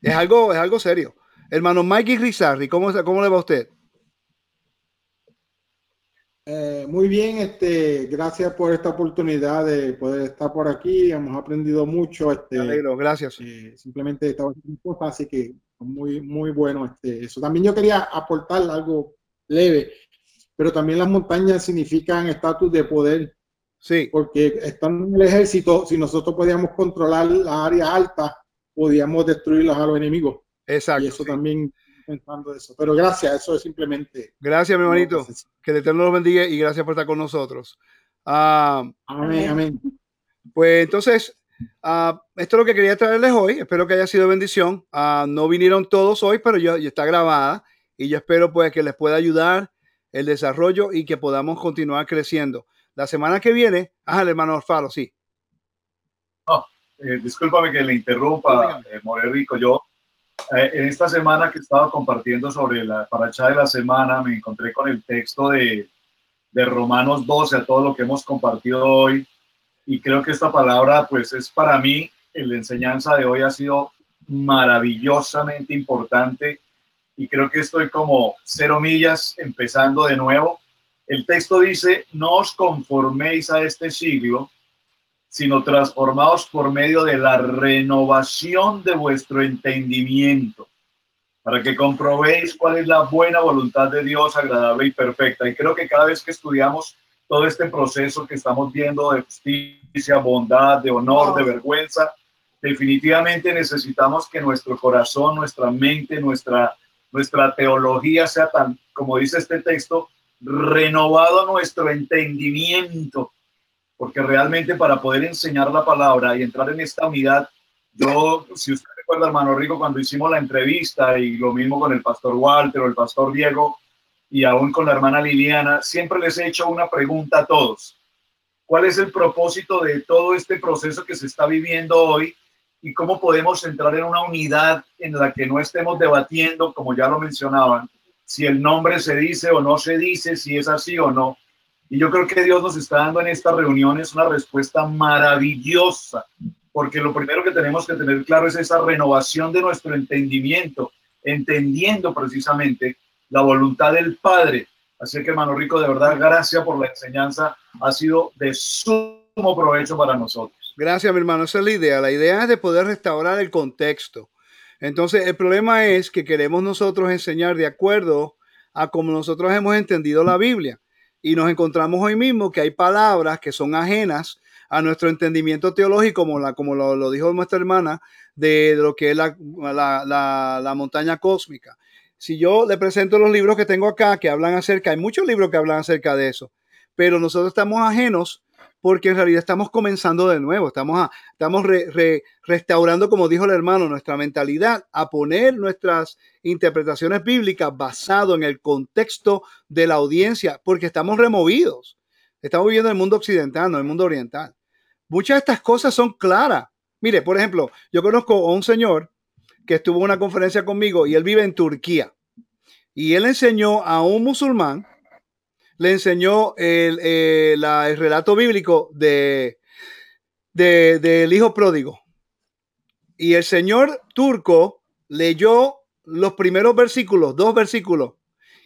Es algo, es algo serio. Hermano Mikey Rizarri, ¿cómo, ¿cómo le va a usted? Eh, muy bien, este, gracias por esta oportunidad de poder estar por aquí. Hemos aprendido mucho. Este, gracias. Eh, simplemente estaba haciendo cosas, así que muy, muy bueno. Este, eso también yo quería aportar algo leve, pero también las montañas significan estatus de poder. Sí. Porque estando en el ejército, si nosotros podíamos controlar las áreas altas, podíamos destruirlas a los enemigos. Exacto. Y eso también pensando eso. Pero gracias, eso es simplemente. Gracias, mi hermanito. Que el Eterno los bendiga y gracias por estar con nosotros. Ah, amén, amén. Pues entonces, ah, esto es lo que quería traerles hoy. Espero que haya sido bendición. Uh, no vinieron todos hoy, pero ya, está grabada y yo espero pues que les pueda ayudar el desarrollo y que podamos continuar creciendo. La semana que viene, ah, el hermano Orfalo, sí. Oh, eh, discúlpame que le interrumpa, eh, Rico. Yo en esta semana que estaba compartiendo sobre la paracha de la semana, me encontré con el texto de, de Romanos 12, a todo lo que hemos compartido hoy. Y creo que esta palabra, pues es para mí, la enseñanza de hoy ha sido maravillosamente importante. Y creo que estoy como cero millas empezando de nuevo. El texto dice, no os conforméis a este siglo, sino transformados por medio de la renovación de vuestro entendimiento, para que comprobéis cuál es la buena voluntad de Dios, agradable y perfecta. Y creo que cada vez que estudiamos todo este proceso que estamos viendo de justicia, bondad, de honor, de vergüenza, definitivamente necesitamos que nuestro corazón, nuestra mente, nuestra, nuestra teología sea tan, como dice este texto, renovado nuestro entendimiento porque realmente para poder enseñar la palabra y entrar en esta unidad, yo, si usted recuerda, hermano Rico, cuando hicimos la entrevista y lo mismo con el pastor Walter o el pastor Diego y aún con la hermana Liliana, siempre les he hecho una pregunta a todos. ¿Cuál es el propósito de todo este proceso que se está viviendo hoy y cómo podemos entrar en una unidad en la que no estemos debatiendo, como ya lo mencionaban, si el nombre se dice o no se dice, si es así o no, y yo creo que Dios nos está dando en esta reunión es una respuesta maravillosa, porque lo primero que tenemos que tener claro es esa renovación de nuestro entendimiento, entendiendo precisamente la voluntad del Padre. Así que, hermano Rico, de verdad, gracias por la enseñanza. Ha sido de sumo provecho para nosotros. Gracias, mi hermano. Esa es la idea. La idea es de poder restaurar el contexto. Entonces, el problema es que queremos nosotros enseñar de acuerdo a como nosotros hemos entendido la Biblia. Y nos encontramos hoy mismo que hay palabras que son ajenas a nuestro entendimiento teológico, como, la, como lo, dijo nuestra hermana, de, lo que es la, la, montaña cósmica. Si yo le presento los libros que tengo acá, que hablan acerca, hay muchos libros que hablan acerca de eso, pero nosotros estamos ajenos porque en realidad estamos comenzando de nuevo, estamos, estamos restaurando, como dijo el hermano, nuestra mentalidad a poner nuestras interpretaciones bíblicas basado en el contexto de la audiencia, porque estamos removidos. Estamos viviendo en el mundo occidental, no en el mundo oriental. Muchas de estas cosas son claras. Mire, por ejemplo, yo conozco a un señor que estuvo en una conferencia conmigo y él vive en Turquía. Y él enseñó a un musulmán, le enseñó el, eh, el relato bíblico de, del hijo pródigo. Y el señor turco leyó los primeros versículos, dos versículos.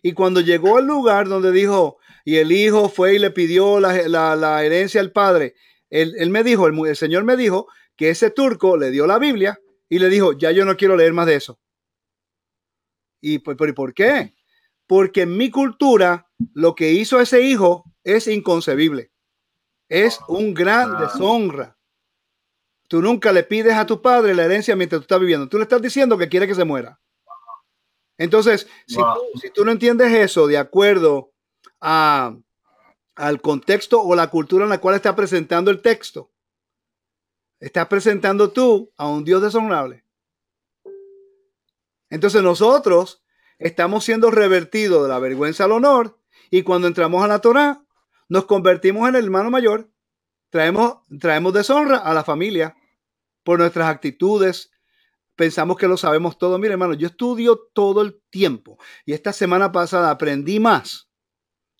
Y cuando llegó al lugar donde dijo, y el hijo fue y le pidió la, herencia al padre, él, me dijo, el, Señor me dijo que ese turco le dio la Biblia y le dijo, ya yo no quiero leer más de eso. ¿Y pues, por qué? Porque en mi cultura lo que hizo ese hijo es inconcebible. Es un gran ah. deshonra. Tú nunca le pides a tu padre la herencia mientras tú estás viviendo. Tú le estás diciendo que quiere que se muera. Entonces, si, tú, si tú no entiendes eso de acuerdo a, al contexto o la cultura en la cual está presentando el texto. Estás presentando tú a un Dios deshonrable. Entonces nosotros estamos siendo revertidos de la vergüenza al honor y cuando entramos a la Torah nos convertimos en el hermano mayor. Traemos, traemos deshonra a la familia por nuestras actitudes. Pensamos que lo sabemos todo. Mire, hermano, yo estudio todo el tiempo y esta semana pasada aprendí más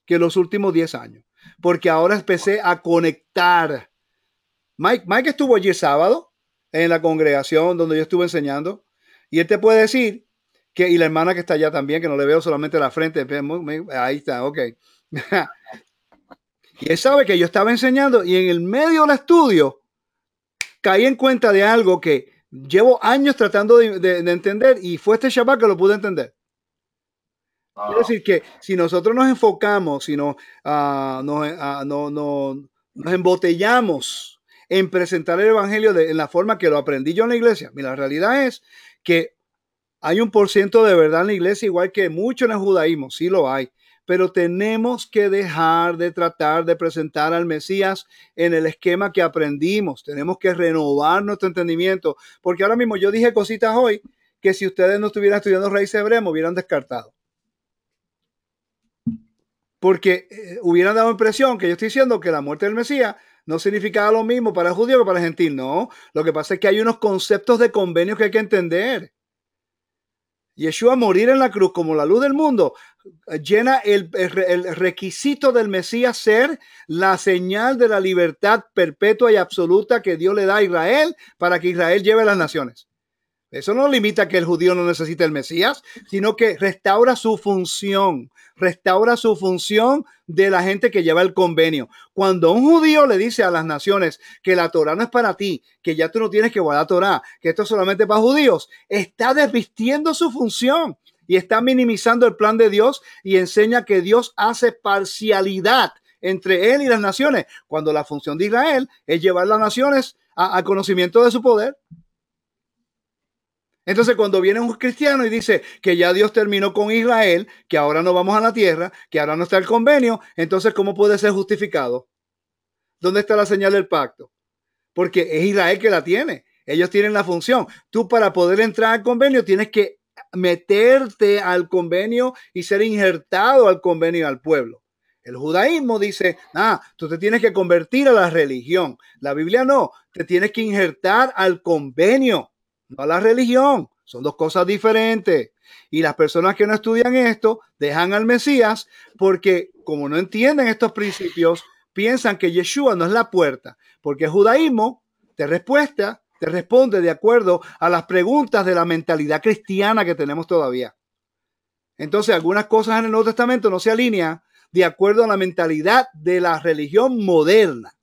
que los últimos 10 años porque ahora empecé a conectar. Mike, Mike estuvo allí el sábado en la congregación donde yo estuve enseñando y él te puede decir que, y la hermana que está allá también, que no le veo solamente la frente, ahí está, ok. y él sabe que yo estaba enseñando y en el medio del estudio caí en cuenta de algo que llevo años tratando de, entender y fue este Shabbat que lo pude entender. Es decir que si nosotros nos enfocamos, si no, ah, ah, no, no, nos embotellamos en presentar el Evangelio de, en la forma que lo aprendí yo en la iglesia, mira, la realidad es que hay un por ciento de verdad en la iglesia, igual que mucho en el judaísmo, sí lo hay, pero tenemos que dejar de tratar de presentar al Mesías en el esquema que aprendimos. Tenemos que renovar nuestro entendimiento, porque ahora mismo yo dije cositas hoy que si ustedes no estuvieran estudiando Rey Hebreo me hubieran descartado porque eh, hubieran dado impresión que yo estoy diciendo que la muerte del Mesías no significaba lo mismo para el judío que para el gentil. No, lo que pasa es que hay unos conceptos de convenios que hay que entender. Yeshua morir en la cruz como la luz del mundo llena el, el, requisito del Mesías ser la señal de la libertad perpetua y absoluta que Dios le da a Israel para que Israel lleve a las naciones. Eso no limita que el judío no necesite el Mesías, sino que restaura su función, restaura su función de la gente que lleva el convenio. Cuando un judío le dice a las naciones que la Torah no es para ti, que ya tú no tienes que guardar Torah, que esto es solamente para judíos, está desvistiendo su función y está minimizando el plan de Dios y enseña que Dios hace parcialidad entre él y las naciones, cuando la función de Israel es llevar las naciones al conocimiento de su poder. Entonces, cuando viene un cristiano y dice que ya Dios terminó con Israel, que ahora no vamos a la tierra, que ahora no está el convenio, entonces, ¿cómo puede ser justificado? ¿Dónde está la señal del pacto? Porque es Israel que la tiene. Ellos tienen la función. Tú para poder entrar al convenio tienes que meterte al convenio y ser injertado al convenio al pueblo. El judaísmo dice, ah, tú te tienes que convertir a la religión. La Biblia no, te tienes que injertar al convenio no a la religión. Son dos cosas diferentes. Y las personas que no estudian esto dejan al Mesías porque como no entienden estos principios, piensan que Yeshua no es la puerta, porque el judaísmo te respuesta, te responde de acuerdo a las preguntas de la mentalidad cristiana que tenemos todavía. Entonces, algunas cosas en el Nuevo Testamento no se alinean de acuerdo a la mentalidad de la religión moderna,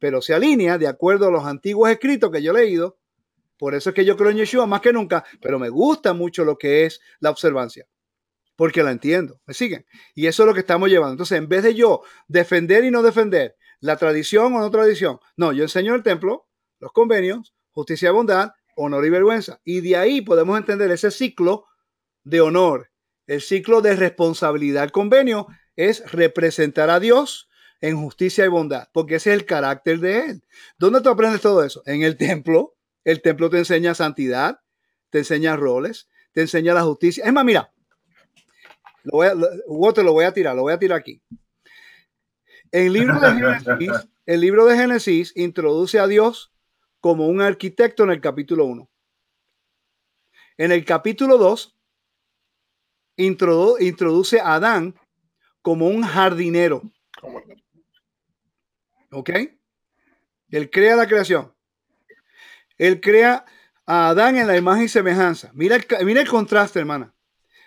pero se alinea de acuerdo a los antiguos escritos que yo he leído Por eso es que yo creo en Yeshua más que nunca, pero me gusta mucho lo que es la observancia, porque la entiendo. ¿Me siguen? Y eso es lo que estamos llevando. Entonces, en vez de yo defender y no defender la tradición o no tradición, no, yo enseño el templo, los convenios, justicia y bondad, honor y vergüenza. Y de ahí podemos entender ese ciclo de honor, el ciclo de responsabilidad. convenio es representar a Dios en justicia y bondad, porque ese es el carácter de Él. ¿Dónde tú aprendes todo eso? En el templo. El templo te enseña santidad, te enseña roles, te enseña la justicia. Es más, mira, lo voy a, lo voy a tirar, lo voy a tirar aquí. El libro de Génesis, el libro de Génesis introduce a Dios como un arquitecto en el capítulo 1. En el capítulo 2 introduce a Adán como un jardinero. ¿Ok? Él crea la creación. Él crea a Adán en la imagen y semejanza. Mira el, mira el contraste, hermana.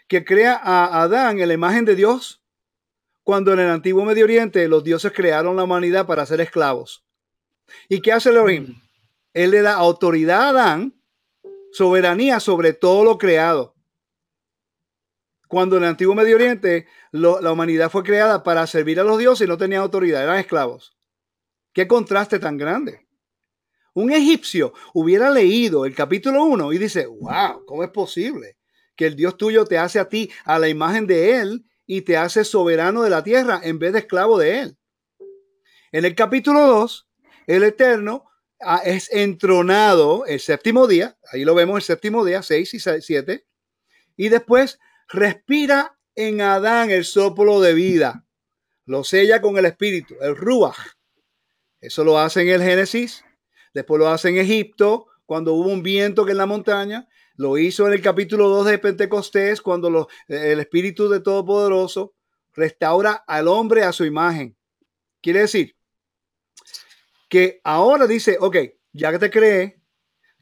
Que crea a Adán en la imagen de Dios cuando en el antiguo Medio Oriente los dioses crearon la humanidad para ser esclavos. ¿Y qué hace Elohim? Él le da autoridad a Adán, soberanía sobre todo lo creado. Cuando en el antiguo Medio Oriente la humanidad fue creada para servir a los dioses y no tenía autoridad, eran esclavos. Qué contraste tan grande. Un egipcio hubiera leído el capítulo 1 y dice, wow, ¿cómo es posible que el Dios tuyo te hace a ti a la imagen de Él y te hace soberano de la tierra en vez de esclavo de Él? En el capítulo 2, el Eterno Ah, es entronado el séptimo día, ahí lo vemos el séptimo día, 6 y 7, y después respira en Adán el soplo de vida, lo sella con el espíritu, el ruach. Eso lo hace en el Génesis, después lo hace en Egipto, cuando hubo un viento que en la montaña, lo hizo en el capítulo 2 de Pentecostés, cuando el Espíritu de Todopoderoso restaura al hombre a su imagen. Quiere decir, que ahora dice, ok, ya que te creé,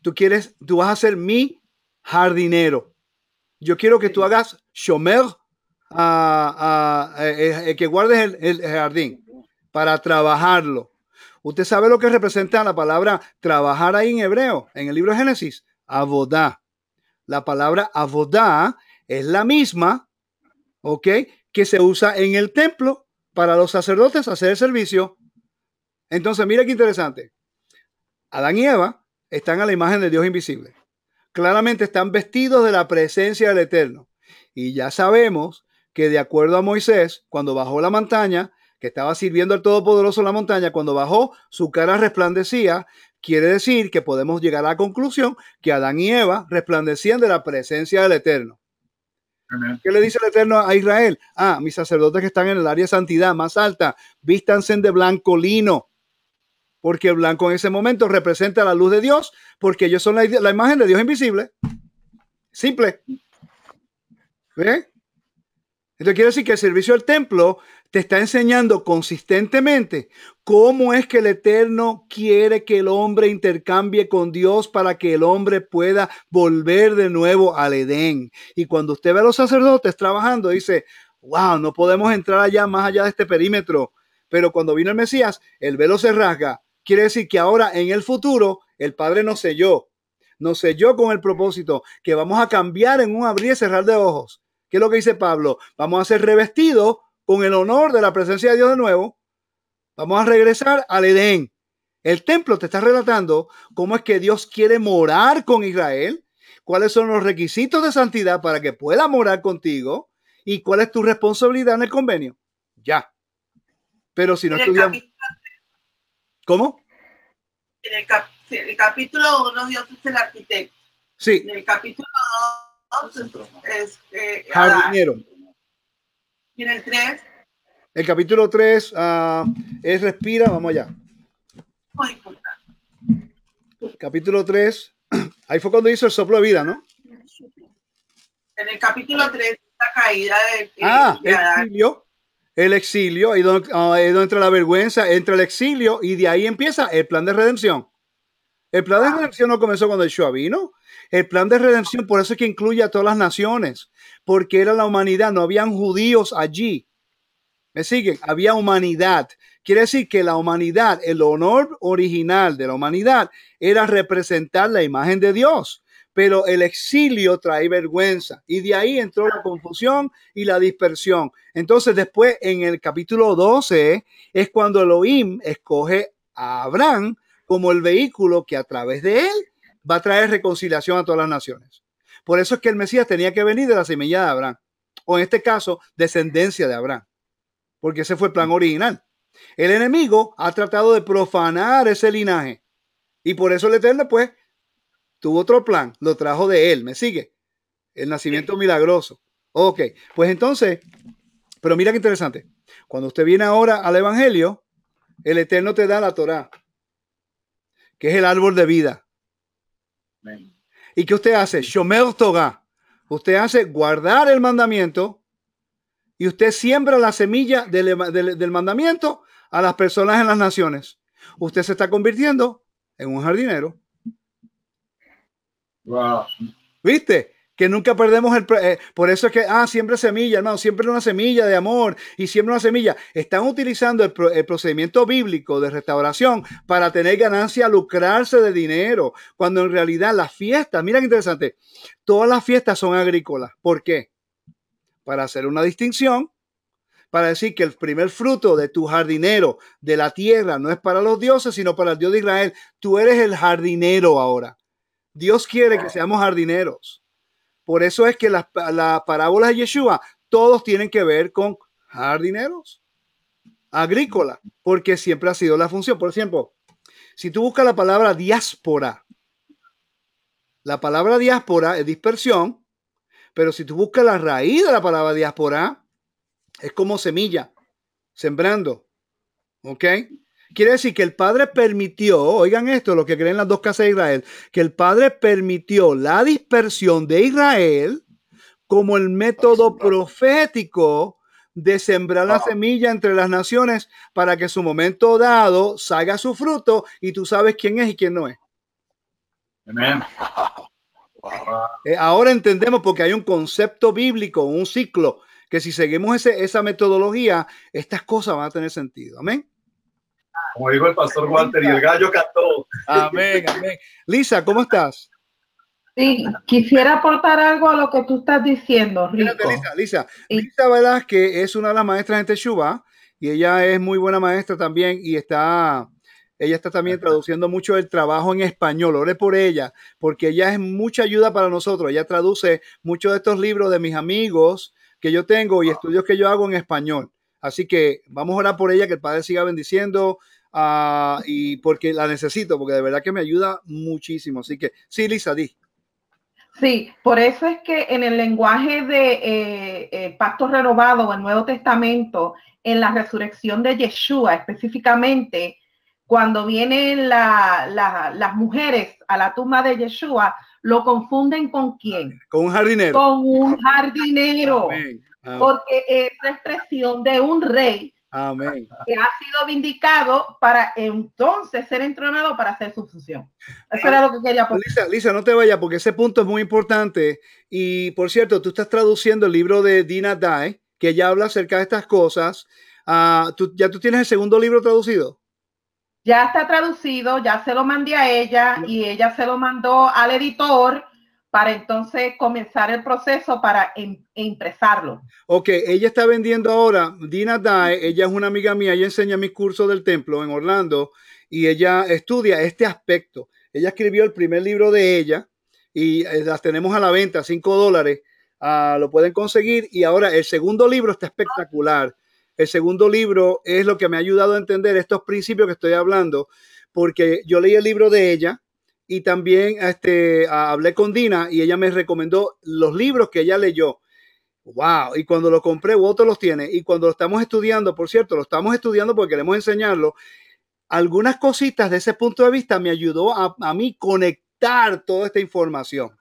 tú quieres, tú vas a ser mi jardinero. Yo quiero que tú hagas shomer, a, eh, eh, que guardes el, jardín para trabajarlo. Usted sabe lo que representa la palabra trabajar ahí en hebreo, en el libro de Génesis, abodá. La palabra abodá es la misma, ¿ok? Que se usa en el templo para los sacerdotes hacer el servicio entonces, mira qué interesante. Adán y Eva están a la imagen de Dios invisible. Claramente están vestidos de la presencia del Eterno. Y ya sabemos que de acuerdo a Moisés, cuando bajó la montaña, que estaba sirviendo al Todopoderoso en la montaña, cuando bajó, su cara resplandecía. Quiere decir que podemos llegar a la conclusión que Adán y Eva resplandecían de la presencia del Eterno. ¿Qué le dice el Eterno a Israel? Ah, mis sacerdotes que están en el área de santidad más alta, vístanse de blanco lino porque el blanco en ese momento representa la luz de Dios, porque ellos son la, imagen de Dios invisible. Simple. ¿Ve? Entonces quiere decir que el servicio al templo te está enseñando consistentemente cómo es que el Eterno quiere que el hombre intercambie con Dios para que el hombre pueda volver de nuevo al Edén. Y cuando usted ve a los sacerdotes trabajando, dice, wow, no podemos entrar allá más allá de este perímetro. Pero cuando vino el Mesías, el velo se rasga Quiere decir que ahora en el futuro el Padre nos selló, nos selló con el propósito que vamos a cambiar en un abrir y cerrar de ojos. ¿Qué es lo que dice Pablo? Vamos a ser revestidos con el honor de la presencia de Dios de nuevo. Vamos a regresar al Edén. El templo te está relatando cómo es que Dios quiere morar con Israel, cuáles son los requisitos de santidad para que pueda morar contigo y cuál es tu responsabilidad en el convenio. Ya. Pero si no estudiamos... ¿Cómo? En el, capítulo 1 Dios es el arquitecto. Sí. En el capítulo 2 es eh, jardinero. Y en el 3. El capítulo 3 ah, es respira, vamos allá. Capítulo 3, ahí fue cuando hizo el soplo de vida, ¿no? En el capítulo 3, la caída de, ah, de el exilio, ahí donde, ahí donde entra la vergüenza, entra el exilio y de ahí empieza el plan de redención. El plan de redención no comenzó cuando Yeshua vino. El plan de redención, por eso es que incluye a todas las naciones, porque era la humanidad, no habían judíos allí. ¿Me siguen? Había humanidad. Quiere decir que la humanidad, el honor original de la humanidad era representar la imagen de Dios. Pero el exilio trae vergüenza y de ahí entró la confusión y la dispersión. Entonces después en el capítulo 12 es cuando Elohim escoge a Abraham como el vehículo que a través de él va a traer reconciliación a todas las naciones. Por eso es que el Mesías tenía que venir de la semilla de Abraham, o en este caso, descendencia de Abraham, porque ese fue el plan original. El enemigo ha tratado de profanar ese linaje y por eso el Eterno, pues, tuvo otro plan, lo trajo de él. ¿Me sigue? El nacimiento milagroso. Ok, pues entonces, pero mira qué interesante. Cuando usted viene ahora al Evangelio, el Eterno te da la Torah, que es el árbol de vida. ¿Y qué usted hace? Shomer Torah. Usted hace guardar el mandamiento y usted siembra la semilla del, del, mandamiento a las personas en las naciones. Usted se está convirtiendo en un jardinero. ¿Viste? Que nunca perdemos el... Eh, por eso es que, ah, siempre semilla, hermano, siempre una semilla de amor y siempre una semilla. Están utilizando el, el, procedimiento bíblico de restauración para tener ganancia, lucrarse de dinero, cuando en realidad las fiestas, mira qué interesante, todas las fiestas son agrícolas. ¿Por qué? Para hacer una distinción, para decir que el primer fruto de tu jardinero de la tierra no es para los dioses, sino para el Dios de Israel. Tú eres el jardinero ahora. Dios quiere que seamos jardineros. Por eso es que las, parábolas de Yeshua, todos tienen que ver con jardineros, agrícola, porque siempre ha sido la función. Por ejemplo, si tú buscas la palabra diáspora, la palabra diáspora es dispersión, pero si tú buscas la raíz de la palabra diáspora, es como semilla, sembrando. ¿Ok? Quiere decir que el Padre permitió, oigan esto, lo que creen las dos casas de Israel, que el Padre permitió la dispersión de Israel como el método profético de sembrar la semilla entre las naciones para que su momento dado salga su fruto y tú sabes quién es y quién no es. Eh, ahora entendemos porque hay un concepto bíblico, un ciclo, que si seguimos esa metodología, estas cosas van a tener sentido. Amén. Como dijo el pastor Walter, y el gallo cantó. Amén, amén. Lisa, ¿cómo estás? Sí, quisiera aportar algo a lo que tú estás diciendo, Rico. Lisa, Lisa. Lisa, ¿verdad? Que es una de las maestras en Teshuva y ella es muy buena maestra también y está, ella está también traduciendo mucho el trabajo en español. Ore por ella, porque ella es mucha ayuda para nosotros. Ella traduce muchos de estos libros de mis amigos que yo tengo y estudios que yo hago en español. Así que vamos a orar por ella, que el Padre siga bendiciendo, Ah, y porque la necesito, porque de verdad que me ayuda muchísimo. Así que sí, Lisa, di. Sí, por eso es que en el lenguaje de eh, pacto renovado o el Nuevo Testamento, en la resurrección de Yeshua específicamente, cuando vienen las mujeres a la tumba de Yeshua, lo confunden con quién? Con un jardinero. Con un jardinero. Porque es la expresión de un rey Amén. Que ha sido vindicado para entonces ser entrenado para hacer su función. Eso era lo que quería poner. Lisa, Lisa, no te vayas porque ese punto es muy importante. Y por cierto, tú estás traduciendo el libro de Dina Dai, que ya habla acerca de estas cosas. Uh, ¿tú, ¿Ya tú tienes el segundo libro traducido? Ya está traducido, ya se lo mandé a ella y ella se lo mandó al editor para entonces comenzar el proceso para em, impresarlo. Ok, ella está vendiendo ahora, Dina Dae, ella es una amiga mía, ella enseña mis cursos del templo en Orlando y ella estudia este aspecto. Ella escribió el primer libro de ella y eh, las tenemos a la venta, 5 dólares, ah, lo pueden conseguir y ahora el segundo libro está espectacular. El segundo libro es lo que me ha ayudado a entender estos principios que estoy hablando, porque yo leí el libro de ella, y también este, hablé con Dina y ella me recomendó los libros que ella leyó. Wow, y cuando lo compré, Woto los tiene. Y cuando lo estamos estudiando, por cierto, lo estamos estudiando porque queremos enseñarlo. Algunas cositas de ese punto de vista me ayudó a, mí conectar toda esta información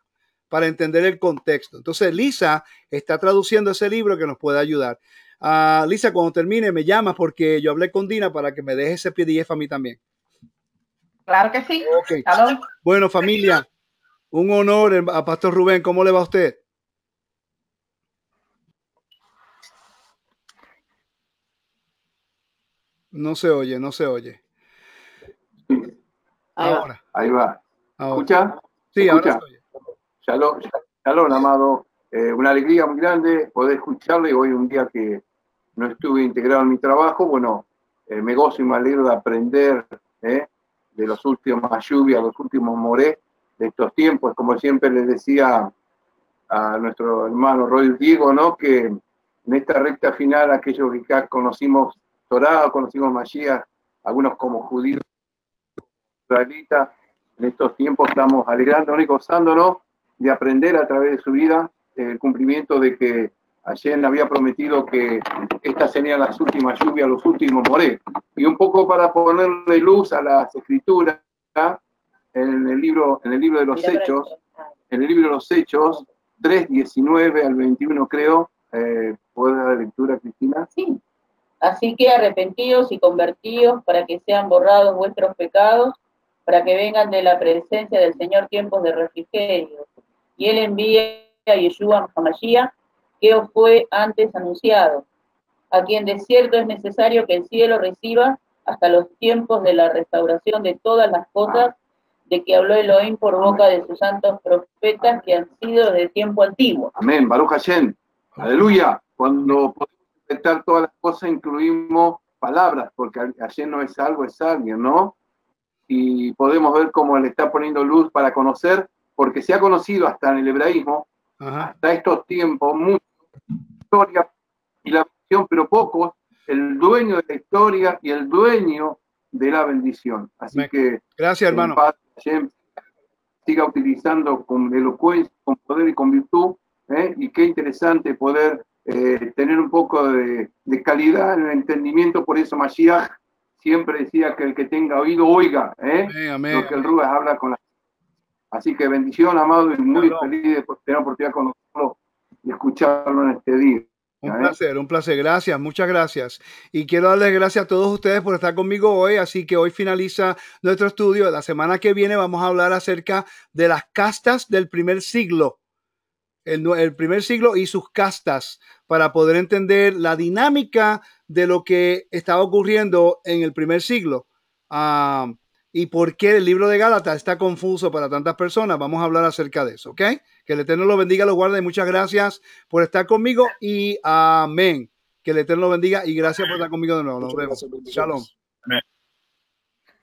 para entender el contexto. Entonces, Lisa está traduciendo ese libro que nos puede ayudar. Uh, Lisa, cuando termine, me llama porque yo hablé con Dina para que me deje ese PDF a mí también. Claro que sí. Bueno, familia, un honor a Pastor Rubén. ¿Cómo le va a usted? No se oye, no se oye. Ahora. Ahí va. ¿Escucha? Sí, ahora se oye. Shalom, amado. Eh, una alegría muy grande poder escucharle hoy un día que no estuve integrado en mi trabajo. Bueno, eh, me gozo y me alegro de aprender eh, de los últimos lluvias, los últimos moré de estos tiempos. Como siempre les decía a nuestro hermano Roy Diego, ¿no? Que en esta recta final, aquellos que conocimos Torah, conocimos Mashiach, algunos como judíos, israelitas, en estos tiempos estamos alegrándonos y gozándonos de aprender a través de su vida el cumplimiento de que ayer había prometido que estas serían las últimas lluvias, los últimos moré. Y un poco para ponerle luz a las escrituras, en el libro, en el libro de los Hechos, en el libro de los Hechos, 3, 19 al 21 creo, eh, ¿puede dar la lectura, Cristina? Sí. Así que arrepentidos y convertidos para que sean borrados vuestros pecados, para que vengan de la presencia del Señor tiempos de refrigerio. Y Él envía a Yeshua Hamashiach, que os fue antes anunciado, a quien de cierto es necesario que el cielo reciba hasta los tiempos de la restauración de todas las cosas de que habló Elohim por boca de sus santos profetas que han sido desde tiempo antiguo. Amén, Baruch Hashem. Aleluya. Cuando podemos interpretar todas las cosas, incluimos palabras, porque Hashem no es algo, es alguien, ¿no? Y podemos ver cómo le está poniendo luz para conocer, porque se ha conocido hasta en el hebraísmo, hasta estos tiempos, mucha historia y la visión, pero pocos, el dueño de la historia y el dueño de la bendición. Así que. Gracias, hermano siga utilizando con elocuencia, con poder y con virtud. ¿eh? Y qué interesante poder eh, tener un poco de, calidad en el entendimiento. Por eso Mashiach siempre decía que el que tenga oído oiga. ¿eh? Lo que el Rubas habla con la. Así que bendición, amado, y muy feliz de tener oportunidad de conocerlo y escucharlo en este día. Un placer, un placer. Gracias, muchas gracias. Y quiero darles gracias a todos ustedes por estar conmigo hoy. Así que hoy finaliza nuestro estudio. La semana que viene vamos a hablar acerca de las castas del primer siglo. El, primer siglo y sus castas para poder entender la dinámica de lo que estaba ocurriendo en el primer siglo. Ah, y por qué el libro de Gálatas está confuso para tantas personas. Vamos a hablar acerca de eso, ¿ok? Que el Eterno lo bendiga, lo guarde. Muchas gracias por estar conmigo y amén. Que el Eterno lo bendiga y gracias por estar conmigo de nuevo. Nos vemos. Shalom.